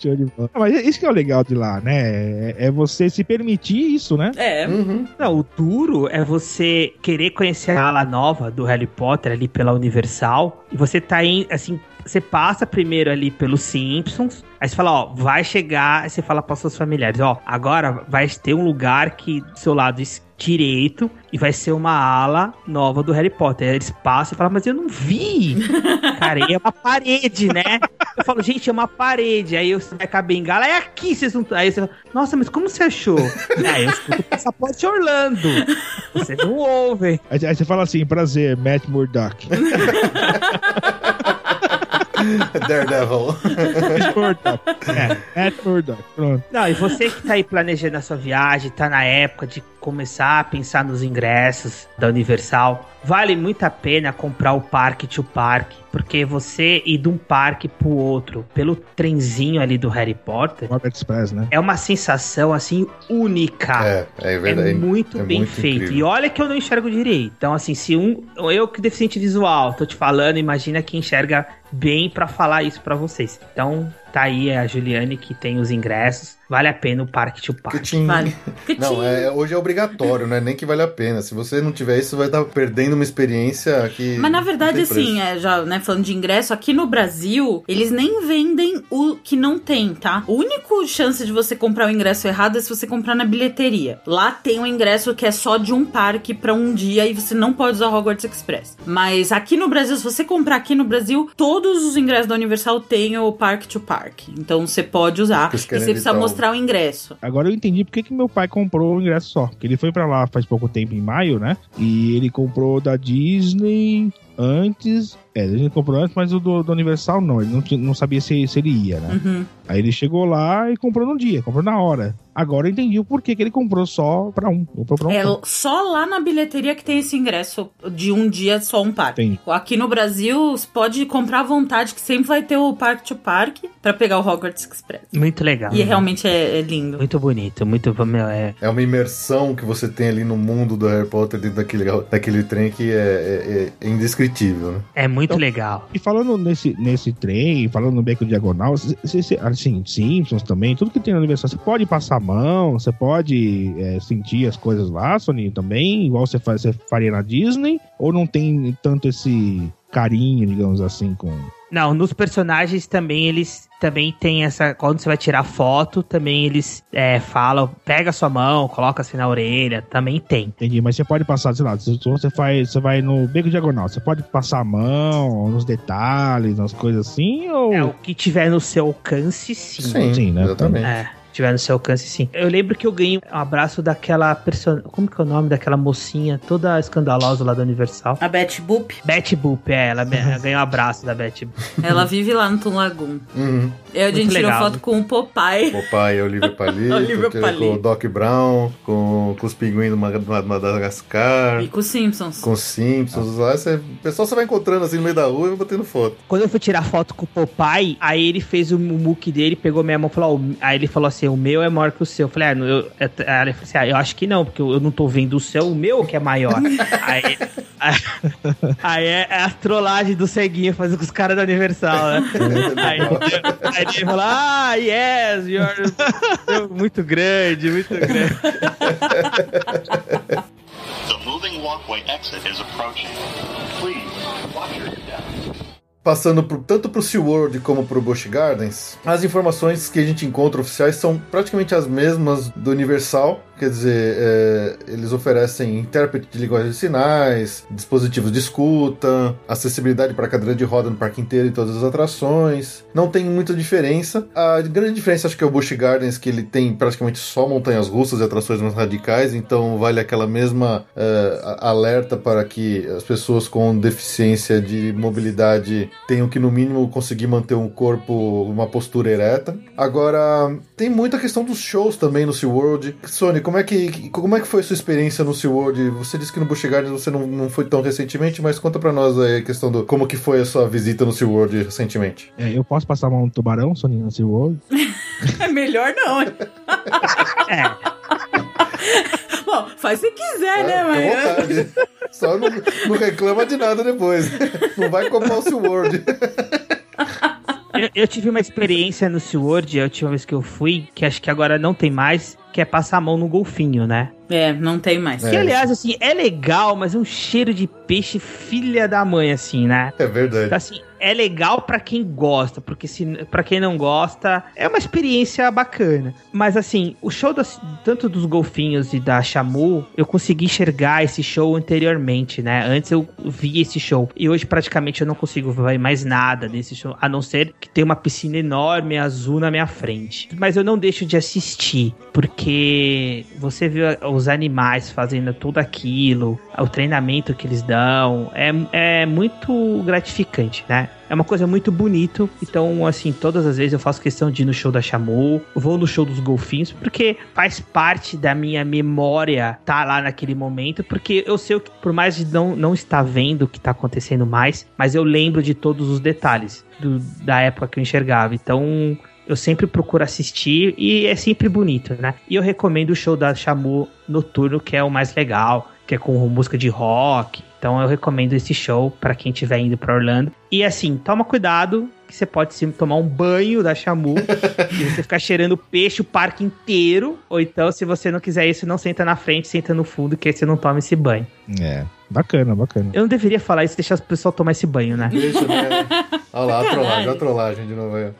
S4: Show de bola. Mas isso que é o legal de lá, né? É- É você se permitir isso, né?
S2: É,
S1: Uhum.
S3: Não, o duro é você querer conhecer a ala nova do Harry Potter ali pela Universal. E você tá em, assim, você passa primeiro ali pelos Simpsons. Aí você fala, ó, vai chegar. Aí você fala para seus familiares, ó, agora vai ter um lugar que do seu lado direito e vai ser uma ala nova do Harry Potter. Aí eles passam e falam, mas eu não vi. Cara, e é uma parede, né? Eu falo, gente, é uma parede. Aí você vai com a bengala, é aqui, vocês não. Aí você fala, nossa, mas como você achou? Aí eu escuto o passaporte Orlando. Vocês não ouvem.
S4: Aí, aí você fala assim, prazer, Matt Murdock.
S1: Daredevil.
S4: Matt Murdock. É, Matt Murdock. Pronto.
S3: Não, e você que tá aí planejando a sua viagem, tá na época de começar a pensar nos ingressos da Universal, vale muito a pena comprar o parque to parque, porque você ir de um parque pro outro pelo trenzinho ali do Harry Potter
S4: Robert Express, né?
S3: é uma sensação assim única.
S1: É, é
S3: É
S1: verdade.
S3: muito
S1: é
S3: bem
S1: muito
S3: feito.
S1: incrível.
S3: E olha que eu não enxergo direito. Então, assim, se um. Eu que deficiente visual, tô te falando, imagina que enxerga bem pra falar isso pra vocês. Então, tá aí a Juliane que tem os ingressos. Vale a pena o parque to
S1: Que
S3: parque.
S1: tinha-
S2: vale.
S1: Não, é, hoje é obrigatório, né? Nem que vale a pena. Se você não tiver isso, você vai estar perdendo uma experiência que.
S2: Mas na verdade, assim, é, já, né, falando de ingresso, aqui no Brasil, eles nem vendem o que não tem, tá? O único chance de você comprar o ingresso errado é se você comprar na bilheteria. Lá tem um ingresso que é só de um parque pra um dia e você não pode usar Hogwarts Express. Mas aqui no Brasil, se você comprar aqui no Brasil, todos os ingressos da Universal têm o Park to Park. Então você pode usar. E você precisa
S1: evitar
S2: mostrar o ingresso.
S4: Agora eu entendi porque que meu pai comprou o ingresso só. Porque ele foi pra lá faz pouco tempo, em maio, né? E ele comprou da Disney antes. É, ele comprou antes, mas o do, do Universal não. Ele não, tinha- não sabia se, se ele ia, né?
S2: Uhum.
S4: Aí ele chegou lá e comprou no dia, comprou na hora. Agora eu entendi o porquê que ele comprou só pra um. Comprou pra um
S2: É
S4: só.
S2: só lá na bilheteria que tem esse ingresso de um dia só um parque.
S4: Entendi.
S2: Aqui no Brasil, você pode comprar à vontade, que sempre vai ter o Park to Park pra pegar o Hogwarts Express.
S3: Muito legal.
S2: E realmente é, é lindo.
S3: Muito bonito, muito. Meu, é,
S1: É uma imersão que você tem ali no mundo do Harry Potter dentro daquele, daquele trem que é, é- é indescritível, né?
S3: é muito
S4: Então-
S3: legal.
S4: E falando nesse, nesse trem, falando no beco diagonal, cê- cê- assim, Simpsons também, tudo que tem na Universal, você pode passar a mão, você pode é, sentir as coisas lá, Soninho, também, igual você, faz, você faria na Disney, ou não tem tanto esse carinho, digamos assim, com...
S3: Não, nos personagens também eles também tem essa. Quando você vai tirar foto, também eles é, falam, pega sua mão, coloca assim na orelha, também tem.
S4: Entendi, mas você pode passar, sei lá, se você faz, você vai no beco diagonal, você pode passar a mão nos detalhes, nas coisas assim, ou...
S3: É o que tiver no seu alcance, sim.
S1: Sim,
S4: sim, né?
S1: exatamente.
S3: É, tiver no seu alcance, sim. Eu lembro que eu ganhei um abraço daquela person... Como que é o nome daquela mocinha toda escandalosa lá da Universal?
S2: A Betty Boop,
S3: Betty Boop, é, ela ganhou um abraço da Betty Boop.
S2: ela vive lá no Tum Lagoon.
S1: Uhum.
S2: Eu, a gente tirou foto com o Popeye.
S1: É Olivia Palito,
S2: Olivia
S1: que é
S2: Palito.
S1: com o Doc Brown, com, com os pinguins do Mad- Mad- Madagascar,
S2: E com os Simpsons.
S1: com os Simpsons. Lá você, o pessoal você vai encontrando assim no meio da rua e vai batendo foto.
S3: Quando eu fui tirar foto com o Popeye, aí ele fez o muque dele, pegou minha mão e falou: ó, o- aí ele falou assim: o meu é maior que o seu. Eu falei, ah, não, eu, é- aí ele falou assim, ah, eu acho que não, porque eu, eu não tô vendo o seu, o meu que é maior. aí, aí, aí é, é a trollagem do ceguinho fazendo com os caras da Universal, né? aí, aí ele falou: Ah, yes, you're muito grande, muito grande.
S5: The moving walkway exit is approaching. Please, watch your step.
S1: Passando pro- tanto pro SeaWorld como pro Busch Gardens, as informações que a gente encontra oficiais são praticamente as mesmas do Universal. Quer dizer, é, eles oferecem intérprete de linguagem de sinais, dispositivos de escuta, acessibilidade para cadeira de roda no parque inteiro e todas as atrações. Não tem muita diferença. A grande diferença acho que é o Busch Gardens, que ele tem praticamente só montanhas russas e atrações mais radicais, então vale aquela mesma é, alerta para que as pessoas com deficiência de mobilidade tenham que, no mínimo, conseguir manter um corpo, uma postura ereta. Agora, tem muita questão dos shows também no SeaWorld. Sony, como é que, como é que foi a sua experiência no SeaWorld? Você disse que no Busch Gardens você não, não foi tão recentemente, mas conta pra nós aí a questão do como que foi a sua visita no SeaWorld recentemente.
S4: É, eu posso passar mão no tubarão, Sony, na SeaWorld?
S2: É melhor não. hein?
S3: É,
S2: Bom, faz se quiser, né,
S1: É, à
S2: mas.
S1: Só não, não reclama de nada depois. Não vai comprar o SeaWorld.
S3: eu, eu tive uma experiência no SeaWorld, a última vez que eu fui, que acho que agora não tem mais, que é passar a mão no golfinho, né?
S2: É, não tem mais.
S1: É.
S3: Que, aliás, assim, é legal, mas é um cheiro de peixe filha da mãe, assim, né?
S1: É verdade.
S3: Então, assim, é legal pra quem gosta, porque se para quem não gosta, é uma experiência bacana. Mas assim, o show das- tanto dos golfinhos e da Shamu, eu consegui enxergar esse show anteriormente, né? Antes eu vi esse show e hoje praticamente eu não consigo ver mais nada desse show, a não ser que tem uma piscina enorme azul na minha frente. Mas eu não deixo de assistir, porque você vê os animais fazendo tudo aquilo, o treinamento que eles dão, é, é muito gratificante, né? É uma coisa muito bonito. Então, assim, todas as vezes eu faço questão de ir no show da Chamu, vou no show dos golfinhos, porque faz parte da minha memória estar lá naquele momento, porque eu sei que, por mais de não, não estar vendo o que está acontecendo mais, mas eu lembro de todos os detalhes do- da época que eu enxergava. Então, eu sempre procuro assistir e é sempre bonito, né? E eu recomendo o show da Chamu noturno, que é o mais legal, que é com música de rock. Então eu recomendo esse show pra quem estiver indo pra Orlando. E assim, toma cuidado que você pode sim tomar um banho da Chamu e você ficar cheirando peixe o parque inteiro. Ou então, se você não quiser isso, não senta na frente, senta no fundo, que aí você não toma esse banho.
S4: É. Bacana, bacana.
S3: Eu não deveria falar isso e deixar o pessoal tomar esse banho, né?
S1: Deixa, né? Olha lá, a trollagem, a trollagem de novo aí.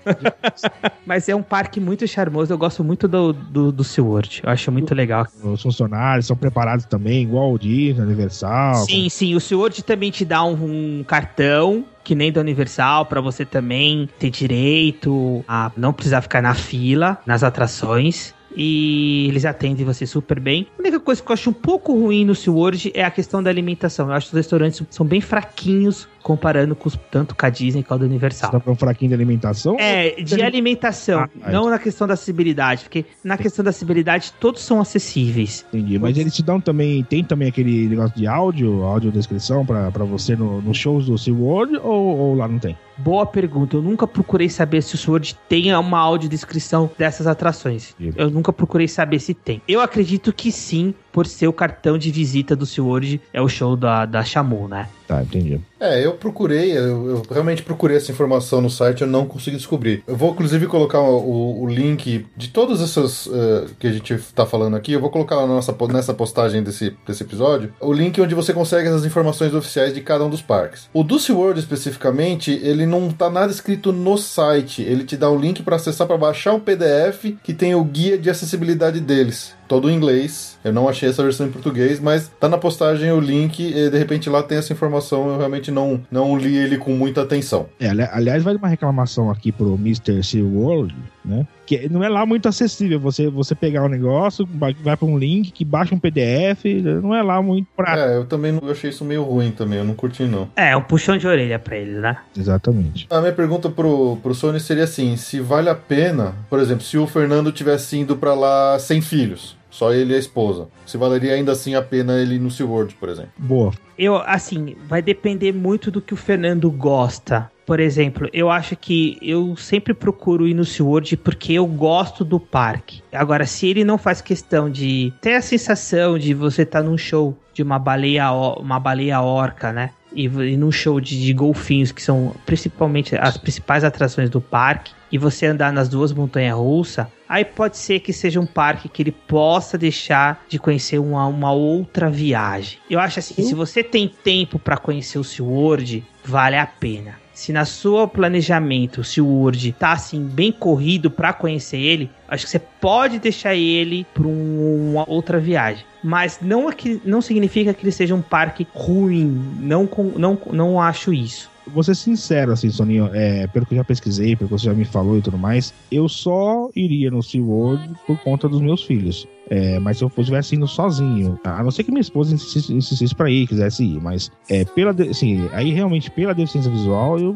S3: Mas é um parque muito charmoso, eu gosto muito do, do, do SeaWorld. Eu acho muito legal.
S4: Os funcionários são preparados também, igual o Disney, Universal.
S3: Sim, sim. O SeaWorld também te dá um, um cartão, que nem da Universal, pra você também ter direito a não precisar ficar na fila, nas atrações. E eles atendem você super bem. A única coisa que eu acho um pouco ruim no SeaWorld é a questão da alimentação. Eu acho que os restaurantes são bem fraquinhos comparando com os, tanto com a Disney quanto a
S4: Você
S3: Universal.
S4: tá falando fraquinho de alimentação?
S3: É, de alimentação,
S4: Ah,
S3: não na questão da acessibilidade, porque na questão da acessibilidade todos são acessíveis.
S4: Entendi. Mas eles te dão também. Tem também aquele negócio de áudio, audiodescrição pra, pra você no- nos shows do SeaWorld ou, ou lá não tem?
S3: Boa pergunta. Eu nunca procurei saber se o Sword tem uma audiodescrição dessas atrações. Eu nunca procurei saber se tem. Eu acredito que sim, por ser o cartão de visita do SeaWorld, é o show da, da Shamu, né?
S4: Tá, entendi.
S1: É, eu procurei, eu, eu realmente procurei essa informação no site, eu não consegui descobrir. Eu vou inclusive colocar o, o- o link de todas essas eh, que a gente tá falando aqui, eu vou colocar lá na nossa, nessa postagem desse, desse episódio, o link onde você consegue essas informações oficiais de cada um dos parques. O do SeaWorld especificamente, ele não tá nada escrito no site, ele te dá um link para acessar para baixar um PDF que tem o guia de acessibilidade deles. Todo em inglês. Eu não achei essa versão em português, mas tá na postagem o link. E de repente lá tem essa informação. Eu realmente não, não li ele com muita atenção.
S4: É, ali- aliás, vai uma reclamação aqui pro Mr. SeaWorld, né? Que não é lá muito acessível. Você, você pegar o negócio, vai, pra um link que baixa um PDF, não é lá muito pra.
S1: É, eu também não eu achei isso meio ruim também. Eu não curti, não.
S3: É, um puxão de orelha pra eles, né?
S4: Exatamente.
S1: A minha pergunta pro, pro Sony seria assim: se vale a pena, por exemplo, se o Fernando tivesse indo pra lá sem filhos, só ele e a esposa, se valeria ainda assim a pena ele ir no SeaWorld, por exemplo?
S4: Boa.
S3: Eu, assim, vai depender muito do que o Fernando gosta. Por exemplo, eu acho que eu sempre procuro ir no SeaWorld porque eu gosto do parque. Agora, se ele não faz questão de ter a sensação de você estar num show de uma baleia, uma baleia orca, né? E, e num show de, de golfinhos, que são principalmente as principais atrações do parque, e você andar nas duas montanhas russas, aí pode ser que seja um parque que ele possa deixar de conhecer uma, uma outra viagem. Eu acho assim, que se você tem tempo para conhecer o SeaWorld, vale a pena. se na sua planejamento, se o Word tá assim bem corrido para conhecer ele, acho que você pode deixar ele para um, uma outra viagem. Mas não, é que, não significa que ele seja um parque ruim. Não, não, não acho isso.
S4: Vou ser sincero, assim, Soninho, é, pelo que eu já pesquisei, pelo que você já me falou e tudo mais, eu só iria no SeaWorld por conta dos meus filhos. É, mas se eu estivesse indo sozinho, a não ser que minha esposa insistisse, insistisse pra ir, quisesse ir, mas é, pela, assim, aí realmente pela deficiência visual eu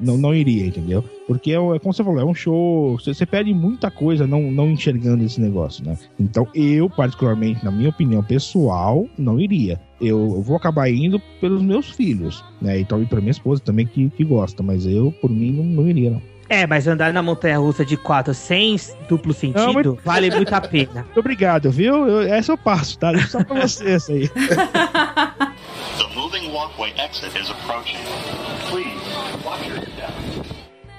S4: não, não iria, entendeu? Porque é, é como você falou, é um show, você, você perde muita coisa não, não enxergando esse negócio, né? Então eu, particularmente, na minha opinião pessoal, não iria. Eu, vou acabar indo pelos meus filhos, né? E pra minha esposa também que, que gosta, mas eu, por mim, não, não iria, não.
S3: É, mas andar na montanha russa de quatro sem duplo sentido vale muito a pena.
S4: Muito obrigado, viu? Eu, essa eu passo, tá? Só pra você essa aí.
S5: The moving walkway exit is approaching. Please, watch your step.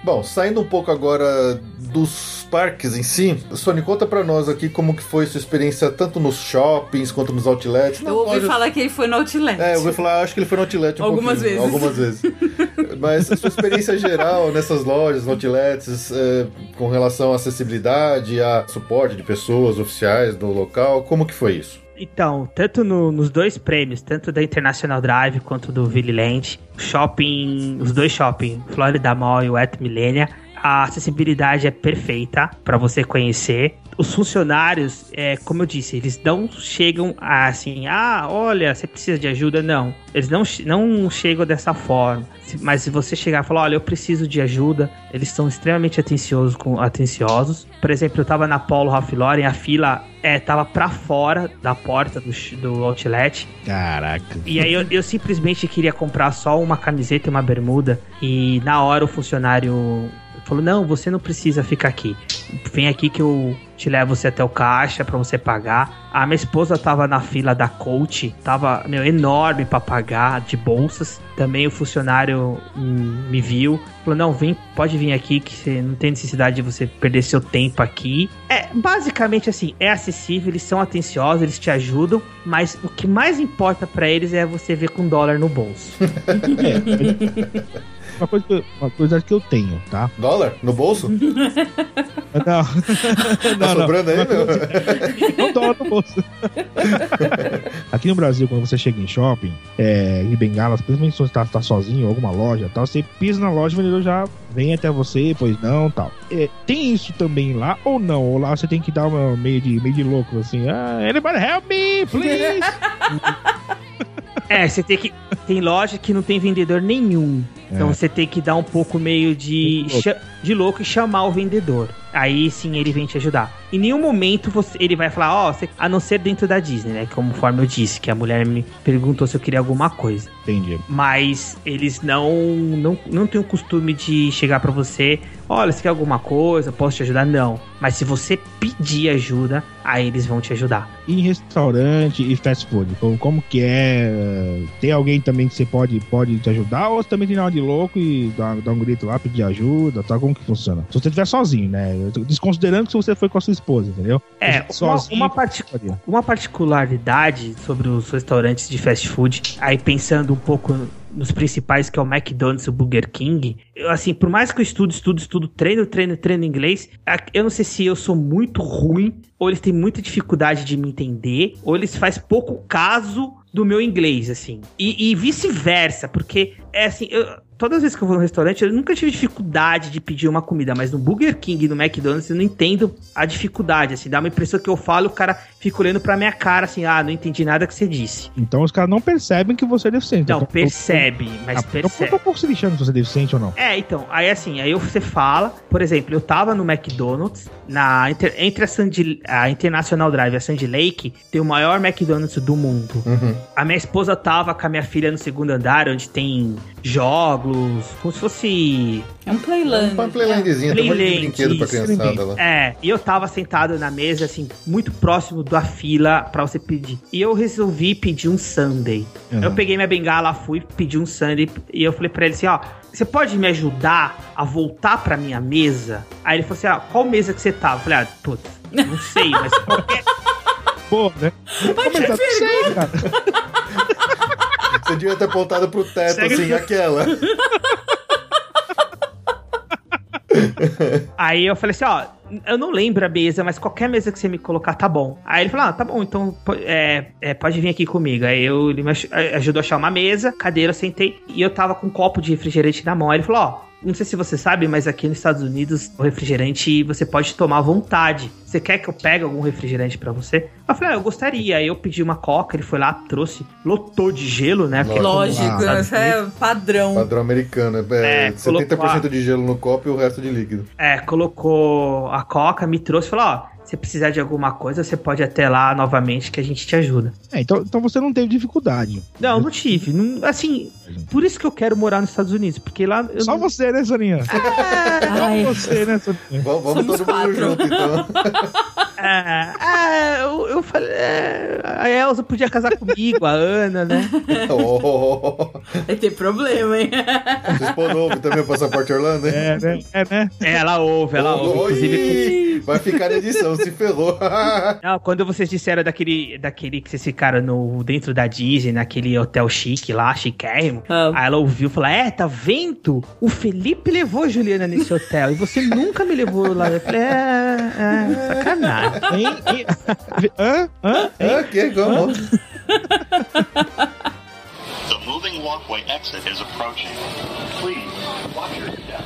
S1: Bom, saindo um pouco agora dos parques em si, Sony, conta pra nós aqui como que foi sua experiência tanto nos shoppings quanto nos outlets.
S2: Eu ouvi
S1: Lojas-
S2: falar que ele foi no Outlet.
S1: É, eu ouvi falar, acho que ele foi no outlet um
S2: Algumas vezes.
S1: Algumas vezes. Mas a sua experiência geral nessas lojas, outlets, é, com relação à acessibilidade, a suporte de pessoas oficiais do local, como que foi isso?
S3: Então, tanto no- nos dois prêmios, tanto da International Drive quanto do Ville Land, shopping, os dois shopping, Florida Mall e o Et Millennia, a acessibilidade é perfeita para você conhecer. Os funcionários, é, como eu disse, eles não chegam a, assim, ah, olha, você precisa de ajuda, não. Eles não, não chegam dessa forma. Mas se você chegar e falar, olha, eu preciso de ajuda, eles são extremamente atenciosos. Com, atenciosos. Por exemplo, eu tava na Polo Ralph Lauren, a fila é, tava pra fora da porta do, do outlet.
S4: Caraca.
S3: E aí eu, eu simplesmente queria comprar só uma camiseta e uma bermuda. E na hora o funcionário falou: Não, você não precisa ficar aqui. Vem aqui que eu te levo você até o caixa pra você pagar. A minha esposa tava na fila da coach, tava meu, enorme pra pagar de bolsas. Também o funcionário hum, me viu, falou: Não, vem, pode vir aqui que você não tem necessidade de você perder seu tempo aqui. É basicamente assim: é acessível, eles são atenciosos, eles te ajudam, mas o que mais importa pra eles é você ver com dólar no bolso.
S4: Uma coisa, que eu- uma coisa que eu tenho, tá?
S1: Dólar? No bolso?
S4: Não.
S1: Tá sobrando aí, meu?
S4: Não dólar no bolso. Aqui no Brasil, quando você chega em shopping, é, em bengalas, principalmente se você tá, tá sozinho em alguma loja tal, você pisa na loja, o vendedor já vem até você, pois não tal. É, tem isso também lá ou não? Ou lá você tem que dar uma meio de, meio de louco, assim, ah, anybody help me, please?
S3: É, você tem que. Tem loja que não tem vendedor nenhum. Então
S4: É.
S3: você tem que dar um pouco meio de,
S4: De louco.
S3: de louco e chamar o vendedor. Aí sim ele vem te ajudar. Em nenhum momento você, ele vai falar, ó, você- a não ser dentro da Disney, né? Conforme eu disse, que a mulher me perguntou se eu queria alguma coisa.
S4: Entendi.
S3: Mas eles não não, não têm o costume de chegar pra você, olha, você quer alguma coisa, posso te ajudar? Não. Mas se você pedir ajuda, aí eles vão te ajudar.
S4: em restaurante e fast food, como, como que é? Tem alguém também que você pode, pode te ajudar? Ou você também tem nada de louco e dá, dá um grito lá, pedir ajuda, tá? Como que funciona? Se você estiver sozinho, né? Desconsiderando que você foi com a sua esposa, entendeu?
S3: É, uma,
S4: Sozinho,
S3: uma, parti-
S4: pode.
S3: uma particularidade sobre os restaurantes de fast food, aí pensando um pouco nos principais, que é o McDonald's e o Burger King, eu, assim, por mais que eu estudo, estudo, estudo, treino, treino, treino inglês, eu não sei se eu sou muito ruim, ou eles têm muita dificuldade de me entender, ou eles fazem pouco caso do meu inglês, assim. E, e vice-versa, porque, é assim, eu- Todas as vezes que eu vou no restaurante, eu nunca tive dificuldade de pedir uma comida, mas no Burger King e no McDonald's eu não entendo a dificuldade, assim, dá uma impressão que eu falo, o cara fica olhando pra minha cara, assim, ah, não entendi nada que você disse.
S4: Então os caras não percebem que você é deficiente.
S3: Não,
S4: Então,
S3: percebe, mas
S4: Ah, então
S3: percebe.
S4: eu tô pouco se lixando se você é deficiente ou não.
S3: É, então, aí assim, aí você fala, por exemplo, eu tava no McDonald's, na, entre a, Sandy, a International Drive e a Sandy Lake, tem o maior McDonald's do mundo.
S1: Uhum.
S3: A minha esposa tava com a minha filha no segundo andar, onde tem jogos, como se fosse
S2: É um Playland.
S1: Uma playlandzinha, tem um monte de
S3: Playland,
S1: brinquedo pra criançada lá.
S3: É, e eu tava sentado na mesa, assim, muito próximo da fila pra você pedir. E eu resolvi pedir um sundae.
S4: Uhum.
S3: Eu peguei minha bengala, fui, pedi um sundae e eu falei pra ele assim, ó, você pode me ajudar a voltar pra minha mesa? Aí ele falou assim, ó, qual mesa que você tá? Eu falei, ah, putz, não sei, mas qualquer...
S4: Pô, né? Mas
S2: que
S4: eu sei, cara.
S1: Você devia ter apontado pro teto,
S3: Segue
S1: assim, aquela.
S3: Aí eu falei assim, ó, eu não lembro a mesa, mas qualquer mesa que você me colocar tá bom. Aí ele falou, ah, tá bom, então é, é, pode vir aqui comigo. Aí eu, ele me ajudou a achar uma mesa, cadeira, eu sentei e eu tava com um copo de refrigerante na mão. Aí ele falou, ó, não sei se você sabe, mas aqui nos Estados Unidos o refrigerante você pode tomar à vontade. Você quer que eu pegue algum refrigerante pra você? Eu falei, ah, eu gostaria. Aí eu pedi uma coca, ele foi lá, trouxe, lotou de gelo, né? Porque
S2: Lógico,
S3: como
S2: isso é padrão.
S1: Padrão americano. É,
S3: É,
S1: 70%
S3: colocou-
S1: de gelo no copo e o resto de líquido.
S3: É, colocou a coca, me trouxe e falou: ó, se precisar de alguma coisa, você pode ir até lá novamente que a gente te ajuda.
S4: É, então, então você não teve dificuldade.
S3: Não, não tive. Não- assim, por isso que eu quero morar nos Estados Unidos, porque lá. Eu
S4: Só
S3: não-
S4: você, né, Soninha?
S2: Ai,
S4: Só você, né, Soninha?
S1: Vamos, vamos
S2: Somos
S1: todo mundo
S2: quatro.
S1: junto, então.
S3: É, é, eu, eu falei. é, a Elza podia casar comigo, a Ana, né?
S1: oh,
S2: vai ter problema, hein?
S1: vocês podem ouvir também o Passaporte Orlando, hein?
S4: É, né? É, né?
S3: É, ela ouve, ela ouve.
S1: Oi!
S3: Inclusive,
S1: Vai ficar na edição, se ferrou.
S3: não, quando vocês disseram daquele, daquele que vocês ficaram no, dentro da Disney, naquele hotel chique lá, chiquérrimo,
S2: Ah.
S3: aí ela ouviu e falou: É, tá vendo? O Felipe levou a Juliana nesse hotel e você nunca me levou lá. Eu falei: É, é, sacanagem.
S4: Hein? Hã? Hã?
S1: Ah, que? Como?
S5: The moving walkway exit is approaching. Please, watch your step.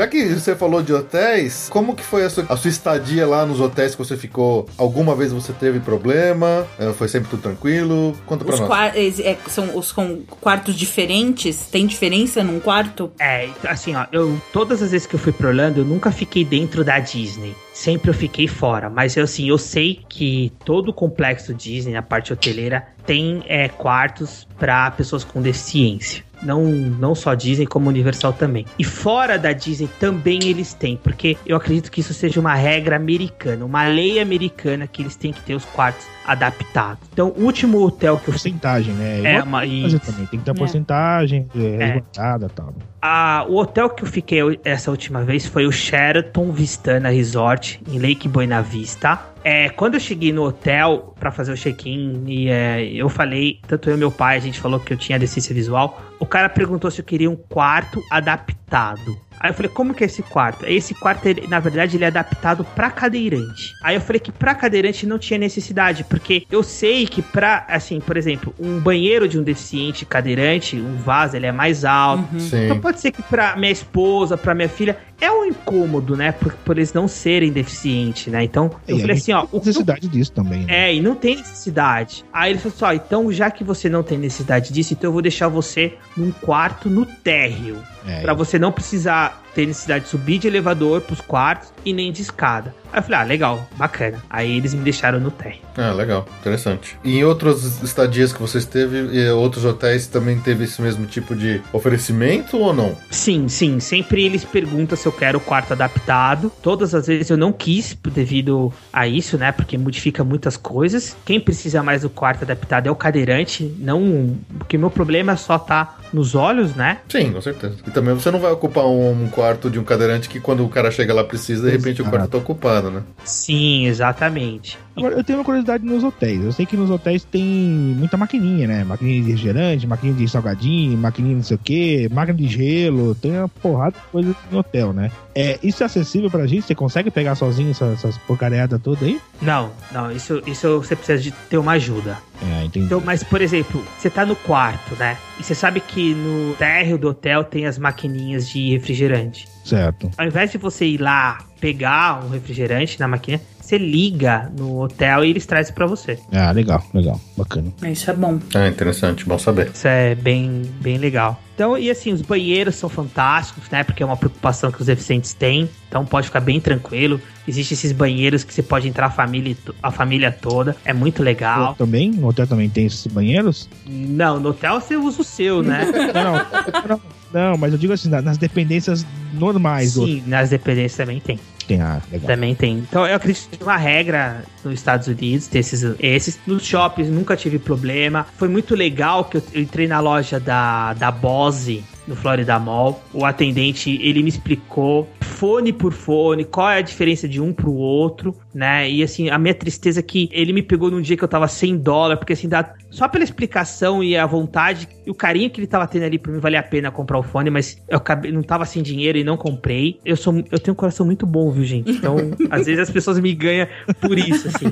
S1: Já que você falou de hotéis, como que foi a sua, a sua estadia lá nos hotéis que você ficou? Alguma vez você teve problema? Eh, Foi sempre tudo tranquilo? Conta pra
S2: Os
S1: nós.
S2: é, são os com quartos diferentes? Tem diferença num quarto?
S3: É, assim, ó, eu todas as vezes que eu fui pro Orlando, eu nunca fiquei dentro da Disney. Sempre eu fiquei fora. Mas eu, assim, eu sei que todo o complexo Disney, a parte hoteleira, tem é, quartos para pessoas com deficiência. Não, não só Disney, como Universal também. E fora da Disney também eles têm, porque eu acredito que isso seja uma regra americana, uma lei americana que eles têm que ter os quartos adaptados. Então, o último hotel que eu.
S4: Porcentagem, né?
S3: É, uma, isso.
S4: também. Tem que ter
S2: É.
S4: porcentagem, é, resguardada e tal.
S3: Ah, o hotel que eu fiquei essa última vez foi o Sheraton Vistana Resort em Lake Buena Vista. É, quando eu cheguei no hotel pra fazer o check-in e é, eu falei, tanto eu e meu pai, a gente falou que eu tinha deficiência visual. O cara perguntou se eu queria um quarto adaptado. Aí eu falei, como que é esse quarto? Esse quarto, ele, na verdade, ele é adaptado pra cadeirante. Aí eu falei que pra cadeirante não tinha necessidade, porque eu sei que pra, assim, por exemplo, um banheiro de um deficiente cadeirante, um vaso, ele é mais alto.
S1: Sim.
S3: Então pode ser que pra minha esposa, pra minha filha, é incômodo, né? Por, por eles não serem deficientes, né? Então, eu
S4: E
S3: falei assim, ó,
S4: tem
S3: o
S4: necessidade disso também, né?
S3: é, e não tem necessidade. Aí ele falou assim: ó, então já que você não tem necessidade disso, então eu vou deixar você num quarto no térreo.
S4: É,
S3: Pra você não precisar ter necessidade de subir de elevador pros quartos e nem de escada. Aí eu falei, ah, legal, bacana. Aí eles me deixaram no térreo.
S1: Ah, legal, interessante. E em outros estadias que você esteve, e outros hotéis também teve esse mesmo tipo de oferecimento ou não?
S3: Sim, sim. Sempre eles perguntam se eu quero o quarto adaptado. Todas as vezes eu não quis devido a isso, né? Porque modifica muitas coisas. Quem precisa mais do quarto adaptado é o cadeirante, não. Porque meu problema só tá nos olhos, né?
S1: Sim, com certeza. E também você não vai ocupar um quarto de um cadeirante que quando o cara chega lá precisa, de repente o
S4: Exato.
S1: quarto tá ocupado, né?
S3: Sim, exatamente.
S4: Agora, eu tenho uma curiosidade nos hotéis. Eu sei que nos hotéis tem muita maquininha, né? Maquininha de refrigerante, maquininha de salgadinho, maquininha não sei o quê, máquina de gelo, tem uma porrada de coisa no hotel, né? É, isso é acessível pra gente? Você consegue pegar sozinho essas, essas porcariadas todas aí?
S3: Não, não, isso, isso você precisa de ter uma ajuda.
S4: É, entendi.
S3: Então, mas, por exemplo, você tá no quarto, né? E você sabe que no térreo do hotel tem as maquininhas de refrigerante.
S4: Certo.
S3: Ao invés de você ir lá pegar um refrigerante na máquina, você liga no hotel e eles trazem pra você.
S4: Ah, legal, legal. Bacana.
S2: Isso é bom.
S1: Ah, interessante, bom saber.
S3: Isso é bem, bem legal. Então, e assim, os banheiros são fantásticos, né? Porque é uma preocupação que os deficientes têm. Então pode ficar bem tranquilo. Existem esses banheiros que você pode entrar a família, a família toda. É muito legal.
S4: Também? No hotel também tem esses banheiros?
S3: Não, no hotel você usa o seu, né?
S4: Não, não, não, não, mas eu digo assim, na- nas dependências normais do
S3: Sim, nas dependências também tem.
S4: Tem. Ah, legal.
S3: Também tem. Então eu acredito que uma regra nos Estados Unidos, ter esses, esses. Nos shoppings nunca tive problema. Foi muito legal que eu, eu entrei na loja da, da Bose no Florida Mall. O atendente, ele me explicou fone por fone, qual é a diferença de um pro outro, né? E assim, a minha tristeza é que ele me pegou num dia que eu tava sem dólar, porque assim, dá, só pela explicação e a vontade e o carinho que ele tava tendo ali pra mim, valia a pena comprar o fone, mas eu acabei, não tava sem dinheiro e não comprei. Eu sou, eu tenho um coração muito bom, viu, gente? Então, às vezes as pessoas me ganham por isso, assim.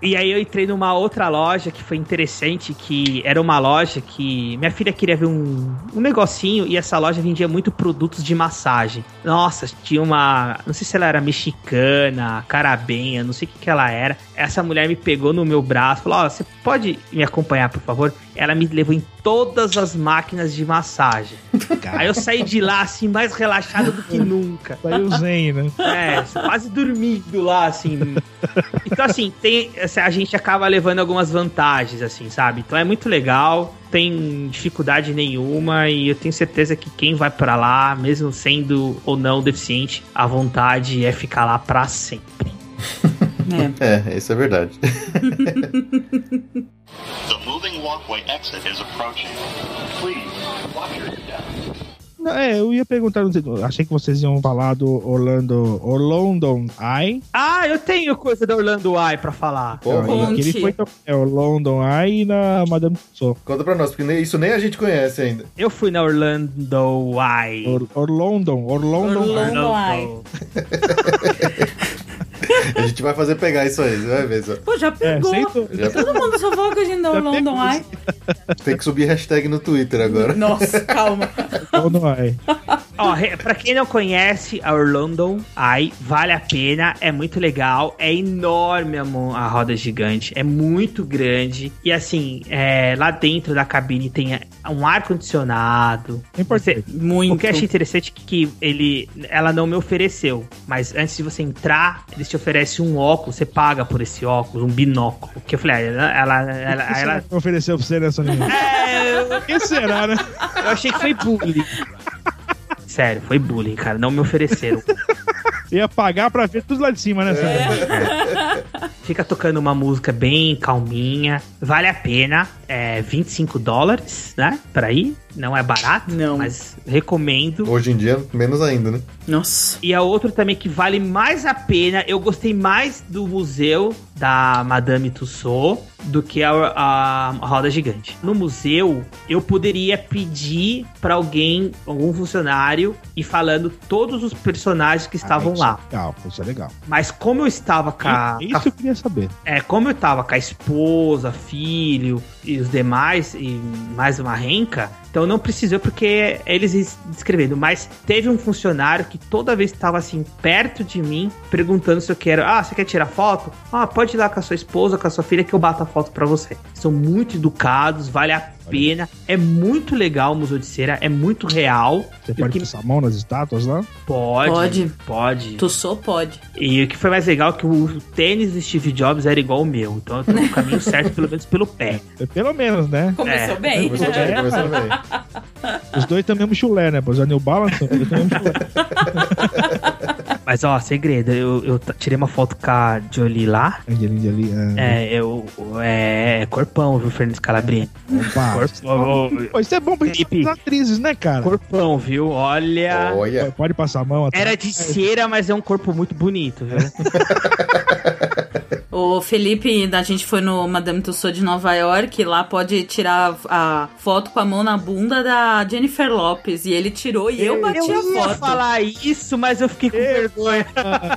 S3: E aí eu entrei numa outra loja que foi interessante, que era uma loja que minha filha queria ver um, um negocinho e essa loja vendia muito produtos de massagem. Nossa, tinha uma, não sei se ela era mexicana, carabenha, não sei o que que ela era. Essa mulher me pegou no meu braço, falou: "Ó, você pode me acompanhar, por favor?" Ela me levou em todas as máquinas de massagem. Aí eu saí de lá assim mais relaxado do que nunca.
S4: Saiu zen, né?
S3: É, quase dormindo lá, assim. Então, assim, tem, a gente acaba levando algumas vantagens, assim, sabe? Então é muito legal, tem dificuldade nenhuma e eu tenho certeza que quem vai pra lá, mesmo sendo ou não deficiente, a vontade é ficar lá pra sempre.
S2: É.
S1: É, isso é verdade.
S5: The moving walkway exit is approaching. Please, watch your step.
S4: É, eu ia perguntar, não sei, achei que vocês iam falar do Orlando, Orlando Eye.
S3: Ah, eu tenho coisa da Orlando Eye pra falar.
S1: Pô,
S4: ele foi é, o London Eye e na Madame Tussauds.
S1: conta pra nós, porque nem- isso nem a gente conhece ainda.
S3: Eu fui na Orlando Eye.
S4: Or, Orlondon, Orlondon
S2: Orlando.
S4: Eye.
S1: A gente vai fazer pegar isso aí, você vai ver só.
S2: Pô, já
S4: É,
S2: pegou.
S4: aceito?
S1: Já
S2: Todo mundo só falou que a gente dá o London. Eye.
S1: tem que subir hashtag no Twitter agora.
S2: Nossa, calma.
S4: Orlondon Eye.
S3: Ó, pra quem não conhece a Orlando Eye, vale a pena, é muito legal, é enorme a, a roda gigante, é muito grande. E assim, é, lá dentro da cabine tem um ar-condicionado.
S4: É importante.
S3: Você-
S2: Muito.
S3: O que eu achei interessante é que ele, ela não me ofereceu, mas antes de você entrar, eles te oferecem um óculos, você paga por esse óculos, um binóculo. Que eu falei, ah, ela, ela, ela,
S4: O que
S3: ela-
S4: ofereceu pra você, né, Soninho?
S3: É, eu,
S4: O que será, né?
S3: eu achei que foi bullying. Sério, foi bullying, cara. Não me ofereceram.
S4: Ia pagar pra ver tudo lá de cima, né? Soninho?
S3: Fica tocando uma música bem calminha. Vale a pena. É 25 dólares, né? Pra ir. Não é barato,
S2: Não.
S3: mas recomendo.
S1: Hoje em dia, menos ainda, né?
S2: Nossa.
S3: E a outra também que vale mais a pena, eu gostei mais do museu da Madame Tussauds do que a, a, a roda gigante. No museu, eu poderia pedir pra alguém, algum funcionário, ir falando todos os personagens que estavam
S4: Ah, isso
S3: lá.
S4: Legal, isso é legal.
S3: Mas como eu estava com a,
S4: E-
S3: a
S4: Isso eu queria saber.
S3: é, como eu tava com a esposa, filho e os demais, e mais uma renca, então não precisou porque eles es- descrevendo. Mas teve um funcionário que toda vez que tava assim, perto de mim, perguntando se eu quero. Ah, você quer tirar foto? Ah, pode ir lá com a sua esposa, com a sua filha, que eu bato a foto pra você. São muito educados, vale a pena. É muito legal o Museu de Cera, é muito real.
S4: Você pode
S3: que-
S4: passar a mão nas estátuas lá?
S3: Pode.
S2: Pode.
S3: Pode.
S2: Tussou pode.
S3: E o que foi mais legal é que o tênis do Steve Jobs era igual o meu. Então eu tô no caminho certo, pelo menos pelo pé.
S4: É, Pelo menos, né?
S2: Começou
S3: É.
S2: bem.
S1: Começou bem, começou bem.
S4: Os dois têm o mesmo chulé, né? Pois o New Balance, os dois têm o mesmo chulé.
S3: Mas ó, segredo, eu, eu tirei uma foto com a Jolie lá.
S4: Angelina ali.
S3: É, eu. É, corpão, viu, Fernando Calabrini?
S4: Opa.
S3: Corpão,
S4: Pô, isso é bom pra gente atrizes, né, cara?
S3: corpão, viu? Olha.
S1: Olha.
S4: Pode passar a mão atrás.
S3: Era de cera, mas é um corpo muito bonito, viu?
S2: O Felipe, a gente foi no Madame Tussauds de Nova York, lá pode tirar a foto com a mão na bunda da Jennifer Lopes. E ele tirou e eu bati a
S3: ia
S2: foto.
S3: falar isso, mas eu fiquei com vergonha.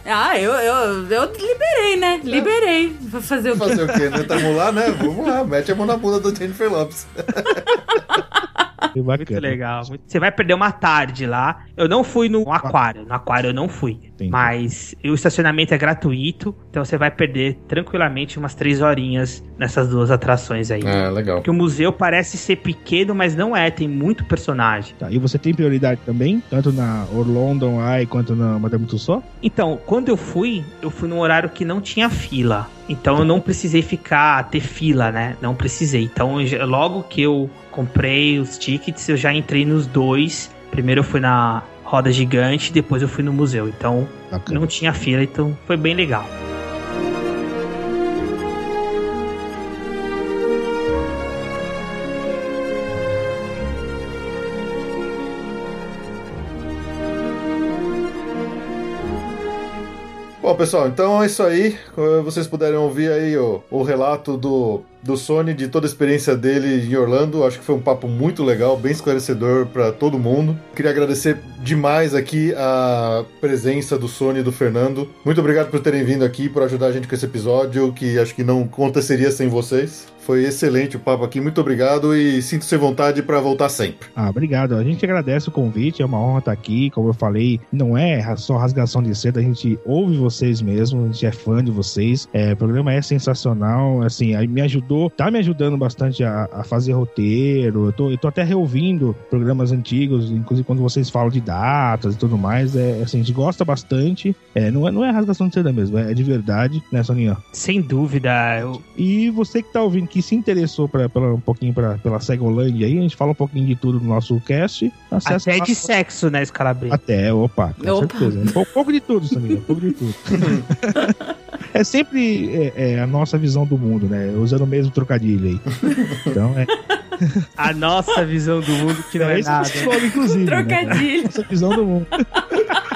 S2: Ah, eu, eu, eu liberei, né? Liberei. Vou fazer o quê?
S1: Fazer o quê, né? Tamo lá, né? Vamos lá, mete a mão na bunda do Jennifer Lopes.
S4: Que bacana.
S3: Muito legal. muito- Você vai perder uma tarde lá. Eu não fui no aquário. No aquário eu não fui.
S4: Entendi.
S3: Mas o estacionamento é gratuito. Então você vai perder tranquilamente umas três horinhas nessas duas atrações aí.
S1: Ah, legal.
S3: Porque o museu parece ser pequeno, mas não é. Tem muito personagem.
S4: Tá, e você tem prioridade também? Tanto na Orlando Eye quanto na Madame Tussauds?
S3: Então, quando eu fui, eu fui num horário que não tinha fila. Então eu não precisei ficar, ter fila, né? Não precisei. Então, logo que eu comprei os tickets, eu já entrei nos dois. Primeiro eu fui na roda gigante, depois eu fui no museu. Então,
S4: Bacana.
S3: não tinha fila, então foi bem legal.
S1: Bom, pessoal, então é isso aí. Vocês puderam ouvir aí o, o relato do, do Sony, de toda a experiência dele em Orlando. Acho que foi um papo muito legal, bem esclarecedor para todo mundo. Queria agradecer demais aqui a presença do Sony e do Fernando. Muito obrigado por terem vindo aqui, por ajudar a gente com esse episódio, que acho que não aconteceria sem vocês. Foi excelente o papo aqui, muito obrigado e sinto-se vontade para voltar sempre.
S4: Ah, obrigado. A gente agradece o convite, é uma honra estar aqui. Como eu falei, não é só rasgação de seda, a gente ouve vocês mesmo, a gente é fã de vocês. É, o programa é sensacional, assim, me ajudou, tá me ajudando bastante a, a fazer roteiro. Eu tô, eu tô até reouvindo programas antigos, inclusive quando vocês falam de datas e tudo mais. É, assim, a gente gosta bastante. É, não, é, não é rasgação de seda mesmo, é de verdade, né, Soninha?
S3: Sem dúvida, eu,
S4: E você que tá ouvindo, que se interessou pra, pela, um pouquinho pra, pela Segolândia aí, a gente fala um pouquinho de tudo no nosso cast.
S3: Até de sexo, né, Scalabrini?
S4: Até, opa, com
S2: Opa.
S4: certeza. Um pouco, de tudo, Samir, um pouco de tudo. é sempre é, é, a nossa visão do mundo, né? Usando o mesmo trocadilho aí. Então, é,
S3: A nossa visão do mundo que não é,
S4: isso
S3: nada.
S4: fala, inclusive. Né?
S2: Trocadilho.
S4: Nossa visão do mundo.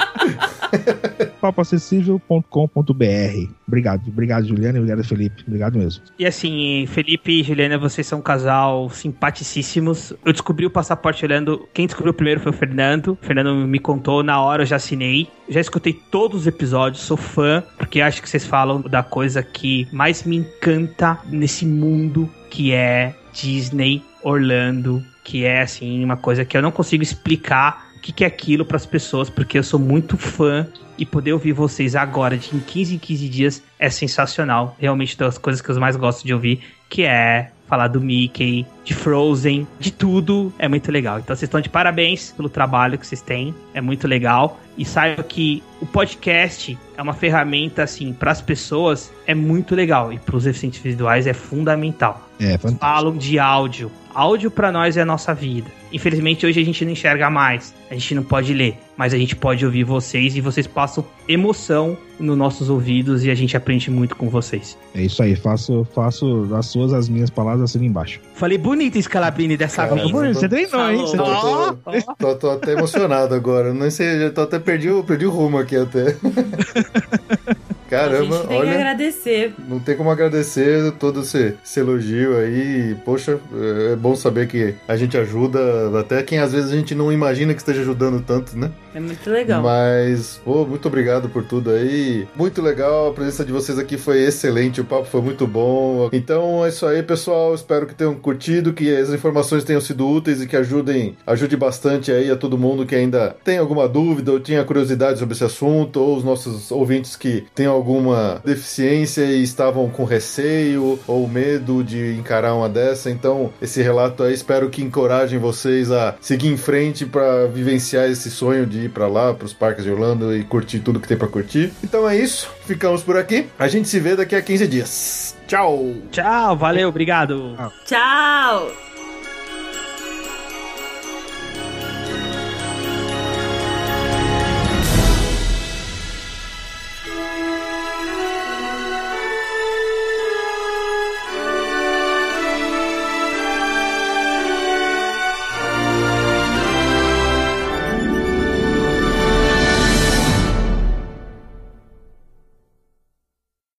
S4: papoacessível.com.br Obrigado, obrigado, Juliana, obrigado, Felipe. Obrigado mesmo.
S3: E assim, Felipe e Juliana, vocês são um casal simpaticíssimos. Eu descobri o passaporte olhando. Quem descobriu primeiro foi o Fernando. O Fernando me contou, na hora eu já assinei. Já escutei todos os episódios, sou fã, porque acho que vocês falam da coisa que mais me encanta nesse mundo que é Disney Orlando, que é assim, uma coisa que eu não consigo explicar que, que é aquilo para as pessoas, porque eu sou muito fã e poder ouvir vocês agora, de em 15 em 15 dias, é sensacional. Realmente das coisas que eu mais gosto de ouvir, que é falar do Mickey, de Frozen, de tudo, é muito legal. Então vocês estão de parabéns pelo trabalho que vocês têm, é muito legal. E saiba que o podcast é uma ferramenta, assim, para as pessoas, é muito legal. E para os deficientes visuais é fundamental
S4: É, fantástico.
S3: falam de áudio. Áudio pra nós é a nossa vida. Infelizmente hoje a gente não enxerga mais, a gente não pode ler, mas a gente pode ouvir vocês e vocês passam emoção nos nossos ouvidos e a gente aprende muito com vocês.
S4: É isso aí, faço, faço as suas, as minhas palavras assim embaixo.
S3: Falei bonito, Scalabrini, dessa
S1: Cara,
S3: vez.
S1: Bom,
S4: Você treinou, hein? Você.
S1: Tô, tô- tô- tô até emocionado agora. Não sei, já tô até perdi, perdi o rumo aqui até.
S2: a
S1: Caramba,
S2: gente tem que
S1: olha.
S2: agradecer.
S1: Não tem como agradecer todo esse, esse elogio aí. Poxa, é bom saber que a gente ajuda até quem às vezes a gente não imagina que esteja ajudando tanto, né?
S2: É muito legal.
S1: Mas, pô, muito obrigado por tudo aí. Muito legal, a presença de vocês aqui foi excelente, o papo foi muito bom. Então é isso aí, pessoal. Espero que tenham curtido, que as informações tenham sido úteis e que ajudem, ajude bastante aí a todo mundo que ainda tem alguma dúvida ou tinha curiosidade sobre esse assunto, ou os nossos ouvintes que têm alguma deficiência e estavam com receio ou medo de encarar uma dessa. Então, esse relato aí espero que encorajem vocês a seguir em frente para vivenciar esse sonho de ir para lá, para os parques de Orlando e curtir tudo que tem para curtir. Então é isso, ficamos por aqui. A gente se vê daqui a 15 dias. Tchau!
S3: Tchau, valeu, obrigado.
S2: Tchau!